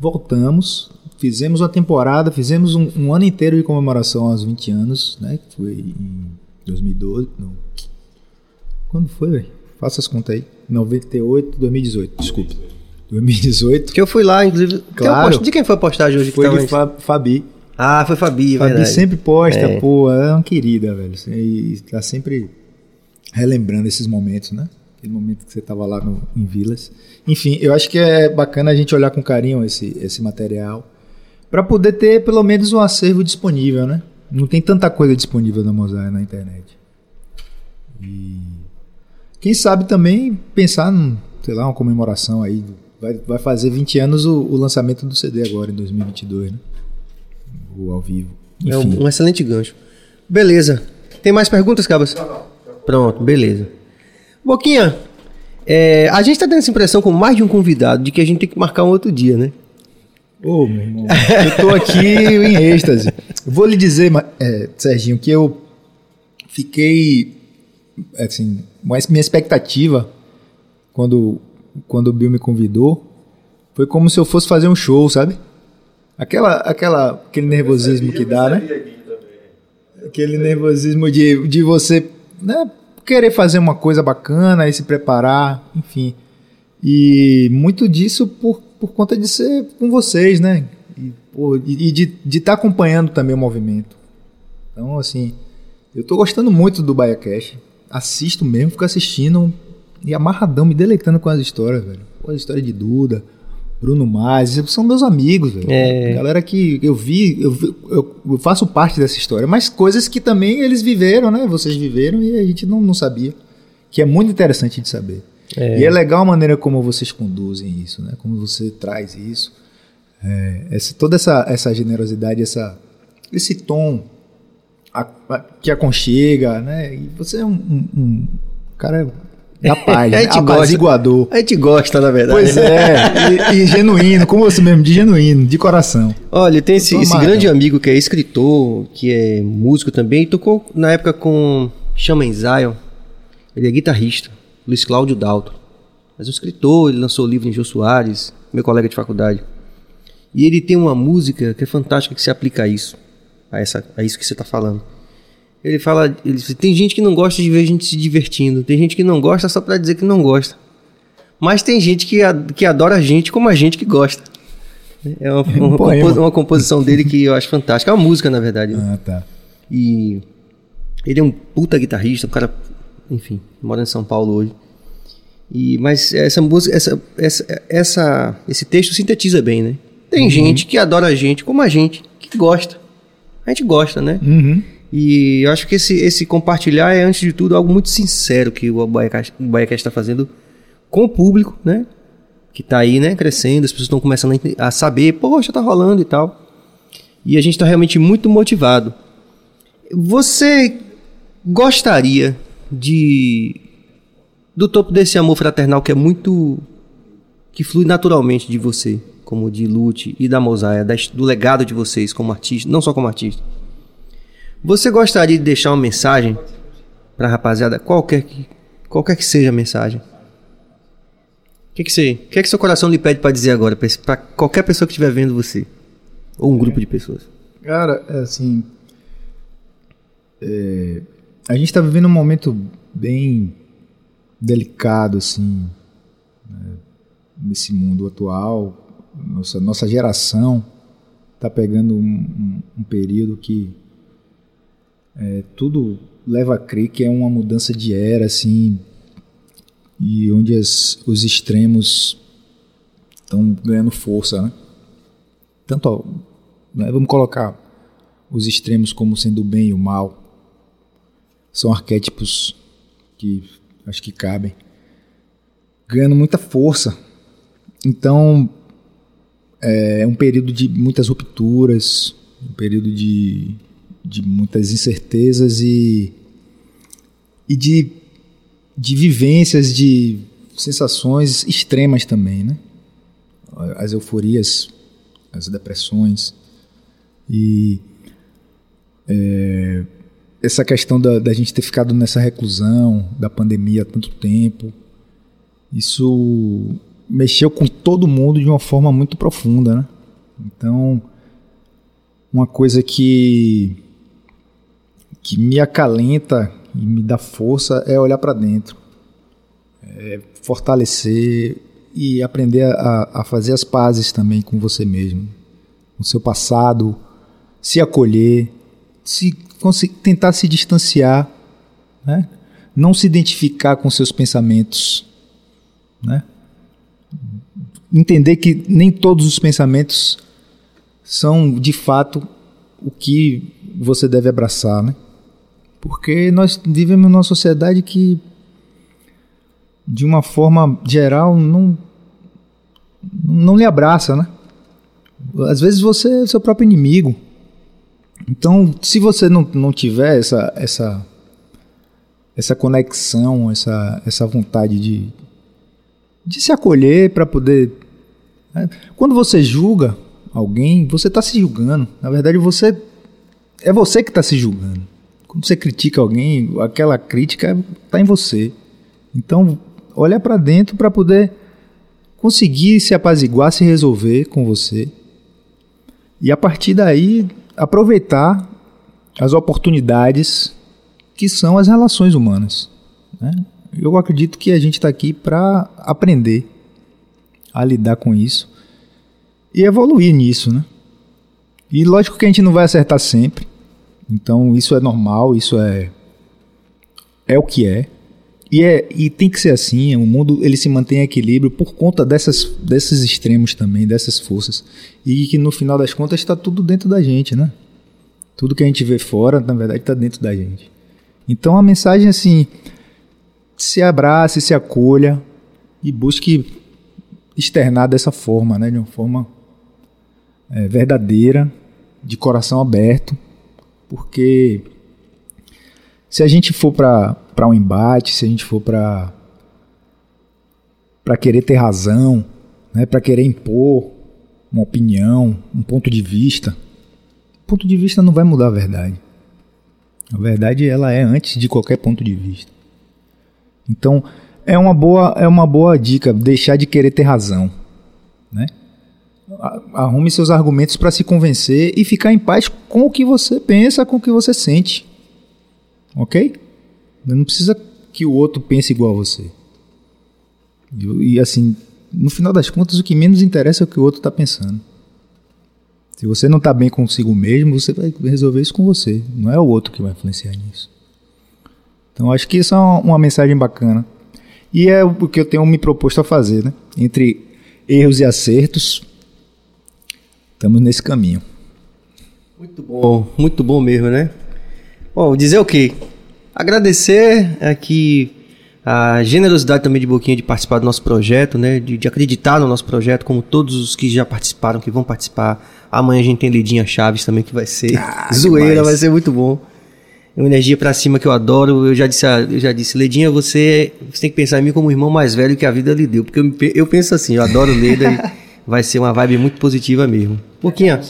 voltamos, fizemos uma temporada, fizemos um, um ano inteiro de comemoração aos 20 anos, né? Que foi em 2012. Não. Quando foi, velho? Faça as contas aí. 98, 2018, desculpe. 2018. Que eu fui lá, inclusive. Uma Claro. post- De quem foi a postagem hoje? que Foi tava de? Fa- Fabi. Ah, foi Fabi, é Fabi verdade. sempre posta, É. pô, ela é uma querida, velho. E tá sempre relembrando esses momentos, né? Aquele momento que você tava lá no, em Vilas. Enfim, eu acho que é bacana a gente olhar com carinho esse, esse material para poder ter pelo menos um acervo disponível, né? Não tem tanta coisa disponível da Mosaic na internet. E quem sabe também pensar, num, sei lá, uma comemoração aí. Vai, vai fazer 20 anos o, o lançamento do CD agora, em 2022, né? O ao vivo. É Enfim. um, um excelente gancho. Beleza. Tem mais perguntas, Cabas? Pronto, beleza. Boquinha, é, a gente tá tendo essa impressão com mais de um convidado de que a gente tem que marcar um outro dia, né? Ô, meu irmão, eu tô aqui em êxtase. Vou lhe dizer, é, Serginho, que eu fiquei, assim, mas minha expectativa quando, quando o Bill me convidou Foi como se eu fosse fazer um show, sabe? Aquela, aquela, aquele nervosismo que dá, né? Aquele nervosismo de, de você né, querer fazer uma coisa bacana e se preparar, enfim. E muito disso por, por conta de ser com vocês, né? E, pô, e de estar tá acompanhando também o movimento. Então, assim, eu tô gostando muito do Baia Cash. Assisto mesmo, fico assistindo e amarradão, me deleitando com as histórias, velho. Com a história de Duda, Bruno Mars, são meus amigos, velho. É. Galera que eu vi, eu, eu- eu faço parte dessa história, mas coisas que também eles viveram, né? Vocês viveram e a gente não, não sabia. Que é muito interessante de saber. E é legal a maneira como vocês conduzem isso, né? Como você traz isso. É, essa- toda essa, essa generosidade, essa, esse tom a- a- que aconchega, né? E você é um, um- um cara da paz, A né? gente gosta. apaziguador. A gente gosta, na verdade. Pois é, e, e genuíno, como você mesmo, de genuíno, de coração. Olha, tem esse, esse grande amigo que é escritor, que é músico também, tocou na época com Shaman Zion. Ele é guitarrista, Luiz Cláudio Dalton. Mas um escritor, ele lançou livro em Jô Soares, meu colega de faculdade. E ele tem uma música que é fantástica que se aplica a isso, a, essa, a isso que você está falando. Ele fala, ele diz, tem gente que não gosta de ver a gente se divertindo, tem gente que não gosta só para dizer que não gosta. Mas tem gente que, a- que adora a gente como a gente que gosta. É uma, uma, poema. compo- uma composição dele que eu acho fantástica. É uma música, na verdade. Ah, tá. E ele é um puta guitarrista, um cara, enfim, mora em São Paulo hoje. E, mas essa música, essa, essa, essa, esse texto sintetiza bem, né? Tem gente que adora a gente como a gente, que gosta. A gente gosta, né? Uhum. E eu acho que esse, esse compartilhar é, antes de tudo, algo muito sincero que o Baiacast está fazendo com o público, né? Que tá aí, né? Crescendo, as pessoas estão começando a saber, poxa, tá rolando e tal. E a gente está realmente muito motivado. Você gostaria de. do topo desse amor fraternal que é muito. que flui naturalmente de você, como de Lute e da Mosaia, do legado de vocês como artista, não só como artista. Você gostaria de deixar uma mensagem pra rapaziada, qualquer que, qualquer que seja a mensagem? O que, que, você, o que, é que seu coração lhe pede pra dizer agora, pra qualquer pessoa que estiver vendo você? Ou um grupo de pessoas? Cara, é assim. é, a gente está vivendo um momento bem delicado, assim, né, nesse mundo atual. Nossa, nossa geração está pegando um, um- um período que é, tudo leva a crer que é uma mudança de era, assim, e onde as- os extremos estão ganhando força, né? Tanto ao- né, vamos colocar os extremos como sendo o bem e o mal. São arquétipos que acho que cabem. Ganhando muita força. Então, é um período de muitas rupturas, um período de, de muitas incertezas e, e de, de vivências, de sensações extremas também, né? As euforias, as depressões e é, essa questão da, da gente ter ficado nessa reclusão da pandemia há tanto tempo, isso mexeu com todo mundo de uma forma muito profunda, né? Então, uma coisa que que me acalenta e me dá força é olhar para dentro, é fortalecer e aprender a, a fazer as pazes também com você mesmo, com seu passado, se acolher, se tentar se distanciar, né? não se identificar com seus pensamentos, né? entender que nem todos os pensamentos são de fato o que você deve abraçar, né? Porque nós vivemos numa sociedade que, de uma forma geral, não não lhe abraça, né? Às vezes você é seu próprio inimigo. Então, se você não, não tiver essa, essa, essa conexão, essa, essa vontade de, de se acolher para poder. né? Quando você julga alguém, você está se julgando. Na verdade, você é você que está se julgando. Quando você critica alguém, aquela crítica está em você. Então, olha para dentro para poder conseguir se apaziguar, se resolver com você. E a partir daí, aproveitar as oportunidades que são as relações humanas. Né? Eu acredito que a gente está aqui para aprender a lidar com isso e evoluir nisso, né? E lógico que a gente não vai acertar sempre. Então isso é normal, isso é é o que é. E, é, e tem que ser assim, o mundo ele se mantém em equilíbrio por conta dessas, desses extremos também, dessas forças. E que no final das contas está tudo dentro da gente, né? Tudo que a gente vê fora, na verdade, está dentro da gente. Então a mensagem assim, se abrace, se acolha e busque externar dessa forma, né? De uma forma é, verdadeira, de coração aberto, porque se a gente for para um embate, se a gente for para para querer ter razão, né, para querer impor uma opinião, um ponto de vista, o ponto de vista não vai mudar a verdade. A verdade ela é antes de qualquer ponto de vista. Então é uma boa é uma boa dica deixar de querer ter razão? Arrume seus argumentos para se convencer e ficar em paz com o que você pensa, com o que você sente. Ok? Não precisa que o outro pense igual a você. E, e assim, no final das contas, o que menos interessa é o que o outro está pensando. Se você não está bem consigo mesmo, você vai resolver isso com você. Não é o outro que vai influenciar nisso. Então, acho que isso é uma, mensagem bacana. E é o que eu tenho me proposto a fazer, né? Entre erros e acertos, estamos nesse caminho. Muito bom, muito bom mesmo, né? Bom, dizer o quê? Agradecer aqui a generosidade também de Boquinha de participar do nosso projeto, né? De, de, acreditar no nosso projeto, como todos os que já participaram, que vão participar. Amanhã a gente tem Lidinha Chaves também, que vai ser ah, zoeira, demais. vai ser muito bom. É uma energia para cima que eu adoro. Eu já disse, eu já disse, Ledinha, você, você tem que pensar em mim como o irmão mais velho que a vida lhe deu. Porque eu, eu penso assim, eu adoro Leda vai ser uma vibe muito positiva mesmo. Boquinha.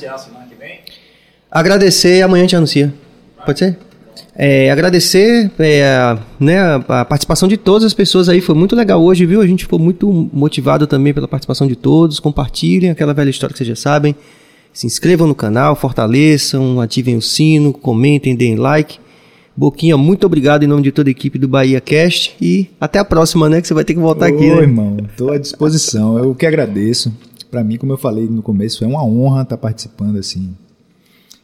Agradecer, amanhã a gente anuncia. Pode ser? É, agradecer é, né, a participação de todas as pessoas aí, foi muito legal hoje, viu? A gente ficou muito motivado também pela participação de todos. Compartilhem aquela velha história que vocês já sabem. Se inscrevam no canal, fortaleçam, ativem o sino, comentem, deem like. Boquinha, muito obrigado em nome de toda a equipe do Bahia Cast e até a próxima, né? Que você vai ter que voltar Ô, aqui. Oi, né? irmão, estou à disposição. Eu que agradeço. Para mim, como eu falei no começo, é uma honra estar participando assim.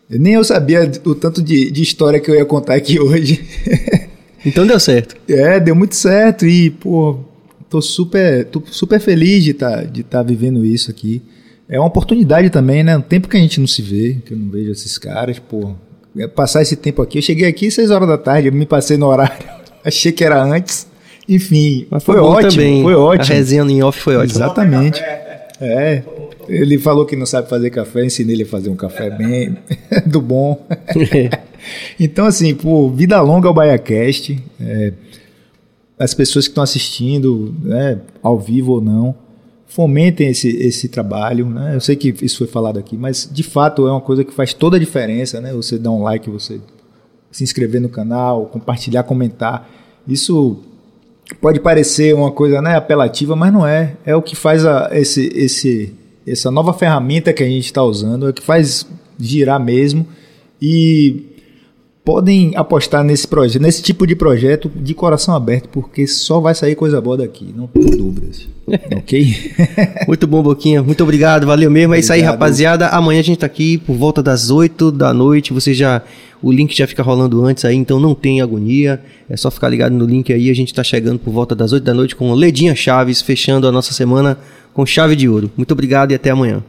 Eu nem eu sabia o tanto de, de história que eu ia contar aqui hoje. Então deu certo. É, deu muito certo e, pô, tô super, tô super feliz de estar tá, de tá vivendo isso aqui. É uma oportunidade também, né? Um tempo que a gente não se vê, que eu não vejo esses caras, pô, passar esse tempo aqui. Eu cheguei aqui às 6 horas da tarde, eu me passei no horário, achei que era antes. Enfim, Mas foi, foi ótimo, também. foi ótimo. A resenha em off foi ótima. Exatamente. É. Ele falou que não sabe fazer café, ensinei ele a fazer um café bem do bom. então, assim, pô, vida longa ao BaiaCast. É, as pessoas que estão assistindo, né, ao vivo ou não, fomentem esse, esse trabalho. Né? Eu sei que isso foi falado aqui, mas de fato é uma coisa que faz toda a diferença. Né? Você dar um like, você se inscrever no canal, compartilhar, comentar. Isso pode parecer uma coisa né, apelativa, mas não é. É o que faz a, esse, esse, essa nova ferramenta que a gente está usando, é o que faz girar mesmo. E podem apostar nesse projeto, nesse tipo de projeto de coração aberto, porque só vai sair coisa boa daqui, não tenho dúvidas. ok? Muito bom, Boquinha. Muito obrigado, valeu mesmo. Obrigado. É isso aí, rapaziada. Amanhã a gente tá aqui por volta das 8 da noite. Você já. O link já fica rolando antes aí, então não tem agonia. É só ficar ligado no link aí. A gente tá chegando por volta das 8 da noite com Ledinha Chaves, fechando a nossa semana com chave de ouro. Muito obrigado e até amanhã.